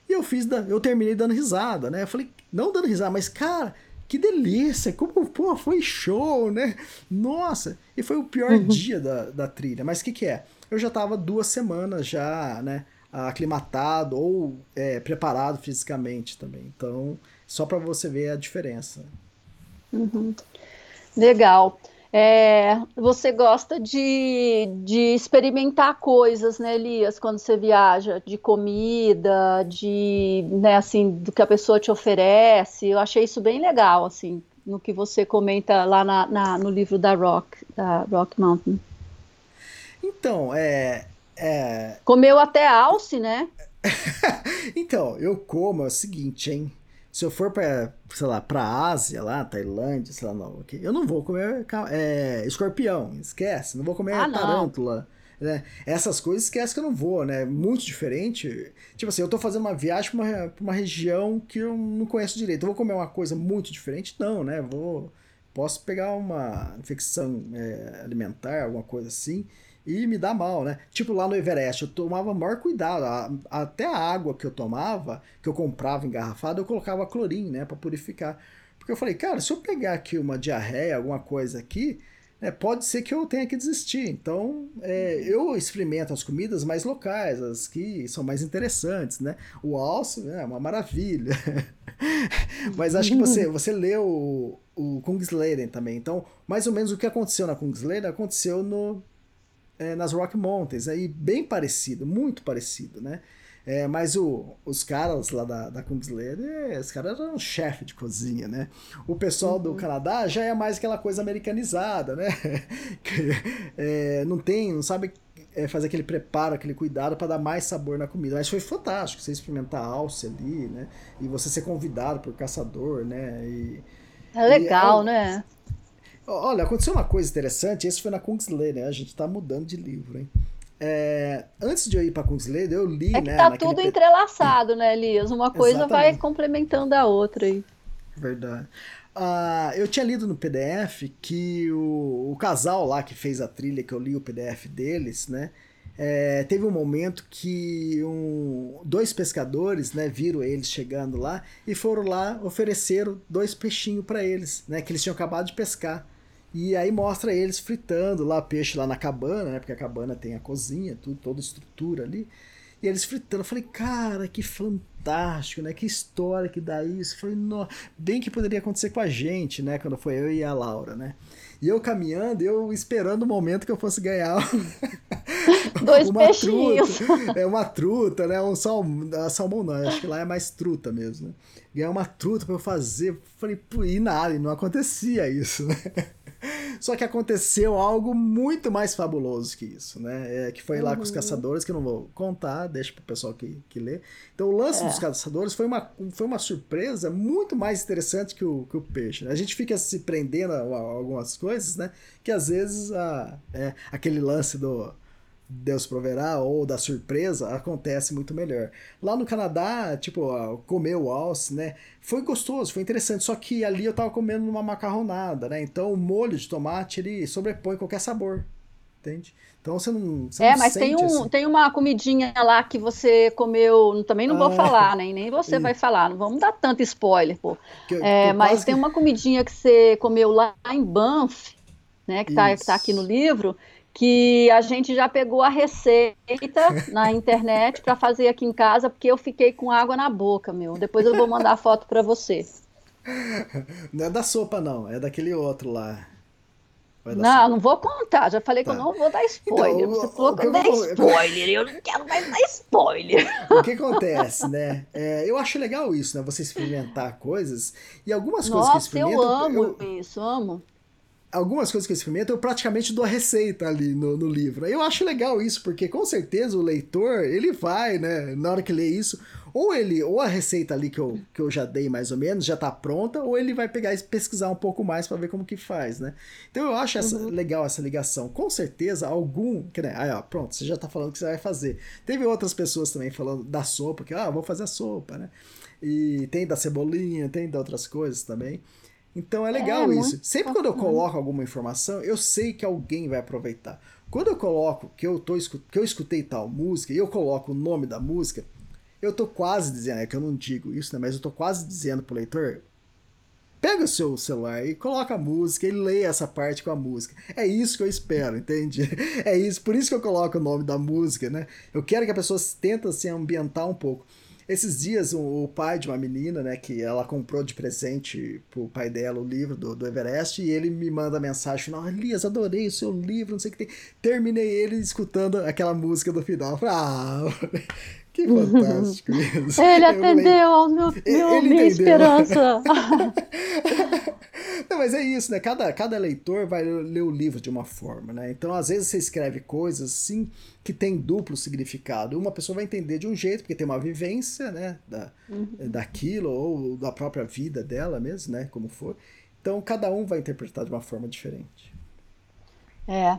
E eu fiz, eu terminei dando risada, né? Eu falei, não dando risada, mas cara, que delícia, como, pô, foi show, né? Nossa, e foi o pior uhum. dia da, da trilha, mas o que que é? Eu já estava duas semanas já, né, aclimatado ou é, preparado fisicamente também. Então, só para você ver a diferença. Uhum. Legal. É, você gosta de, de experimentar coisas, né, Elias, quando você viaja, de comida, de, né, assim, do que a pessoa te oferece. Eu achei isso bem legal, assim, no que você comenta lá na, na no livro da Rock, da Rock Mountain. Então, é. é... Comeu até alce, né? então, eu como é o seguinte, hein? Se eu for pra, sei lá, pra Ásia, lá, Tailândia, sei lá, não, eu não vou comer é, escorpião, esquece. Não vou comer ah, tarântula. Né? Essas coisas esquece que eu não vou, né? Muito diferente. Tipo assim, eu tô fazendo uma viagem pra uma, pra uma região que eu não conheço direito. Eu vou comer uma coisa muito diferente? Não, né? Vou. Posso pegar uma infecção é, alimentar, alguma coisa assim e me dá mal, né? Tipo lá no Everest, eu tomava maior cuidado. A, até a água que eu tomava, que eu comprava engarrafada, eu colocava clorim, né, para purificar. Porque eu falei, cara, se eu pegar aqui uma diarreia, alguma coisa aqui, né, pode ser que eu tenha que desistir. Então, é, eu experimento as comidas mais locais, as que são mais interessantes, né? O alce né, é uma maravilha. Mas acho que você, você leu o, o Kungsleden também. Então, mais ou menos o que aconteceu na Kungsleden aconteceu no, é, nas Rock Mountains. Aí, bem parecido, muito parecido, né? É, mas o, os caras lá da, da Kungsleden, é, os caras eram chefe de cozinha, né? O pessoal uhum. do Canadá já é mais aquela coisa americanizada, né? é, não tem, não sabe é, fazer aquele preparo, aquele cuidado para dar mais sabor na comida. Mas foi fantástico você experimentar a alce ali, né? E você ser convidado por caçador, né? E, é legal, e, é né? Olha, aconteceu uma coisa interessante, esse foi na Kungsleden, né? A gente tá mudando de livro, hein? É, antes de eu ir para Kungsleden, eu li, é que né? Tá tudo pe... entrelaçado, né, Elias? Uma coisa Exatamente. vai complementando a outra aí. Verdade. Uh, eu tinha lido no PDF que o, o, casal lá que fez a trilha, que eu li o PDF deles, né? É, teve um momento que um, dois pescadores, né, viram eles chegando lá e foram lá ofereceram dois peixinhos para eles, né, que eles tinham acabado de pescar. E aí mostra eles fritando lá peixe lá na cabana, né? Porque a cabana tem a cozinha, tudo, toda estrutura ali. E eles fritando. Eu falei, cara, que fantástico, né? Que história que dá isso. Eu falei, no... bem que poderia acontecer com a gente, né? Quando foi eu e a Laura, né? E eu caminhando, eu esperando o momento que eu fosse ganhar dois uma peixinhos. Truta, é uma truta, né? Um sal, salmão não, acho que lá é mais truta mesmo, né? Ganhar uma truta para eu fazer. Falei, pô, e nada, e não acontecia isso, né? Só que aconteceu algo muito mais fabuloso que isso, né? É, que foi uhum. lá com os uhum. caçadores, que eu não vou contar, deixa pro pessoal que, que lê. Então o lance é. dos caçadores foi uma, foi uma surpresa muito mais interessante que o, que o peixe. Né? A gente fica se prendendo a, a, algumas coisas, né? Que às vezes a, é, aquele lance do Deus proverá ou da surpresa acontece muito melhor. Lá no Canadá, tipo, comer o alce, né? Foi gostoso, foi interessante, só que ali eu tava comendo uma macarronada, né? Então o molho de tomate ele sobrepõe qualquer sabor. Entende? Então você não. Você é, não mas tem, um, assim. tem uma comidinha lá que você comeu. Também não vou ah, falar, né? Nem você vai falar. Não vamos dar tanto spoiler, pô. Que, é, mas tem uma comidinha que você comeu lá em Banff, né? Que tá, que tá aqui no livro, que a gente já pegou a receita na internet para fazer aqui em casa, porque eu fiquei com água na boca, meu. Depois eu vou mandar a foto para você. Não é da sopa, não, é daquele outro lá. Não, sopa. não vou contar. Já falei tá. que eu tá. não vou dar spoiler. Então, Você falou que eu vou... spoiler, eu não quero mais dar spoiler. O que acontece, né? É, eu acho legal isso, né? Você experimentar coisas e algumas Nossa, coisas que eu experimento. Eu amo eu... isso, amo algumas coisas que eu experimento, eu praticamente dou a receita ali no, no livro. Eu acho legal isso, porque com certeza o leitor, ele vai, né, na hora que lê isso, ou ele, ou a receita ali que eu, que eu já dei mais ou menos, já tá pronta, ou ele vai pegar e pesquisar um pouco mais para ver como que faz, né? Então eu acho essa, uhum. legal essa ligação. Com certeza, algum. Que, né, aí, ó, pronto, você já tá falando que você vai fazer. Teve outras pessoas também falando da sopa, que, ah, vou fazer a sopa, né? E tem da cebolinha, tem de outras coisas também. Então é legal é, isso. Sempre quando eu coloco alguma informação, eu sei que alguém vai aproveitar. Quando eu coloco que eu, tô, que eu escutei tal música e eu coloco o nome da música, eu tô quase dizendo, é que eu não digo isso, né? Mas eu tô quase dizendo pro leitor, pega o seu celular e coloca a música e leia essa parte com a música. É isso que eu espero, entende? É isso, por isso que eu coloco o nome da música, né? Eu quero que a pessoa tenta se ambientar um pouco. Esses dias, o, o, pai de uma menina, né, que ela comprou de presente pro pai dela o livro do, do Everest, e ele me manda mensagem final, Elias, adorei o seu livro, não sei o que tem. Terminei ele escutando aquela música do final. Ah, que fantástico isso. Ele atendeu ao meu, meu ele minha entendeu. esperança. Não, mas é isso, né? Cada, cada leitor vai ler o livro de uma forma, né? Então, às vezes, você escreve coisas, sim, que tem duplo significado. Uma pessoa vai entender de um jeito, porque tem uma vivência, né? Da, uhum. Daquilo, ou da própria vida dela mesmo, né? Como for. Então, cada um vai interpretar de uma forma diferente. É.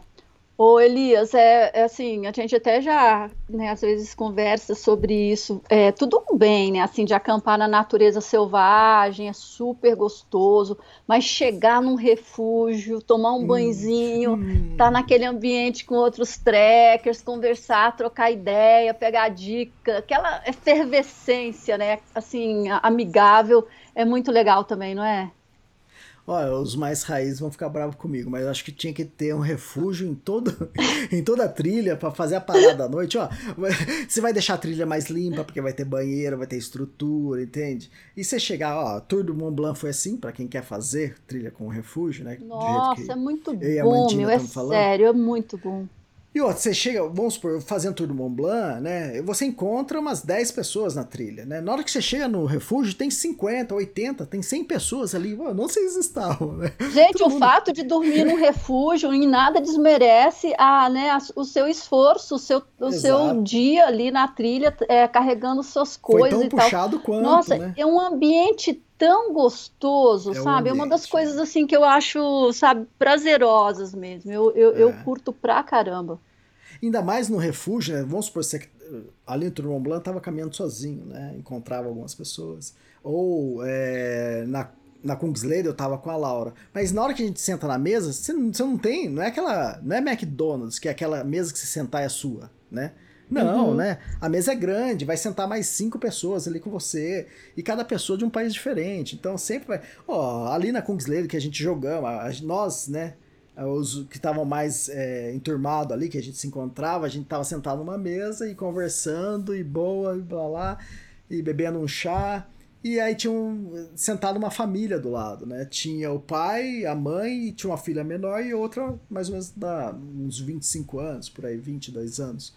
Ô Elias, é, é, assim, a gente até já, né, às vezes conversa sobre isso. É tudo bem, né, assim, de acampar na natureza selvagem, é super gostoso, mas chegar num refúgio, tomar um hum, banhozinho, hum. tá naquele ambiente com outros trekkers, conversar, trocar ideia, pegar dica, aquela efervescência, né, assim, amigável, é muito legal também, não é? Olha, os mais raízes vão ficar bravos comigo, mas eu acho que tinha que ter um refúgio em, todo, em toda a trilha para fazer a parada à noite. Ó, você vai deixar a trilha mais limpa, porque vai ter banheiro, vai ter estrutura, entende? E você chegar, ó, Tour do Mont Blanc foi assim, para quem quer fazer trilha com refúgio, né? Nossa, é muito bom, meu, é falando. sério, é muito bom. E ó, você chega, vamos supor, fazendo Tour do Mont Blanc, né? Você encontra umas 10 pessoas na trilha, né? Na hora que você chega no refúgio, tem 50, 80, tem 100 pessoas ali. Mano, não sei se estavam, né? Gente, Todo o mundo... fato de dormir num refúgio em nada desmerece a, né, o seu esforço, o seu, o seu dia ali na trilha, é, carregando suas coisas Foi tão puxado quanto, Nossa, né? é um ambiente tão gostoso, é sabe? É uma das coisas assim que eu acho, sabe, prazerosas mesmo. Eu, eu, é. eu curto pra caramba. Ainda mais no refúgio, né? Vamos supor, você ali no Mont Blanc estava caminhando sozinho, né? Encontrava algumas pessoas. Ou é, na, na Kungsleder eu estava com a Laura. Mas na hora que a gente senta na mesa, você não, você não tem, não é aquela, não é McDonald's, que é aquela mesa que você sentar é sua, né? Não, uhum. né? A mesa é grande, vai sentar mais cinco pessoas ali com você, e cada pessoa de um país diferente. Então sempre vai. Ó, ali na Kungsleder que a gente jogamos, nós, né? Os que estavam mais é, enturmados ali, que a gente se encontrava, a gente tava sentado numa mesa e conversando, e boa, e blá lá, e bebendo um chá. E aí tinha um, sentado uma família do lado, né? Tinha o pai, a mãe, e tinha uma filha menor e outra mais ou menos da, uns 25 anos, por aí, 22 anos.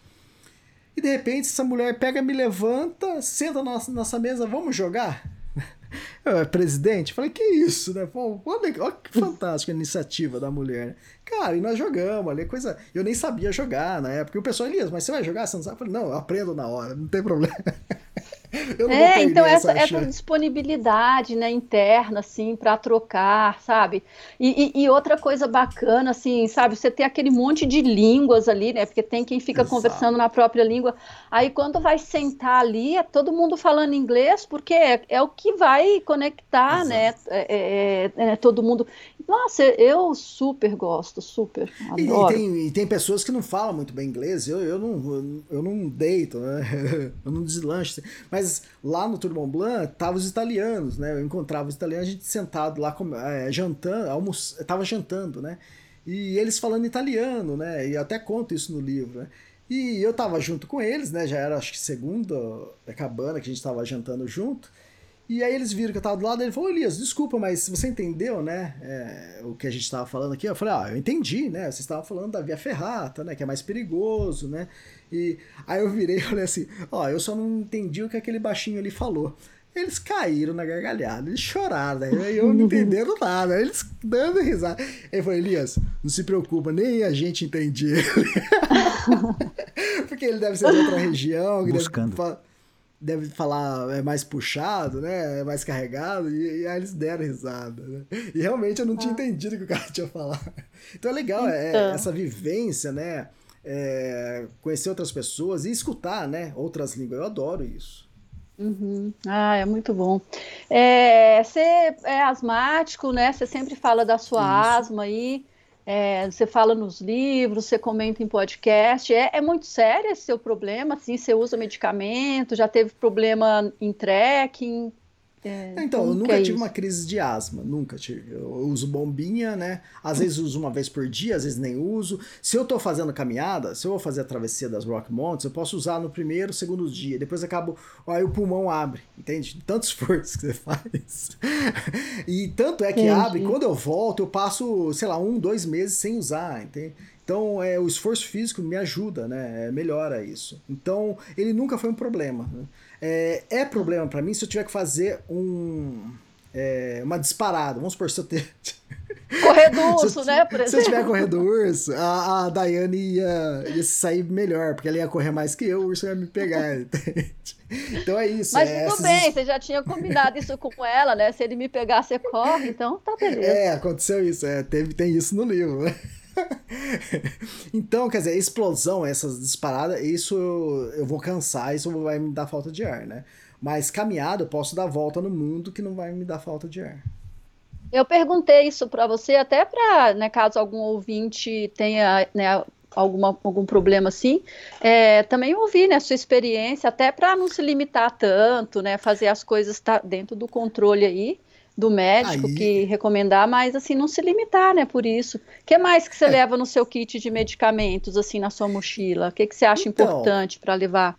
E de repente essa mulher pega, me levanta, senta na nossa, nossa mesa, vamos jogar? Eu, é presidente? Falei, que isso, né? Pô, olha, olha que fantástica a iniciativa da mulher. Né? Cara, e nós jogamos ali, coisa. Eu nem sabia jogar na época. E o pessoal, Elias, mas você vai jogar? Você não sabe? Eu falei, não, eu aprendo na hora, não tem problema. é, então essa, essa disponibilidade né, interna, assim, para trocar, sabe? E, e, e, outra coisa bacana, assim, sabe? Você tem aquele monte de línguas ali, né? Porque tem quem fica Exato. conversando na própria língua. Aí quando vai sentar ali, é todo mundo falando inglês, porque é, é o que vai conectar? Exato. né? É, é, é, todo mundo. Nossa, eu super gosto, super. Adoro. E, e, tem, e tem pessoas que não falam muito bem inglês. Eu, eu, não, eu não deito, né? Eu não deslancho. Mas lá no Tour Mont Blanc, tava os italianos, né? Eu encontrava os italianos, a gente sentado lá, é, jantando, almoço, tava jantando, né? E eles falando italiano, né? E até conto isso no livro, né? E eu tava junto com eles, né? Já era acho que segunda cabana que a gente tava jantando junto. E aí eles viram que eu tava do lado dele e falou, Elias, desculpa, mas você entendeu, né? É, o que a gente tava falando aqui? Eu falei, ah, eu entendi, né? Vocês estavam falando da via ferrata, né? Que é mais perigoso, né? E aí eu virei e falei assim, ó, eu só não entendi o que aquele baixinho ali falou. Eles caíram na gargalhada, eles choraram, né? Aí eu não entenderam nada, eles dando risada. Ele falou, Elias, não se preocupa, nem a gente entende ele. Porque ele deve ser de outra região. Buscando. Deve deve falar é mais puxado, né? É mais carregado, e, e aí eles deram risada, né? E realmente eu não tinha ah. entendido o que o cara tinha falado. Então é legal é, então. É, essa vivência, né? É, conhecer outras pessoas e escutar, né? Outras línguas. Eu adoro isso. Uhum. Ah, é muito bom. É, você é asmático, né? Você sempre fala da sua isso. asma aí. É, você fala nos livros, você comenta em podcast. É, é, muito sério esse seu problema? Assim, você usa medicamento? Já teve problema em trekking? É, então, eu nunca é tive isso? uma crise de asma, nunca tive. Eu uso bombinha, né? Às vezes uso uma vez por dia, às vezes nem uso. Se eu tô fazendo caminhada, se eu vou fazer a travessia das Rock Mountains, eu posso usar no primeiro, segundo dia. Depois acabo, aí o pulmão abre, entende? Tanto esforço que você faz. e tanto é que Entendi. abre, quando eu volto, eu passo, sei lá, um, dois meses sem usar, entende? Então, é, o esforço físico me ajuda, né? Melhora isso. Então, ele nunca foi um problema. Né? É, é problema para mim se eu tiver que fazer um, é, uma disparada. Vamos supor, se eu ter. Correr do urso, né? Por exemplo. Se eu tiver correndo do urso, a, a Daiane ia, ia sair melhor, porque ela ia correr mais que eu, o urso ia me pegar. então é isso. Mas é, tudo essas... bem, você já tinha combinado isso com ela, né? Se ele me pegar, você corre, então tá beleza. É, aconteceu isso. É, teve, tem isso no livro, né? então, quer dizer, explosão, essas disparadas, isso eu, vou cansar, isso vai me dar falta de ar, né? Mas caminhada, eu posso dar volta no mundo que não vai me dar falta de ar. Eu perguntei isso para você até para, né, caso algum ouvinte tenha né, alguma, algum problema assim, é, também ouvir né, sua experiência, até para não se limitar tanto, né, fazer as coisas tá dentro do controle aí do médico aí... que recomendar, mas assim não se limitar, né, por isso. O que mais que você é. leva no seu kit de medicamentos assim na sua mochila? O que, que você acha então, importante para levar?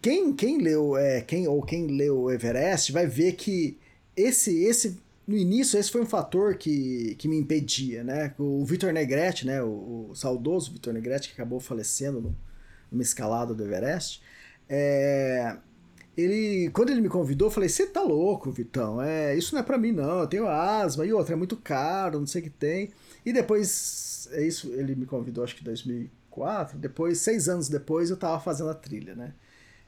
Quem, quem leu é, quem ou quem leu o Everest vai ver que esse esse no início, esse foi um fator que, que me impedia, né? O Vitor Negrete, né? O, o saudoso Vitor Negrete, que acabou falecendo no, numa escalada do Everest, é, ele, quando ele me convidou, eu falei: Você tá louco, Vitão? É, isso não é para mim, não. Eu tenho asma e outra, é muito caro, não sei o que tem. E depois, é isso, ele me convidou, acho que em 2004. Depois, seis anos depois, eu tava fazendo a trilha, né?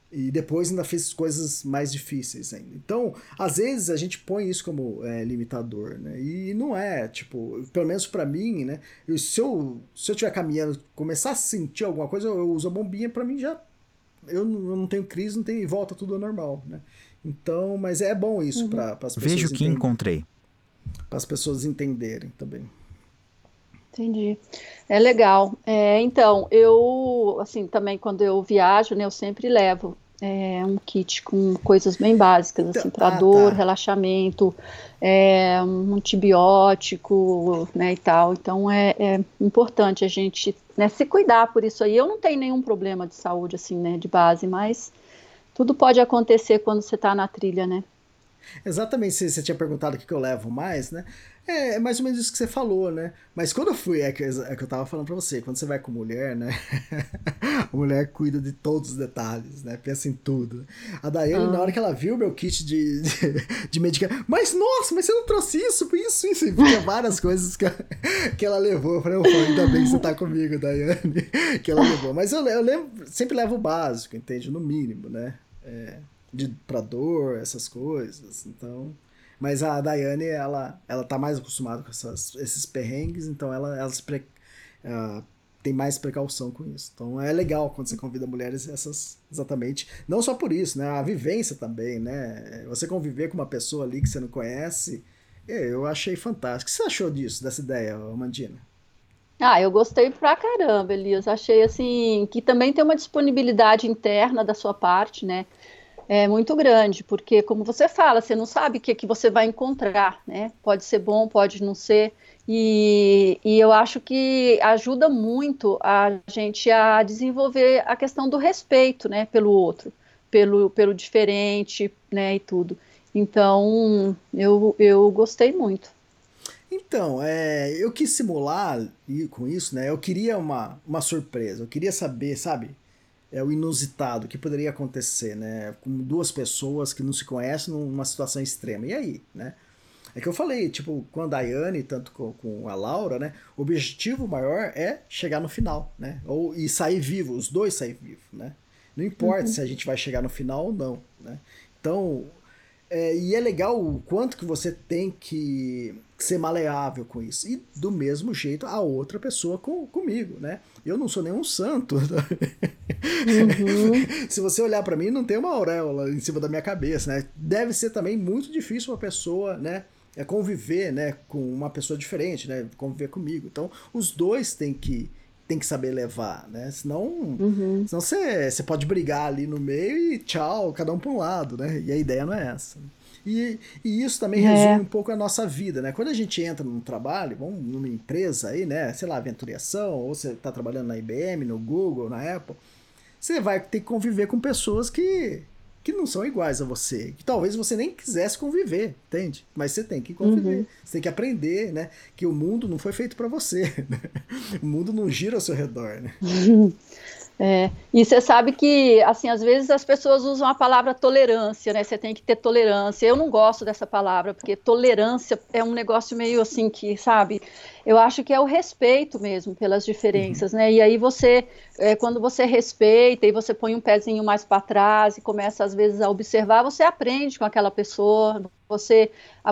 E depois ainda fez coisas mais difíceis ainda. Então, às vezes a gente põe isso como é, limitador, né? E não é, tipo, pelo menos para mim, né? Eu, se, eu, se eu estiver caminhando, começar a sentir alguma coisa, eu, eu uso a bombinha, para mim já. Eu não, eu não tenho crise, não tenho. volta tudo ao normal, né? Então, mas é bom isso uhum. para as pessoas. Vejo que encontrei. Para as pessoas entenderem também. Entendi. É legal. É, então, eu, assim, também quando eu viajo, né, eu sempre levo é, um kit com coisas bem básicas, assim, para ah, dor, tá. relaxamento, é, um antibiótico, né, e tal. Então, é, é importante a gente né, se cuidar por isso aí. Eu não tenho nenhum problema de saúde, assim, né, de base, mas tudo pode acontecer quando você está na trilha, né? Exatamente, você tinha perguntado o que eu levo mais, né? É, é mais ou menos isso que você falou, né? Mas quando eu fui, é que, é que eu tava falando pra você, quando você vai com mulher, né? a mulher cuida de todos os detalhes, né? Pensa em tudo. A Daiane, ah. na hora que ela viu meu kit de, de, de medicamento, mas nossa, mas você não trouxe isso, isso, isso, e várias coisas que, que ela levou. Eu falei, oh, ainda bem que você tá comigo, Daiane, que ela levou. Mas eu, eu lembro, sempre levo o básico, entende? No mínimo, né? É, de, pra dor, essas coisas. Então. Mas a Daiane, ela, ela tá mais acostumada com essas, esses perrengues, então ela, ela pre, uh, tem mais precaução com isso. Então é legal quando você convida mulheres essas exatamente. Não só por isso, né? A vivência também, né? Você conviver com uma pessoa ali que você não conhece, eu achei fantástico. O que você achou disso, dessa ideia, Amandina? Ah, eu gostei pra caramba, Elias. Achei assim que também tem uma disponibilidade interna da sua parte, né? É muito grande, porque como você fala, você não sabe o que, que você vai encontrar, né? Pode ser bom, pode não ser. E, e eu acho que ajuda muito a gente a desenvolver a questão do respeito, né, pelo outro, pelo, pelo diferente, né, e tudo. Então, eu, eu gostei muito. Então, é, eu quis simular com isso, né? Eu queria uma, uma surpresa. Eu queria saber, sabe? É o inusitado que poderia acontecer, né? Com duas pessoas que não se conhecem numa situação extrema. E aí, né? É que eu falei, tipo, com a Daiane, tanto com, com a Laura, né? O objetivo maior é chegar no final, né? Ou, e sair vivo, os dois sair vivos, né? Não importa uhum. se a gente vai chegar no final ou não, né? Então, é, e é legal o quanto que você tem que ser maleável com isso. E do mesmo jeito a outra pessoa com, comigo, né? Eu não sou nenhum santo. Uhum. Se você olhar para mim, não tem uma auréola em cima da minha cabeça, né? Deve ser também muito difícil uma pessoa, né? É conviver, né, com uma pessoa diferente, né? Conviver comigo. Então, os dois têm que tem que saber levar, né? Senão, uhum. senão você, você pode brigar ali no meio e tchau, cada um para um lado, né? E a ideia não é essa. E, e isso também é. resume um pouco a nossa vida, né? Quando a gente entra num trabalho, vamos numa empresa aí, né? Sei lá, aventuriação, ou você está trabalhando na IBM, no Google, na Apple, você vai ter que conviver com pessoas que, que não são iguais a você, que talvez você nem quisesse conviver, entende? Mas você tem que conviver, uhum. você tem que aprender, né? Que o mundo não foi feito para você, né? o mundo não gira ao seu redor, né? É, e você sabe que, assim, às vezes as pessoas usam a palavra tolerância, né? Você tem que ter tolerância. Eu não gosto dessa palavra, porque tolerância é um negócio meio assim que, sabe? Eu acho que é o respeito mesmo pelas diferenças, uhum. né? E aí você, é, quando você respeita e você põe um pezinho mais para trás e começa às vezes a observar, você aprende com aquela pessoa, você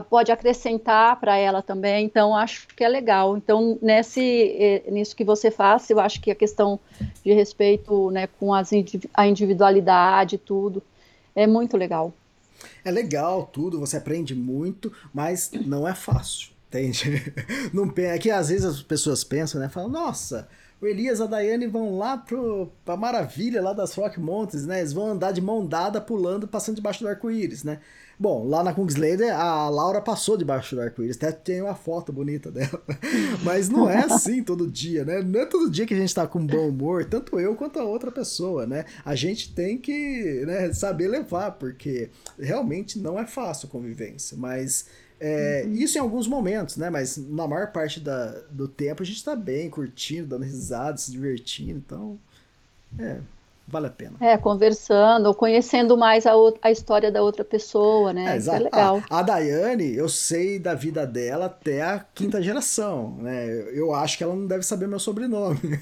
pode acrescentar para ela também. Então acho que é legal. Então nesse é, nisso que você faz, eu acho que a questão de respeito, né, com as, a individualidade, tudo, é muito legal. É legal tudo, você aprende muito, mas não é fácil. Entende? Não, é que às vezes as pessoas pensam, né? Falam, nossa, o Elias e a Daiane vão lá pro, pra maravilha lá das Rock Mountains, né? Eles vão andar de mão dada, pulando, passando debaixo do arco-íris, né? Bom, lá na Kungslader, a Laura passou debaixo do arco-íris, até tem uma foto bonita dela. Mas não é assim todo dia, né? Não é todo dia que a gente tá com bom humor, tanto eu quanto a outra pessoa, né? A gente tem que né, saber levar, porque realmente não é fácil a convivência, mas é, uhum. Isso em alguns momentos, né? Mas na maior parte da, do tempo a gente tá bem, curtindo, dando risada, se divertindo. Então, é, vale a pena. É, conversando, conhecendo mais a, a história da outra pessoa, né? É, Isso é legal. A, a Daiane, eu sei da vida dela até a quinta geração, né? Eu acho que ela não deve saber meu sobrenome.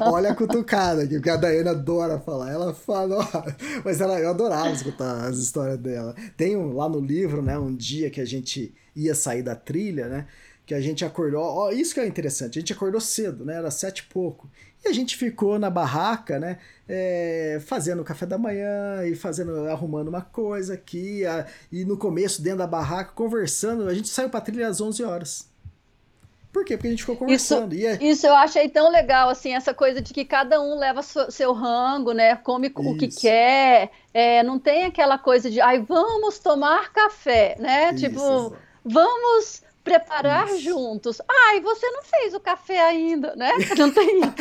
Olha a cutucada aqui, porque a Daiane adora falar. Ela fala, ó, mas ela, eu adorava escutar as histórias dela. Tem um, lá no livro, né, um dia que a gente ia sair da trilha, né, que a gente acordou, ó, isso que é interessante, a gente acordou cedo, né, era sete e pouco. E a gente ficou na barraca, né? É, fazendo café da manhã e fazendo, arrumando uma coisa aqui. A, e no começo, dentro da barraca, conversando. A gente saiu pra trilha às 11 horas. Por quê? Porque a gente ficou conversando. Isso, é... isso eu achei tão legal, assim, essa coisa de que cada um leva seu rango, né? Come isso. o que quer. É, não tem aquela coisa de, ai, vamos tomar café, né? Isso, tipo, exatamente. vamos preparar isso. juntos. Ai, você não fez o café ainda, né? Não tem isso.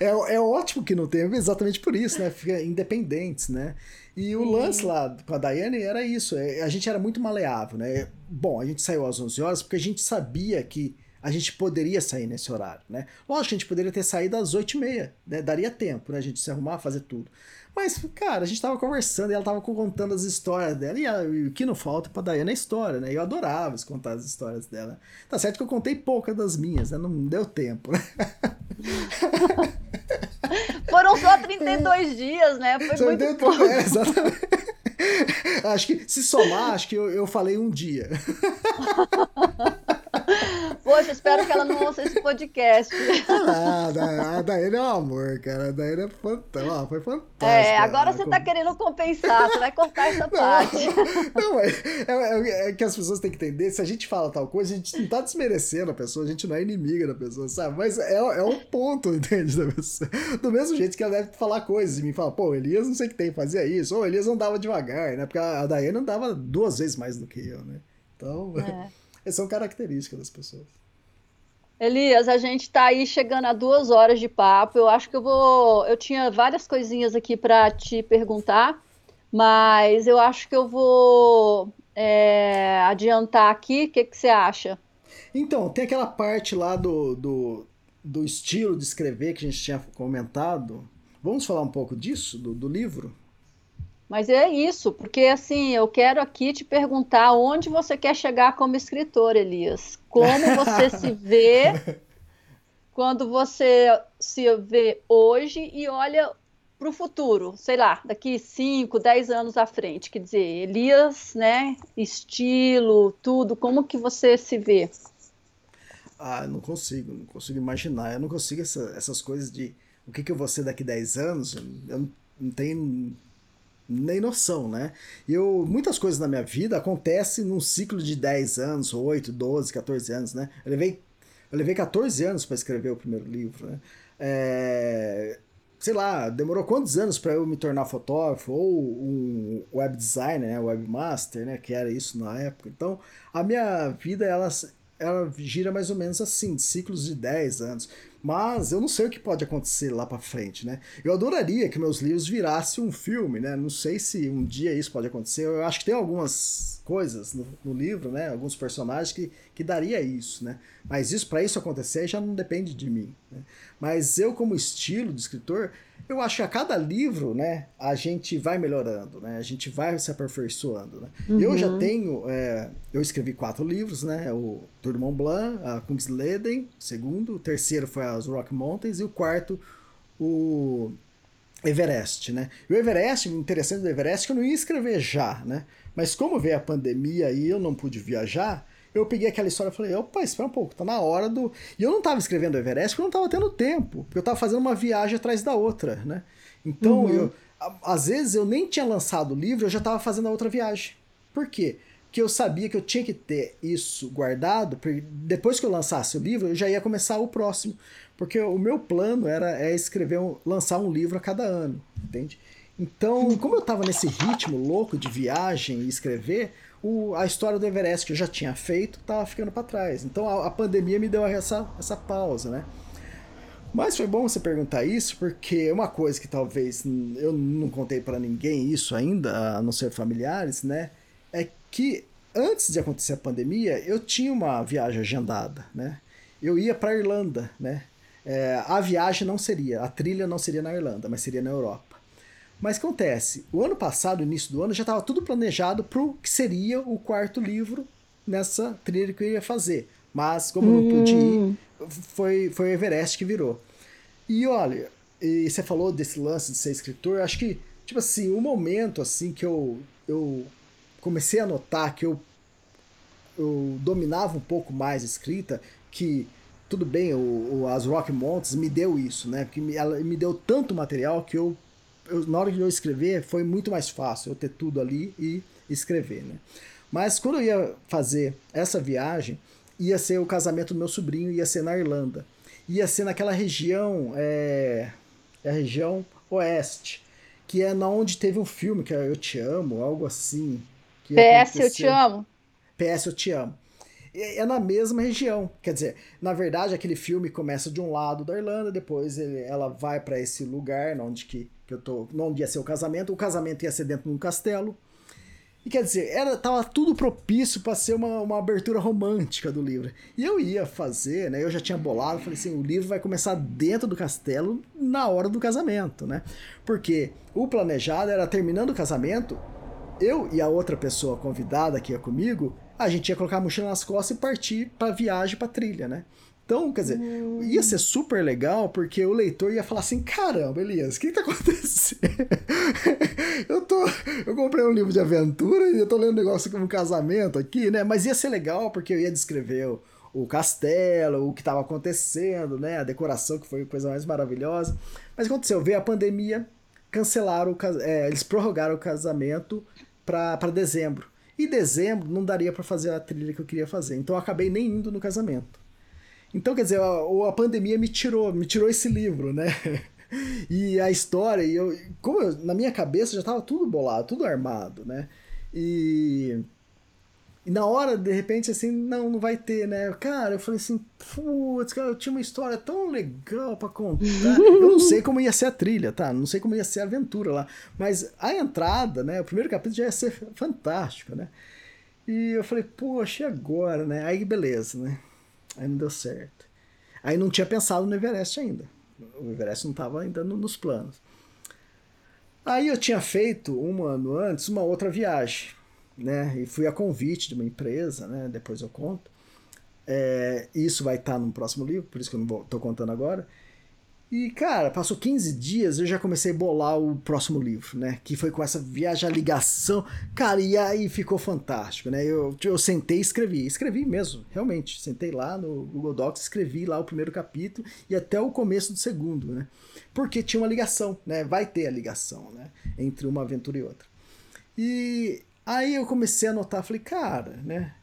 é, é ótimo que não tenha, exatamente por isso, né? Fica independentes, né? E o Sim. lance lá com a Daiane era isso. É, a gente era muito maleável, né? Bom, a gente saiu às 11 horas porque a gente sabia que a gente poderia sair nesse horário, né? Lógico a gente poderia ter saído às 8h30, né? Daria tempo, né? A gente se arrumar, fazer tudo. Mas, cara, a gente tava conversando e ela tava contando as histórias dela. E, a, e o que não falta pra Daiane é história, né? Eu adorava contar as histórias dela. Tá certo que eu contei poucas das minhas, né? Não deu tempo, né? Foram só 32 é. dias, né? Foi só muito pouco. É, exatamente. acho que, se somar, acho que eu, eu falei um dia. Poxa, espero que ela não ouça esse podcast. Ah, a Daíra é um amor, cara. A Daíra é fantástica. Foi fantástica. É, agora você tá querendo compensar, você vai cortar essa não, parte. Não, é, é, é, que as pessoas têm que entender. Se a gente fala tal coisa, a gente não tá desmerecendo a pessoa, a gente não é inimiga da pessoa, sabe? Mas é, é um ponto, entende? Da pessoa. Do mesmo jeito que ela deve falar coisas e me fala, pô, Elias não sei o que tem, fazia isso. Ou Elias andava devagar, né? Porque a Daíra andava duas vezes mais do que eu, né? Então. É. são características das pessoas. Elias, a gente está aí chegando a duas horas de papo. Eu acho que eu vou. Eu tinha várias coisinhas aqui para te perguntar, mas eu acho que eu vou é, adiantar aqui. O que, que você acha? Então, tem aquela parte lá do, do, do, estilo de escrever que a gente tinha comentado. Vamos falar um pouco disso, do, do livro? Mas é isso, porque assim, eu quero aqui te perguntar onde você quer chegar como escritor, Elias. Como você se vê quando você se vê hoje e olha para o futuro, sei lá, daqui 5, 10 anos à frente. Quer dizer, Elias, né? Estilo, tudo, como que você se vê? Ah, não consigo, não consigo imaginar. Eu não consigo essa, essas coisas de o que, que eu vou ser daqui 10 anos. Eu não, não tenho nem noção, né? Eu, muitas coisas na minha vida acontecem num ciclo de 10 anos, 8, 12, 14 anos, né? Eu levei, eu levei 14 anos para escrever o primeiro livro, né? É, sei lá, demorou quantos anos para eu me tornar fotógrafo ou um web designer, né? webmaster, né? Que era isso na época. Então, a minha vida, ela, ela gira mais ou menos assim, ciclos de 10 anos. Mas eu não sei o que pode acontecer lá para frente, né? Eu adoraria que meus livros virassem um filme, né? Não sei se um dia isso pode acontecer. Eu acho que tem algumas coisas no, no livro, né? Alguns personagens que, que daria isso, né? Mas isso para isso acontecer já não depende de mim. Né? Mas eu como estilo de escritor, eu acho que a cada livro, né, a gente vai melhorando, né? A gente vai se aperfeiçoando, né? Uhum. Eu já tenho, é, eu escrevi quatro livros, né? O Tour de Mont Blanc, a Kungsleden, segundo, o terceiro foi as Rock Mountains e o quarto o Everest, né? E o Everest, o interessante do Everest é que eu não ia escrever já, né? Mas como veio a pandemia e eu não pude viajar, eu peguei aquela história e falei, opa, espera um pouco, tá na hora do. E eu não tava escrevendo o Everest porque eu não tava tendo tempo, porque eu tava fazendo uma viagem atrás da outra, né? Então, uhum. eu, às vezes eu nem tinha lançado o livro, eu já tava fazendo a outra viagem. Por quê? Porque eu sabia que eu tinha que ter isso guardado, porque depois que eu lançasse o livro, eu já ia começar o próximo. Porque o meu plano era é escrever, um, lançar um livro a cada ano, entende? Então, como eu tava nesse ritmo louco de viagem e escrever, o, a história do Everest que eu já tinha feito estava ficando para trás. Então a, a, pandemia me deu essa, essa pausa, né? Mas foi bom você perguntar isso, porque uma coisa que talvez eu não contei para ninguém isso ainda, a não ser familiares, né? É que antes de acontecer a pandemia, eu tinha uma viagem agendada, né? Eu ia para Irlanda, né? É, a viagem não seria, a trilha não seria na Irlanda, mas seria na Europa. Mas acontece, o ano passado, início do ano, já estava tudo planejado para o que seria o quarto livro nessa trilha que eu ia fazer. Mas, como hum. não pude ir, hum. foi, foi o Everest que virou. E olha, e você falou desse lance de ser escritor, acho que, tipo assim, o um momento assim que eu, eu comecei a notar que eu, eu dominava um pouco mais a escrita, que tudo bem, o, o, as Rock Mountains me deu isso, né? Porque ela me deu tanto material que eu eu, na hora de eu escrever foi muito mais fácil eu ter tudo ali e escrever, né? Mas quando eu ia fazer essa viagem, ia ser o casamento do meu sobrinho, ia ser na Irlanda. Ia ser naquela região, é, é a região oeste, que é na onde teve um filme que é Eu Te Amo, algo assim. PS Eu Te Amo. PS Eu Te Amo. É na mesma região. Quer dizer, na verdade, aquele filme começa de um lado da Irlanda, depois ele, ela vai para esse lugar onde que que eu tô, onde ia ser o casamento. O casamento ia ser dentro de um castelo. E quer dizer, era, tava tudo propício para ser uma, uma abertura romântica do livro. E eu ia fazer, né? Eu já tinha bolado, falei assim, o livro vai começar dentro do castelo na hora do casamento, né? Porque o planejado era terminando o casamento, eu e a outra pessoa convidada que ia comigo, a gente ia colocar a mochila nas costas e partir para viagem, para trilha, né? Então, quer dizer, hum. ia ser super legal porque o leitor ia falar assim: caramba, Elias, o que, que tá acontecendo? eu, tô, eu comprei um livro de aventura e eu tô lendo um negócio como um casamento aqui, né? Mas ia ser legal porque eu ia descrever o, o castelo, o que estava acontecendo, né? A decoração, que foi a coisa mais maravilhosa. Mas aconteceu, veio a pandemia, cancelaram o é, eles prorrogaram o casamento para dezembro. E dezembro não daria para fazer a trilha que eu queria fazer. Então eu acabei nem indo no casamento. Então, quer dizer, a, a pandemia me tirou, me tirou esse livro, né? e a história, e eu, como eu, na minha cabeça já estava tudo bolado, tudo armado, né? E, e na hora, de repente, assim, não, não vai ter, né? Cara, eu falei assim, putz, cara, eu tinha uma história tão legal para contar. eu não sei como ia ser a trilha, tá? Não sei como ia ser a aventura lá. Mas a entrada, né? O primeiro capítulo já ia ser fantástico, né? E eu falei, poxa, e agora, né? Aí beleza, né? Aí não deu certo. Aí não tinha pensado no Everest ainda. O Everest não estava ainda no, nos planos. Aí eu tinha feito um ano antes uma outra viagem, né? E fui a convite de uma empresa, né? Depois eu conto. É, isso vai estar tá no próximo livro, por isso que eu não estou contando agora. E, cara, passou 15 dias, eu já comecei a bolar o próximo livro, né? Que foi com essa viagem à ligação. Cara, e aí ficou fantástico, né? Eu, eu sentei e escrevi. Escrevi mesmo, realmente. Sentei lá no Google Docs, escrevi lá o primeiro capítulo e até o começo do segundo, né? Porque tinha uma ligação, né? Vai ter a ligação, né? Entre uma aventura e outra. E aí eu comecei a notar, falei, cara, né?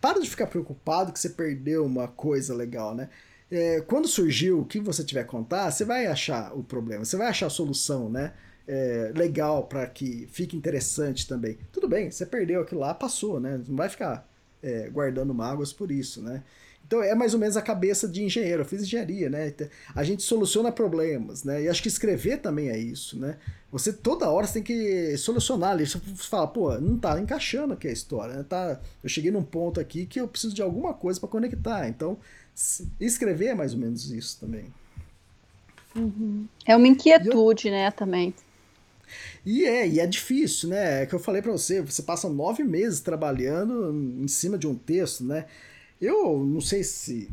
Para de ficar preocupado que você perdeu uma coisa legal, né? é, quando surgiu o que você tiver a contar, você vai achar o problema, você vai achar a solução, né? É, legal para que fique interessante também. Tudo bem, você perdeu aquilo lá, passou, né? Não vai ficar é, guardando mágoas por isso, né? Então é mais ou menos a cabeça de engenheiro. Eu fiz engenharia, né? A gente soluciona problemas, né? E acho que escrever também é isso, né? Você toda hora você tem que solucionar ali. Você fala, pô, não tá encaixando aqui a história. Né? Tá, eu cheguei num ponto aqui que eu preciso de alguma coisa para conectar. Então, escrever é mais ou menos isso também. Uhum. É uma inquietude, eu... né, também. E é, e é difícil, né? É que eu falei para você, você passa nove meses trabalhando em cima de um texto, né? Eu não sei se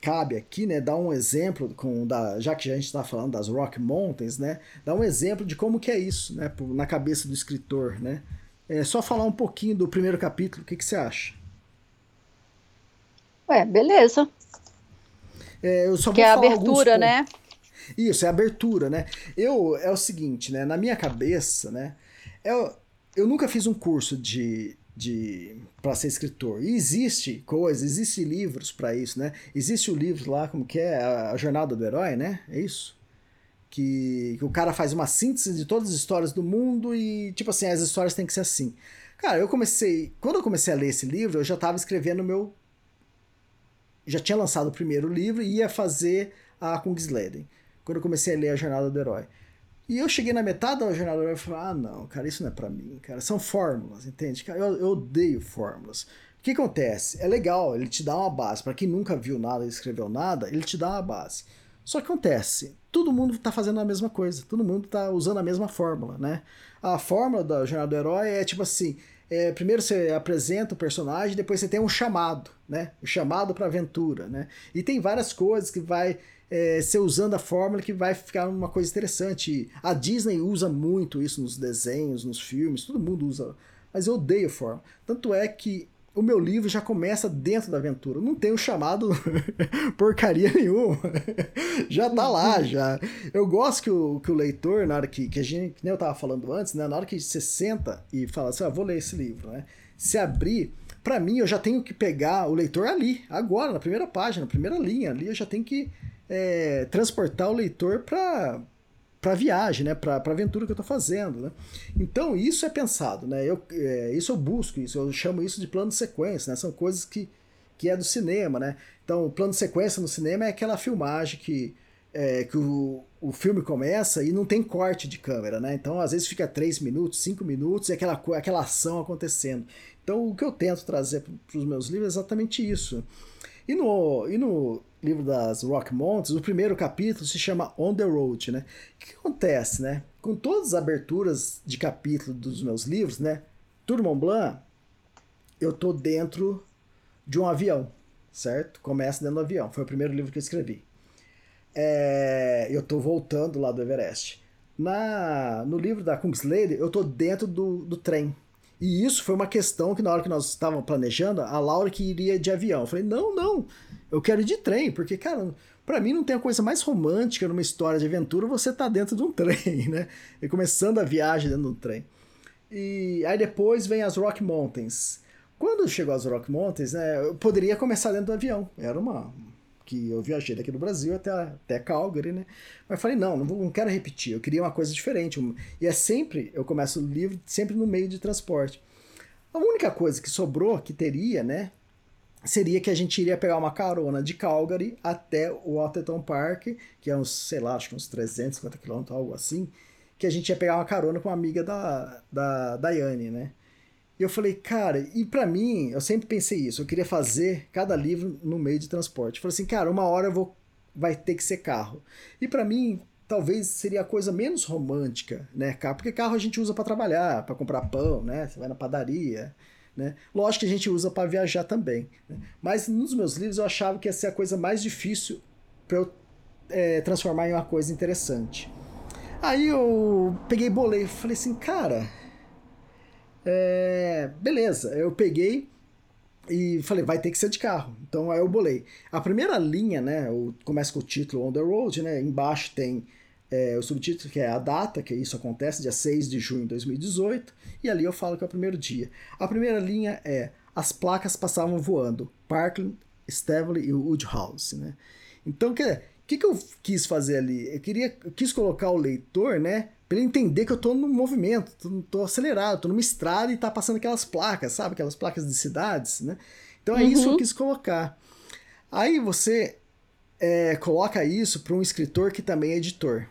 cabe aqui, né, dar um exemplo com da, já que a gente está falando das Rock Mountains, né, dar um exemplo de como que é isso, né, na cabeça do escritor, né. É só falar um pouquinho do primeiro capítulo. O que, que você acha? Ué, beleza. É, eu só que vou é a abertura, né? Isso, é a abertura, né? Eu é o seguinte, né? Na minha cabeça, né? Eu, eu nunca fiz um curso de, de para ser escritor. E existe coisas, existe livros para isso, né? Existe o livro lá, como que é a, Jornada do Herói, né? É isso. Que, que, o cara faz uma síntese de todas as histórias do mundo e tipo assim, as histórias têm que ser assim. Cara, eu comecei, quando eu comecei a ler esse livro, eu já estava escrevendo meu já tinha lançado o primeiro livro e ia fazer a Kungsleden. Quando eu comecei a ler a Jornada do Herói. E eu cheguei na metade da jornada e falei, ah, não, cara, isso não é para mim, cara. São fórmulas, entende? Cara, eu, eu odeio fórmulas. O que acontece? É legal, ele te dá uma base. Para quem nunca viu nada e escreveu nada, ele te dá uma base. Só que acontece, todo mundo tá fazendo a mesma coisa, todo mundo tá usando a mesma fórmula, né? A fórmula da jornada do herói é tipo assim: é, primeiro você apresenta o personagem, depois você tem um chamado, né? O chamado para aventura, né? E tem várias coisas que vai é, ser usando a fórmula que vai ficar uma coisa interessante. A Disney usa muito isso nos desenhos, nos filmes, todo mundo usa. Mas eu odeio a fórmula. Tanto é que o meu livro já começa dentro da aventura. Não tem o chamado porcaria nenhuma. já tá lá, já. Eu gosto que o, que o leitor, na hora que, que a gente, que nem eu tava falando antes, né? Na hora que você senta e fala assim, ah, vou ler esse livro, né? Se abrir, para mim eu já tenho que pegar o leitor ali, agora, na primeira página, na primeira linha ali, eu já tenho que é, transportar o leitor para para viagem, né, para a aventura que eu estou fazendo, né? Então isso é pensado, né? Eu, é, isso eu busco, isso eu chamo isso de plano de sequência, né? São coisas que, que é do cinema, né? Então o plano de sequência no cinema é aquela filmagem que é, que o, o filme começa e não tem corte de câmera, né? Então às vezes fica 3 minutos, 5 minutos e aquela, aquela ação acontecendo. Então o que eu tento trazer para os meus livros é exatamente isso. E no, e no livro das Rock Mountains, o primeiro capítulo se chama On the Road, né? O que acontece, né? Com todas as aberturas de capítulo dos meus livros, né? Tour Mont Blanc, eu tô dentro de um avião, certo? Começa dentro do avião. Foi o primeiro livro que eu escrevi. É, eu tô voltando lá do Everest. Na, no livro da Kungsleden, eu tô dentro do, do trem. E isso foi uma questão que na hora que nós estávamos planejando, a Laura que iria de avião. Eu falei, não, não, eu quero ir de trem, porque, cara, para mim não tem a coisa mais romântica numa história de aventura você tá dentro de um trem, né? E começando a viagem dentro de um trem. E aí depois vem as Rock Mountains. Quando chegou as Rock Mountains, né, eu poderia começar dentro do avião. Era uma que eu viajei daqui do Brasil até, até Calgary, né? Mas falei, não, não, não quero repetir, eu queria uma coisa diferente. E é sempre, eu começo o livro sempre no meio de transporte. A única coisa que sobrou, que teria, né, seria que a gente iria pegar uma carona de Calgary até o Atherton Park, que é uns, sei lá, acho que uns 350 quilômetros, algo assim, que a gente ia pegar uma carona com uma amiga da, da Daiane, né? E eu falei, cara, e para mim, eu sempre pensei isso, eu queria fazer cada livro no meio de transporte. Eu falei assim, cara, uma hora eu vou, vai ter que ser carro. E para mim, talvez seria a coisa menos romântica, né, carro? Porque carro a gente usa para trabalhar, para comprar pão, né? Você vai na padaria, né? Lógico que a gente usa para viajar também. Né? Mas nos meus livros eu achava que ia ser a coisa mais difícil para eu é, transformar em uma coisa interessante. Aí eu peguei e bolei, falei assim, cara, é, beleza, eu peguei e falei, vai ter que ser de carro. Então aí eu bolei. A primeira linha, né, começa com o título On the Road, né, embaixo tem é, o subtítulo que é a data, que isso acontece, dia 6 de junho de 2018, e ali eu falo que é o primeiro dia. A primeira linha é as placas passavam voando, Parkland, Stavely e Woodhouse, né? Então, o que, que, que eu quis fazer ali? Eu queria, eu quis colocar o leitor, né, para ele entender que eu estou no movimento, tô, tô acelerado, estou numa estrada e tá passando aquelas placas, sabe? Aquelas placas de cidades, né? Então é uhum. isso que eu uhum. quis colocar. Aí você é, coloca isso para um escritor que também é editor.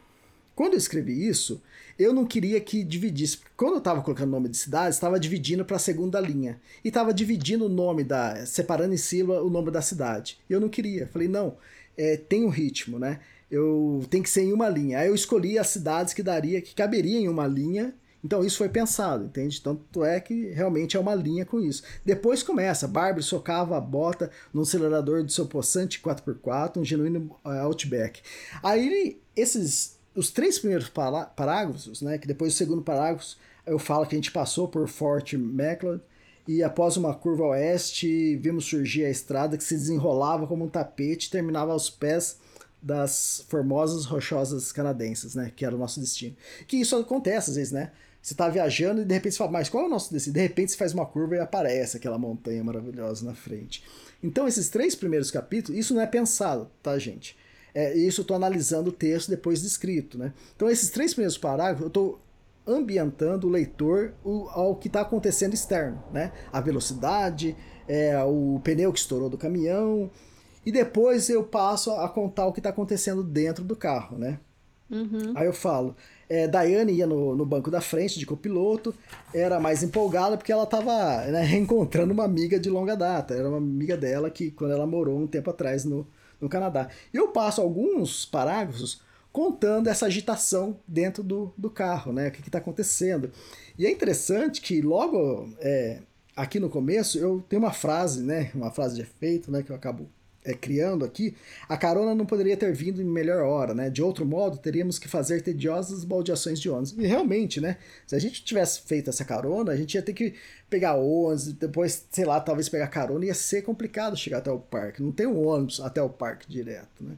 Quando eu escrevi isso, eu não queria que dividisse. Quando eu estava colocando nome de cidades, estava dividindo para a segunda linha. E estava dividindo o nome da. separando em sílaba o nome da cidade. E eu não queria. Falei, não, é, tem um ritmo, né? Eu tem que ser em uma linha. Aí eu escolhi as cidades que daria, que caberia em uma linha então isso foi pensado, entende? Tanto é que realmente é uma linha com isso. Depois começa, Barbie socava a bota num acelerador do seu possante 4x4, um genuíno uh, Outback. Aí esses, os três primeiros parágrafos, né, que depois o segundo parágrafo eu falo que a gente passou por Fort Macleod, e após uma curva oeste, vimos surgir a estrada que se desenrolava como um tapete e terminava aos pés das formosas rochosas canadenses, né? Que era o nosso destino. Que isso acontece às vezes, né? Você tá viajando e de repente você fala, mas qual é o nosso destino? De repente você faz uma curva e aparece aquela montanha maravilhosa na frente. Então, esses três primeiros capítulos, isso não é pensado, tá, gente? É, isso eu tô analisando o texto depois de escrito, né? Então, esses três primeiros parágrafos, eu tô ambientando o leitor ao que está acontecendo externo, né? A velocidade, é, o pneu que estourou do caminhão, e depois eu passo a contar o que está acontecendo dentro do carro, né? Uhum. Aí eu falo, é, Daiane ia no, no banco da frente de copiloto, era mais empolgada porque ela estava né, reencontrando uma amiga de longa data. Era uma amiga dela que quando ela morou um tempo atrás no, no Canadá. E eu passo alguns parágrafos contando essa agitação dentro do, do carro, né? O que está acontecendo. E é interessante que logo é, aqui no começo eu tenho uma frase, né? Uma frase de efeito, né? Que eu acabo é, criando aqui, a carona não poderia ter vindo em melhor hora, né? De outro modo, teríamos que fazer tediosas baldeações de ônibus. E realmente, né? Se a gente tivesse feito essa carona, a gente ia ter que pegar ônibus, depois, sei lá, talvez pegar carona, ia ser complicado chegar até o parque. Não tem um ônibus até o parque direto, né?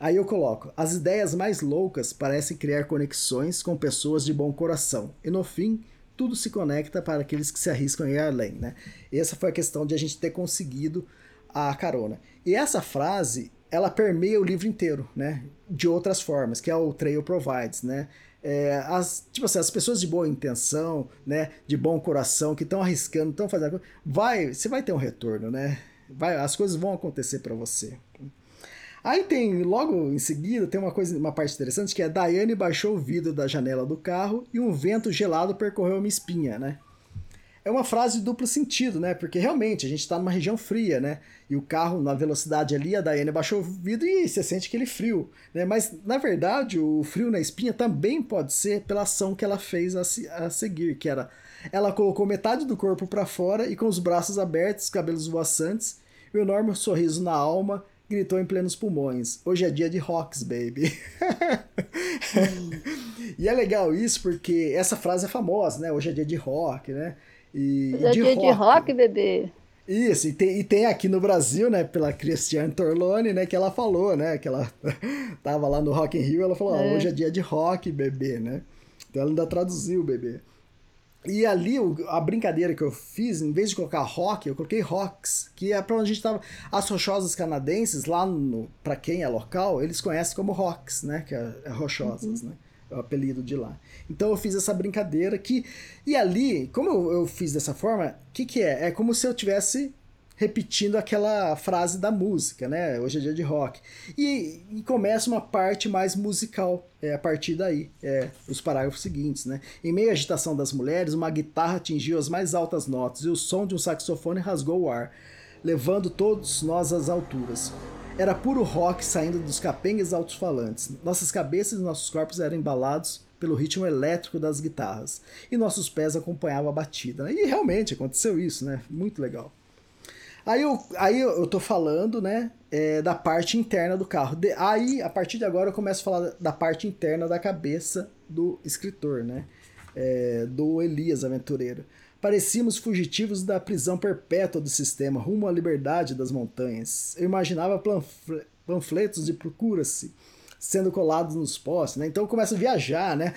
Aí eu coloco: as ideias mais loucas parecem criar conexões com pessoas de bom coração. E no fim, tudo se conecta para aqueles que se arriscam a ir além, né? Essa foi a questão de a gente ter conseguido a carona. E essa frase, ela permeia o livro inteiro, né? De outras formas, que é o Trail Provides, né? É, as, tipo assim, as pessoas de boa intenção, né? De bom coração, que estão arriscando, estão fazendo... Vai, você vai ter um retorno, né? Vai, as coisas vão acontecer para você. Aí tem, logo em seguida, tem uma coisa, uma parte interessante que é Daiane baixou o vidro da janela do carro e um vento gelado percorreu uma espinha, né? É uma frase de duplo sentido, né? Porque realmente a gente está numa região fria, né? E o carro na velocidade ali, a Daiane baixou o vidro e você sente aquele frio, né? Mas na verdade o frio na espinha também pode ser pela ação que ela fez a, se, a seguir, que era ela colocou metade do corpo para fora e com os braços abertos, cabelos voaçantes e um enorme sorriso na alma, gritou em plenos pulmões: Hoje é dia de rocks, baby. e é legal isso porque essa frase é famosa, né? Hoje é dia de rock, né? E, é de, dia rock. de rock, bebê. Isso, e tem, e tem aqui no Brasil, né, pela Cristiane Torlone, né, que ela falou, né, que ela tava lá no Rock in Rio, ela falou, é. hoje é dia de rock, bebê, né? Então ela ainda traduziu, bebê. E ali, a brincadeira que eu fiz, em vez de colocar rock, eu coloquei rocks, que é pra onde a gente tava. As rochosas canadenses, lá no. pra quem é local, eles conhecem como rocks, né? Que é, é rochosas, uhum. né? O apelido de lá. Então eu fiz essa brincadeira que. E ali, como eu, eu fiz dessa forma, o que, que é? É como se eu tivesse repetindo aquela frase da música, né? Hoje é dia de rock. E, e começa uma parte mais musical é, a partir daí, é, os parágrafos seguintes, né? Em meio à agitação das mulheres, uma guitarra atingiu as mais altas notas e o som de um saxofone rasgou o ar, levando todos nós às alturas. Era puro rock saindo dos capengas altos-falantes. Nossas cabeças e nossos corpos eram embalados pelo ritmo elétrico das guitarras, e nossos pés acompanhavam a batida. E realmente aconteceu isso, né? Muito legal. Aí eu, aí eu tô falando, né, é, da parte interna do carro. De, aí, a partir de agora, eu começo a falar da parte interna da cabeça do escritor, né? É, do Elias Aventureiro. Parecíamos fugitivos da prisão perpétua do sistema, rumo à liberdade das montanhas. Eu imaginava panfletos de procura-se sendo colados nos postes, né? Então eu começo a viajar, né?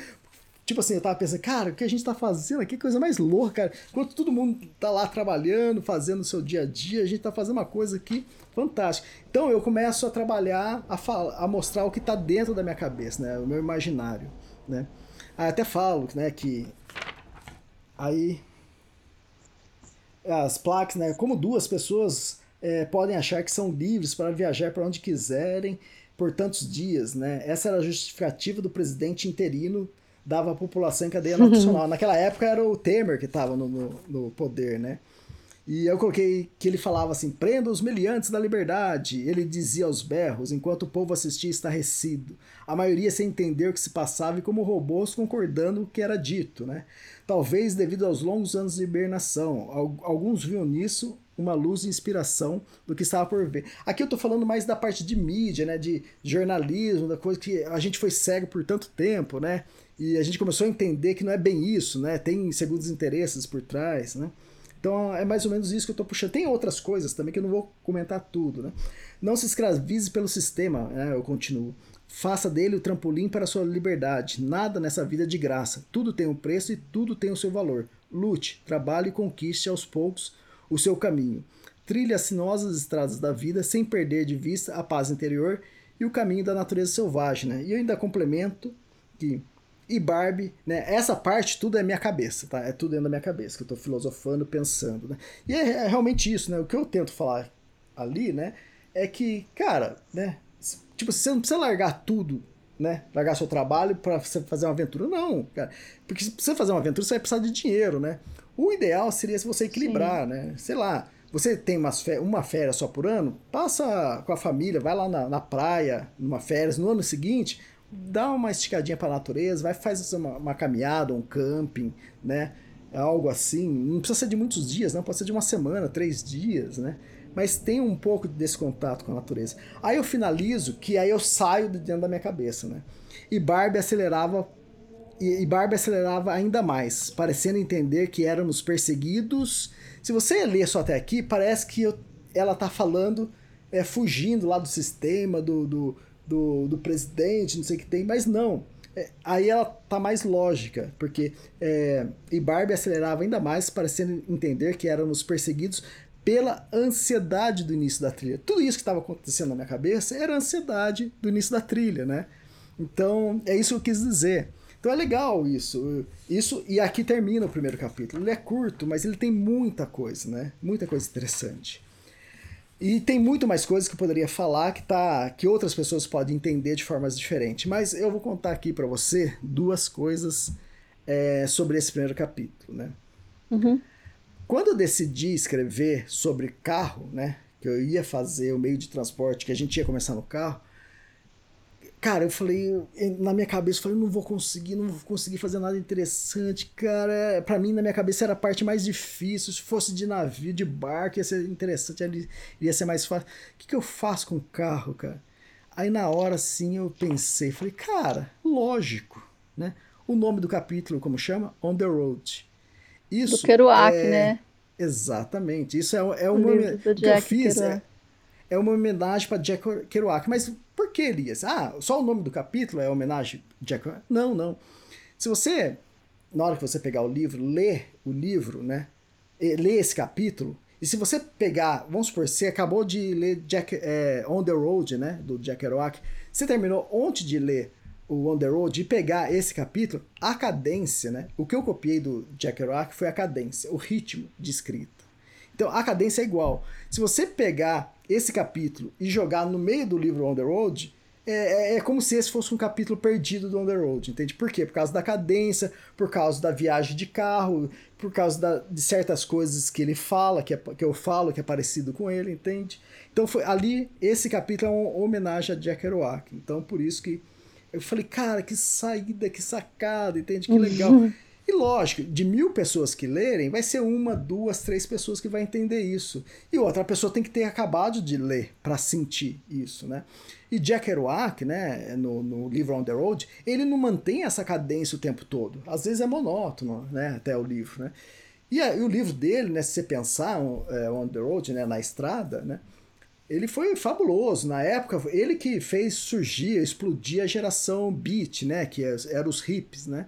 Tipo assim, eu tava pensando, cara, o que a gente tá fazendo aqui? Coisa mais louca, cara. Enquanto todo mundo tá lá trabalhando, fazendo o seu dia a dia, a gente tá fazendo uma coisa aqui fantástica. Então eu começo a trabalhar, a, a mostrar o que tá dentro da minha cabeça, né? O meu imaginário, né? Aí até falo, né, que aí as placas, né? Como duas pessoas é, podem achar que são livres para viajar para onde quiserem por tantos dias, né? Essa era a justificativa do presidente interino dava à população em cadeia nacional. Naquela época era o Temer que estava no, no, no, poder, né? E eu coloquei que ele falava assim: prenda os meliantes da liberdade. Ele dizia aos berros, enquanto o povo assistia estarrecido. A maioria sem entender o que se passava e como robôs concordando o que era dito, né? Talvez devido aos longos anos de hibernação. Alguns viam nisso uma luz de inspiração do que estava por ver. Aqui eu estou falando mais da parte de mídia, né? De jornalismo, da coisa que a gente foi cego por tanto tempo, né? E a gente começou a entender que não é bem isso, né? Tem segundos interesses por trás, né? Então é mais ou menos isso que eu estou puxando. Tem outras coisas também que eu não vou comentar tudo, né? Não se escravize pelo sistema, né? eu continuo. Faça dele o trampolim para a sua liberdade. Nada nessa vida é de graça. Tudo tem um preço e tudo tem o seu valor. Lute, trabalhe e conquiste aos poucos o seu caminho. Trilhe as sinuosas estradas da vida sem perder de vista a paz interior e o caminho da natureza selvagem. Né? E eu ainda complemento que e Barbie, né? Essa parte tudo é minha cabeça, tá? É tudo dentro da minha cabeça, que eu tô filosofando, pensando, né? E é, é realmente isso, né? O que eu tento falar ali, né? É que, cara, né? Tipo, você não precisa largar tudo, né? Largar seu trabalho para você fazer uma aventura. Não, cara. Porque se você fazer uma aventura, você vai precisar de dinheiro, né? O ideal seria se você equilibrar, Sim. né? Sei lá, você tem umas uma férias só por ano, passa com a família, vai lá na, na praia, numa férias, no ano seguinte, dá uma esticadinha para a natureza, vai fazer uma, uma, caminhada, um camping, né? Algo assim. Não precisa ser de muitos dias, não. Pode ser de uma semana, três dias, né? Mas tem um pouco desse contato com a natureza. Aí eu finalizo que aí eu saio de dentro da minha cabeça, né? E Barbie acelerava e, e Barbie acelerava ainda mais, parecendo entender que éramos perseguidos. Se você ler só até aqui, parece que eu, ela tá falando, é, fugindo lá do sistema, do, do do, do presidente, não sei o que tem, mas não. É, aí ela tá mais lógica, porque é, e Barbie acelerava ainda mais, parecendo entender que éramos perseguidos pela ansiedade do início da trilha. Tudo isso que estava acontecendo na minha cabeça era ansiedade do início da trilha, né? Então, é isso que eu quis dizer. Então é legal isso. Isso e aqui termina o primeiro capítulo. Ele é curto, mas ele tem muita coisa, né? Muita coisa interessante. E tem muito mais coisas que eu poderia falar que, tá, que outras pessoas podem entender de formas diferentes. Mas eu vou contar aqui para você duas coisas é, sobre esse primeiro capítulo. Né? Uhum. Quando eu decidi escrever sobre carro, né, que eu ia fazer o meio de transporte, que a gente ia começar no carro, Cara, eu falei, na minha cabeça, eu falei, não vou conseguir, não vou conseguir fazer nada interessante, cara. Para mim, na minha cabeça, era a parte mais difícil. Se fosse de navio, de barco, ia ser interessante, ia ser mais fácil. O que, que eu faço com o carro, cara? Aí, na hora, sim, eu pensei, falei, cara, lógico, né? O nome do capítulo, como chama? On the Road. Isso do Kerouac, é... né? Exatamente. Isso é, é uma que eu fiz. É, é, uma homenagem para Jack Kerouac. Mas por que, Elias? Ah, só o nome do capítulo é homenagem a Jack Não, não. Se você, na hora que você pegar o livro, ler o livro, né? Ler esse capítulo, e se você pegar, vamos supor, você acabou de ler Jack, é, On the Road, né? Do Jack Kerouac, você terminou ontem de ler o On the Road e pegar esse capítulo, a cadência, né? O que eu copiei do Jack Kerouac foi a cadência, o ritmo de escrita. Então a cadência é igual. Se você pegar esse capítulo e jogar no meio do livro On the Road, é, é, é, como se esse fosse um capítulo perdido do On the Road, entende? Por quê? Por causa da cadência, por causa da viagem de carro, por causa da, de certas coisas que ele fala, que, é, que eu falo, que é parecido com ele, entende? Então foi ali, esse capítulo é uma homenagem a Jack Kerouac. Então por isso que eu falei, cara, que saída, que sacada, entende? Que legal. Uhum. E lógico, de mil pessoas que lerem, vai ser uma, duas, três pessoas que vai entender isso. E outra pessoa tem que ter acabado de ler para sentir isso, né? E Jack Kerouac, né, no, no livro On the Road, ele não mantém essa cadência o tempo todo. Às vezes é monótono, né, até o livro, né? E, e o livro dele, né, se você pensar, é, On the Road, né, na estrada, né, ele foi fabuloso. Na época, ele que fez surgir, explodir a geração beat, né, que é, eram os hips, né?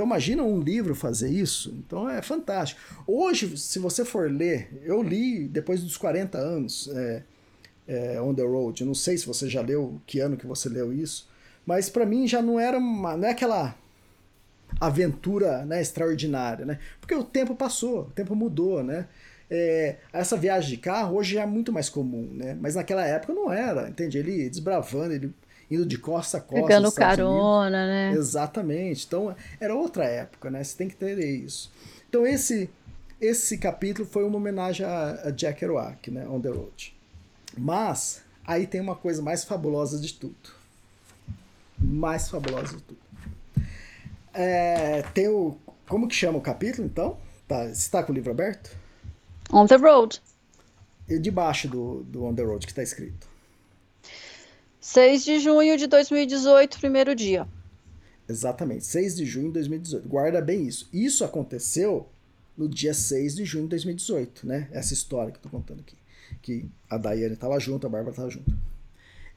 Então imagina um livro fazer isso. Então é fantástico. Hoje, se você for ler, eu li depois dos 40 anos é, é, On the Road. Eu não sei se você já leu, que ano que você leu isso, mas para mim já não era uma, não é aquela aventura né, extraordinária, né? Porque o tempo passou, o tempo mudou, né? é, essa viagem de carro hoje é muito mais comum, né? Mas naquela época não era, entende? Ele desbravando, ele indo de costa a costa. Pegando carona, né? Exatamente. Então, era outra época, né? Você tem que ter isso. Então, esse, esse capítulo foi uma homenagem a, a Jack Kerouac, né? On the Road. Mas, aí tem uma coisa mais fabulosa de tudo. Mais fabulosa de tudo. É, tem o. Como que chama o capítulo, então? Tá, você está com o livro aberto? On the Road. E debaixo do, do On the Road que está escrito? 6 de junho de 2018, primeiro dia. Exatamente, 6 de junho de 2018. Guarda bem isso. Isso aconteceu no dia 6 de junho de 2018, né? Essa história que eu tô contando aqui. Que a Daiane estava junto, a Bárbara estava junto.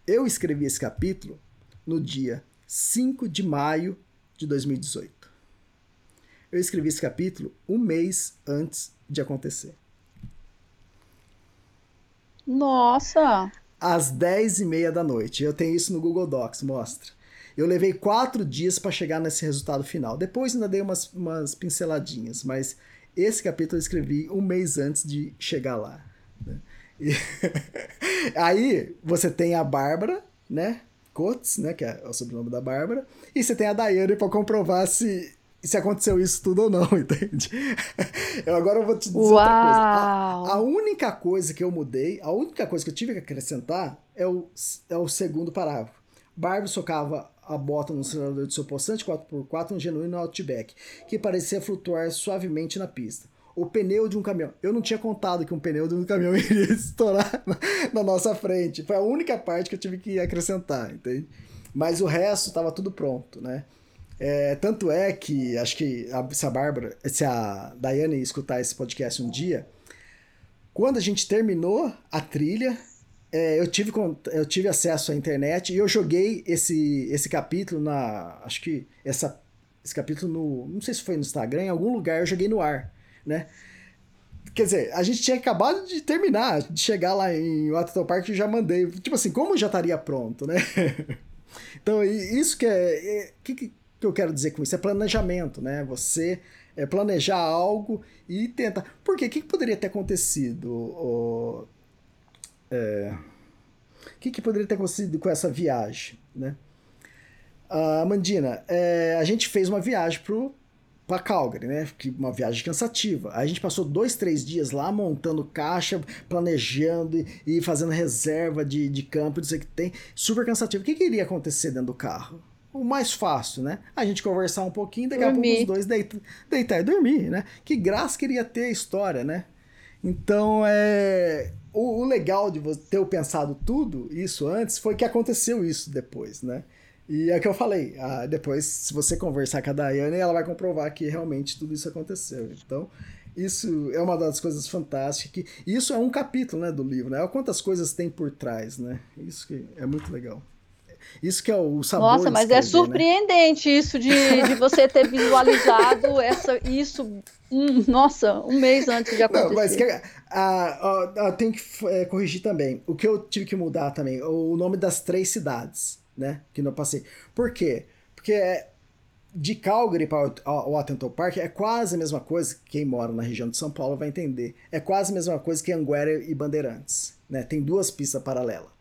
Eu escrevi esse capítulo no dia 5 de maio de 2018. Eu escrevi esse capítulo um mês antes de acontecer. Nossa! Às 10 e meia da noite. Eu tenho isso no Google Docs, mostra. Eu levei quatro dias para chegar nesse resultado final. Depois ainda dei umas, umas pinceladinhas, mas esse capítulo eu escrevi um mês antes de chegar lá. Né? E... Aí você tem a Bárbara, né? Coates, né? Que é o sobrenome da Bárbara. E você tem a Daiane para comprovar se se aconteceu isso tudo ou não, entende? Eu agora vou te dizer Uau. outra coisa. A, a, única coisa que eu mudei, a única coisa que eu tive que acrescentar é o, é o segundo parágrafo. Barbie socava a bota no acelerador de seu possante 4x4 um genuíno Outback, que parecia flutuar suavemente na pista. O pneu de um caminhão. Eu não tinha contado que um pneu de um caminhão iria estourar na, na nossa frente. Foi a única parte que eu tive que acrescentar, entende? Mas o resto estava tudo pronto, né? É, tanto é que, acho que a, se a Bárbara, se a Daiane escutar esse podcast um dia, quando a gente terminou a trilha, é, eu, tive, eu tive acesso à internet e eu joguei esse, esse capítulo na. Acho que essa, esse capítulo no. Não sei se foi no Instagram, em algum lugar eu joguei no ar, né? Quer dizer, a gente tinha acabado de terminar, de chegar lá em Watertown Park e já mandei. Tipo assim, como já estaria pronto, né? então, isso que é. é que, que eu quero dizer com isso? É planejamento, né? Você é, planejar algo e tentar. Por quê? O que, que poderia ter acontecido? O, é, o que, que poderia ter acontecido com essa viagem, né? Uh, Mandina, é, a gente fez uma viagem pro para Calgary, né? Uma viagem cansativa. A gente passou dois, três dias lá montando caixa, planejando e, e fazendo reserva de, de campo, não sei o que tem. Super cansativo. O que, que iria acontecer dentro do carro? O mais fácil, né? A gente conversar um pouquinho, daqui dormir. a pouco os dois deitar, deitar e dormir, né? Que graça queria ter a história, né? Então, é... O, o legal de você ter pensado tudo isso antes foi que aconteceu isso depois, né? E é o que eu falei, ah, depois, se você conversar com a Daiane, ela vai comprovar que realmente tudo isso aconteceu. Então, isso é uma das coisas fantásticas. Que, isso é um capítulo né, do livro, né? Olha quantas coisas tem por trás, né? Isso que é muito legal. Isso que é o sabor Nossa, mas é escrever, é surpreendente né? isso de, de você ter visualizado essa, isso, um, nossa, um mês antes de acontecer. Não, mas que, ah, ah, tem que é, corrigir também. O que eu tive que mudar também, o nome das três cidades, né? Que não passei. Por quê? Porque é, de Calgary para o Atento Park é quase a mesma coisa, quem mora na região de São Paulo vai entender, é quase a mesma coisa que Anguera e Bandeirantes, né? Tem duas pistas paralelas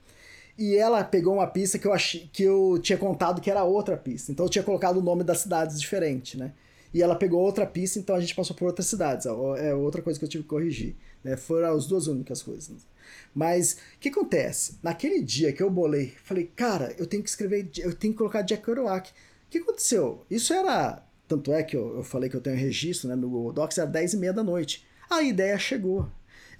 e ela pegou uma pista que eu, achei, que eu tinha contado que era outra pista. Então eu tinha colocado o nome das cidades diferente, né? E ela pegou outra pista, então a gente passou por outras cidades. É outra coisa que eu tive que corrigir. Né? Foram as duas únicas coisas. Mas o que acontece? Naquele dia que eu bolei, falei, cara, eu tenho que escrever, eu tenho que colocar Jack Kerouac. O que aconteceu? Isso era. Tanto é que eu, eu falei que eu tenho registro né, no Google Docs, era 10 e meia da noite. A ideia chegou.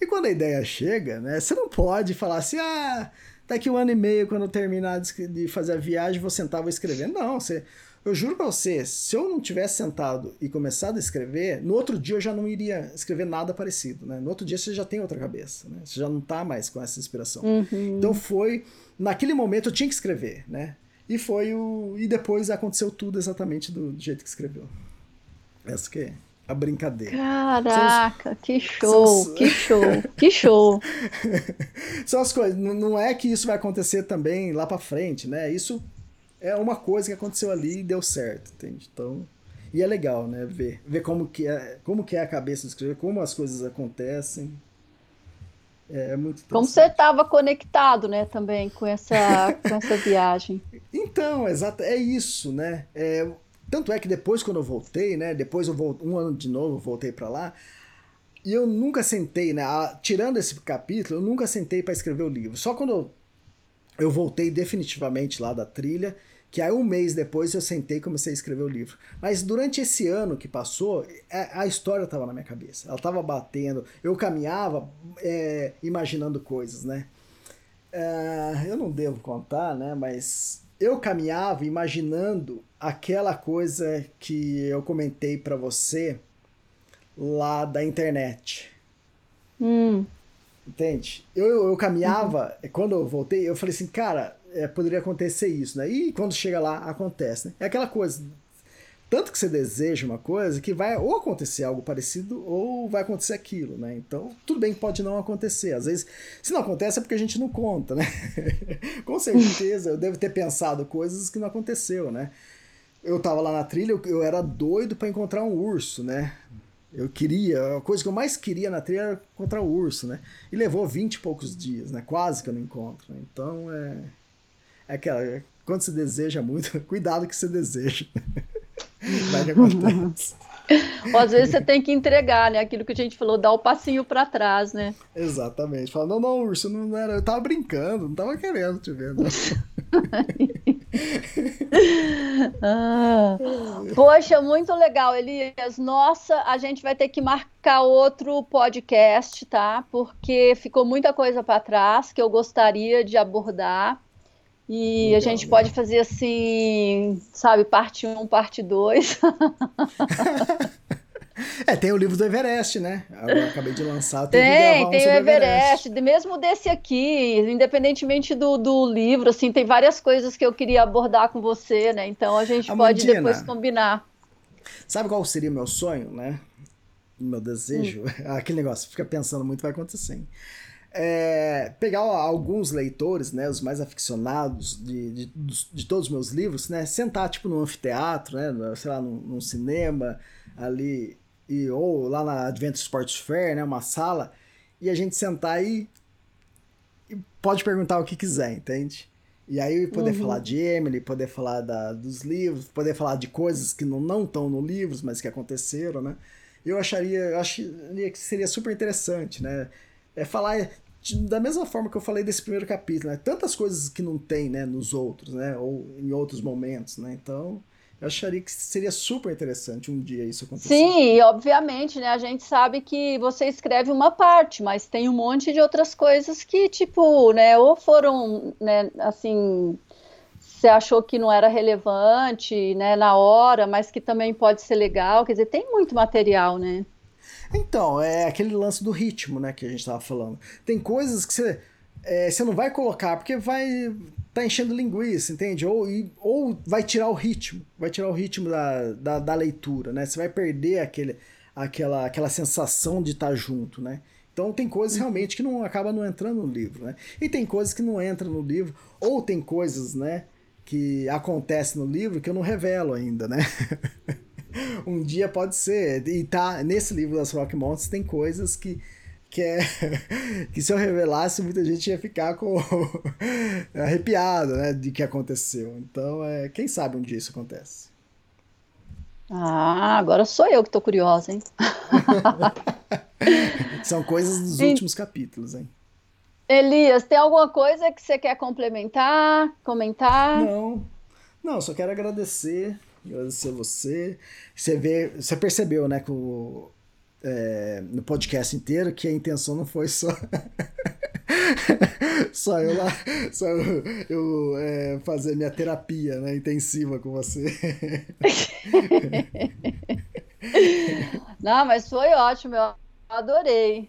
E quando a ideia chega, né, você não pode falar assim, ah, daqui um ano e meio, quando eu terminar de fazer a viagem, vou sentar e vou escrever. Não, você, eu juro pra você, se eu não tivesse sentado e começado a escrever, no outro dia eu já não iria escrever nada parecido, né? No outro dia você já tem outra cabeça, né? Você já não tá mais com essa inspiração. Uhum. Então foi, naquele momento eu tinha que escrever, né? E foi o e depois aconteceu tudo exatamente do jeito que escreveu. Essa que é a brincadeira. Caraca, que show, que show, que show. São as coisas, não é que isso vai acontecer também lá para frente, né? Isso é uma coisa que aconteceu ali e deu certo, entende? Então, E é legal, né? Ver, ver como, que é, como que é a cabeça de escrever, como as coisas acontecem. É, é muito Como você estava conectado, né, também com essa, com essa viagem. Então, exato, é isso, né? É, tanto é que depois, quando eu voltei, né? Depois eu voltei, um ano de novo, voltei para lá. E eu nunca sentei, né? Tirando esse capítulo, eu nunca sentei para escrever o livro. Só quando eu, eu voltei definitivamente lá da trilha que aí um mês depois eu sentei e comecei a escrever o livro. Mas durante esse ano que passou, é, a, história estava na minha cabeça. Ela estava batendo. Eu caminhava é, imaginando coisas, né? É, eu não devo contar, né? Mas eu caminhava imaginando aquela coisa que eu comentei para você lá da internet. Hum. Entende? Eu, eu caminhava, uhum. quando eu voltei, eu falei assim, cara, é, poderia acontecer isso, né? E quando chega lá, acontece, né? É aquela coisa. Tanto que você deseja uma coisa que vai ou acontecer algo parecido ou vai acontecer aquilo, né? Então, tudo bem que pode não acontecer. Às vezes, se não acontece é porque a gente não conta, né? Com certeza, eu devo ter pensado coisas que não aconteceu, né? Eu tava lá na trilha, eu, eu era doido para encontrar um urso, né? Eu queria, a coisa que eu mais queria na trilha era encontrar o urso, né? E levou vinte e poucos dias, né? Quase que eu não encontro. Então, é é aquela, quando se deseja muito, cuidado que você deseja. Vai que acontece. Ou às vezes você tem que entregar, né? Aquilo que a gente falou, dar o passinho para trás, né? Exatamente. Fala, não, não, urso, não era. Eu tava brincando, não tava querendo te ver. ah, poxa, muito legal, Elias. Nossa, a gente vai ter que marcar outro podcast, tá? Porque ficou muita coisa para trás que eu gostaria de abordar. E Legal, a gente pode fazer assim, sabe, parte 1, um, parte 2. é, tem o livro do Everest, né? Eu acabei de lançar. Tem, tem, um o Everest, Everest, mesmo desse aqui, independentemente do, do livro, assim, tem várias coisas que eu queria abordar com você, né? Então a gente Amandina, pode depois combinar. Sabe qual seria o meu sonho, né? Meu desejo? Hum. Aquele negócio, fica pensando muito, vai acontecer. Hein? É, pegar alguns leitores, né, os mais aficionados de, de, de, todos os meus livros, né, sentar tipo num anfiteatro, né, sei lá, num, num cinema ali, e, ou lá na Adventure Sports Fair, né, uma sala, e a gente sentar aí e pode perguntar o que quiser, entende? E aí poder uhum. falar de Emily, poder falar da, dos livros, poder falar de coisas que não estão no livros, mas que aconteceram, né? Eu acharia, eu acharia que seria super interessante, né? É falar da mesma forma que eu falei desse primeiro capítulo, né? Tantas coisas que não tem, né, nos outros, né, ou em outros momentos, né? Então, eu acharia que seria super interessante um dia isso acontecer. Sim, obviamente, né? A gente sabe que você escreve uma parte, mas tem um monte de outras coisas que, tipo, né, ou foram, né, assim, você achou que não era relevante, né, na hora, mas que também pode ser legal. Quer dizer, tem muito material, né? Então, é aquele lance do ritmo, né, que a gente tava falando. Tem coisas que você, é, você não vai colocar porque vai tá enchendo linguiça, entende? Ou, e, ou vai tirar o ritmo, vai tirar o ritmo da, da, da leitura, né? Você vai perder aquele, aquela, aquela sensação de estar tá junto, né? Então tem coisas realmente que não acaba não entrando no livro, né? E tem coisas que não entram no livro, ou tem coisas, né, que acontecem no livro que eu não revelo ainda, né? um dia pode ser. E tá, nesse livro das Rock Mountains tem coisas que que é que se eu revelasse muita gente ia ficar com arrepiado, né, de que aconteceu. Então, é, quem sabe um dia isso acontece. Ah, agora sou eu que tô curiosa, hein? São coisas dos últimos capítulos, hein? Elias, tem alguma coisa que você quer complementar, comentar? Não. Não, só quero agradecer agradecer você. Você vê, você percebeu, né, o, é, no podcast inteiro que a intenção não foi só só eu lá, só eu, eu é, fazer minha terapia, né, intensiva com você. não, mas foi ótimo, eu adorei.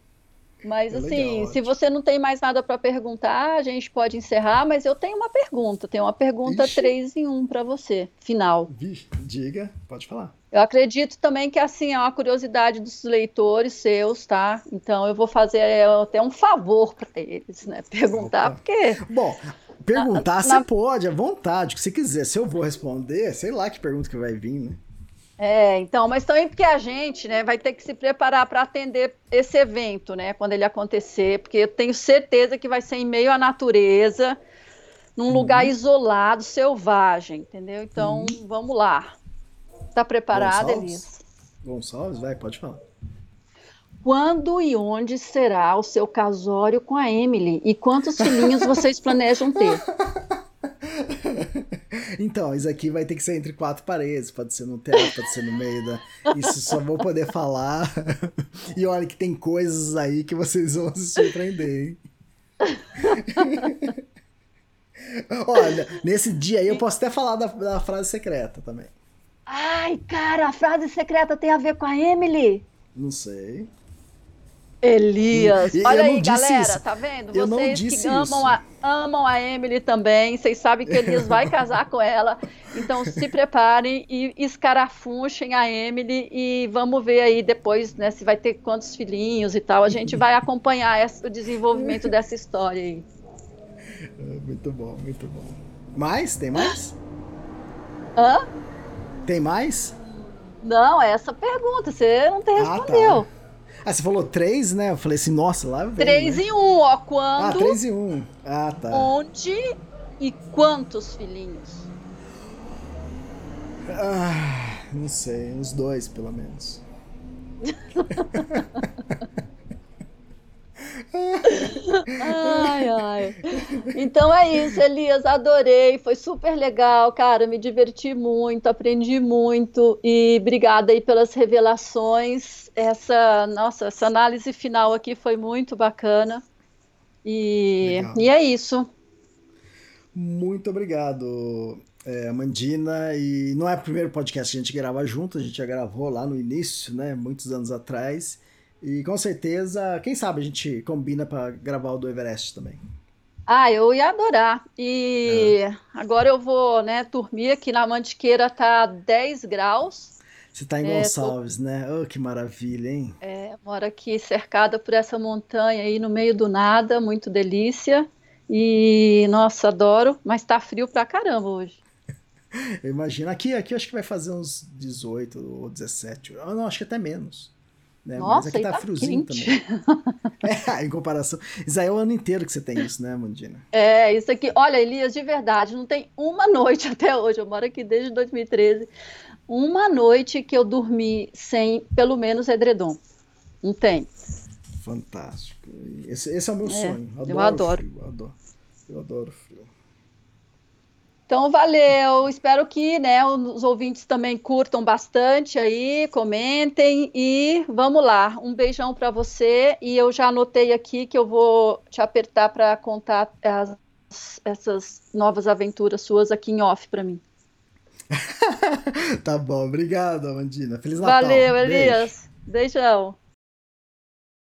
Mas é assim, legal, se você não tem mais nada para perguntar, a gente pode encerrar, mas eu tenho uma pergunta, tenho uma pergunta Ixi. 3 em 1 para você, final. Vixe, diga, pode falar. Eu acredito também que assim é uma curiosidade dos leitores seus, tá? Então eu vou fazer é, até um favor para eles, né? Perguntar, Opa. porque. Bom, perguntar na, você na... pode, à vontade, o que você quiser. Se eu vou responder, sei lá que pergunta que vai vir, né? É, então, mas também porque a gente, né, vai ter que se preparar para atender esse evento, né, quando ele acontecer, porque eu tenho certeza que vai ser em meio à natureza, num uhum. lugar isolado, selvagem, entendeu? Então, uhum. vamos lá. Tá preparada, Elias? Gonçalves, vai, pode falar. Quando e onde será o seu casório com a Emily? E quantos filhinhos vocês planejam ter? Então, isso aqui vai ter que ser entre quatro paredes, pode ser no teatro, pode ser no meio da. Isso só vou poder falar. E olha que tem coisas aí que vocês vão se surpreender, hein? olha, nesse dia aí eu posso até falar da, da frase secreta também. Ai, cara, a frase secreta tem a ver com a Emily? Não sei. Elias. Olha aí, galera, isso. tá vendo? Vocês que amam a, amam a Emily também, vocês sabem que Elias vai casar com ela. Então se preparem e escarafunchem a Emily e vamos ver aí depois, né, se vai ter quantos filhinhos e tal. A gente vai acompanhar esse, o desenvolvimento dessa história aí. É, muito bom, muito bom. Mais? Tem mais? Hã? Tem mais? Não, é essa pergunta, você não tem respondeu. Ah, tá. Ah, você falou três, né? Eu falei assim, nossa, lá vem. Três né? em um, ó. Quando. Ah, três em um. Ah, tá. Onde e quantos filhinhos? Ah, não sei, uns dois, pelo menos. ai, ai. Então é isso, Elias. Adorei. Foi super legal, cara. Me diverti muito, aprendi muito. E obrigada aí pelas revelações. Essa, nossa, essa análise final aqui foi muito bacana. E, e é isso. Muito obrigado, é, Mandina. E não é o primeiro podcast que a gente grava junto, a gente já gravou lá no início, né? Muitos anos atrás. E com certeza, quem sabe a gente combina para gravar o do Everest também. Ah, eu ia adorar. E é. agora eu vou, né, dormir aqui na Mantiqueira tá 10 graus. Você tá em é, Gonçalves, tô... né? Oh, que maravilha, hein? É, moro aqui cercada por essa montanha aí no meio do nada, muito delícia. E nossa, adoro, mas tá frio pra caramba hoje. eu imagino. Aqui, aqui eu acho que vai fazer uns 18 ou 17. Eu não, acho que até menos. Né? Nossa, Mas aqui tá, tá friozinho quente. também. é, em comparação. Aí é o ano inteiro que você tem isso, né, Mundina? É, isso aqui. Olha, Elias, de verdade, não tem uma noite até hoje. Eu moro aqui desde 2013. Uma noite que eu dormi sem, pelo menos, edredom. Não tem. Fantástico. Esse, esse é o meu é, sonho. Adoro eu adoro. Frio, adoro. Eu adoro frio. Então, valeu. Espero que né, os ouvintes também curtam bastante aí, comentem e vamos lá. Um beijão para você e eu já anotei aqui que eu vou te apertar para contar as, essas novas aventuras suas aqui em off para mim. tá bom, obrigado, Amandina. Feliz Natal. Valeu, Elias. Beijo. Beijão.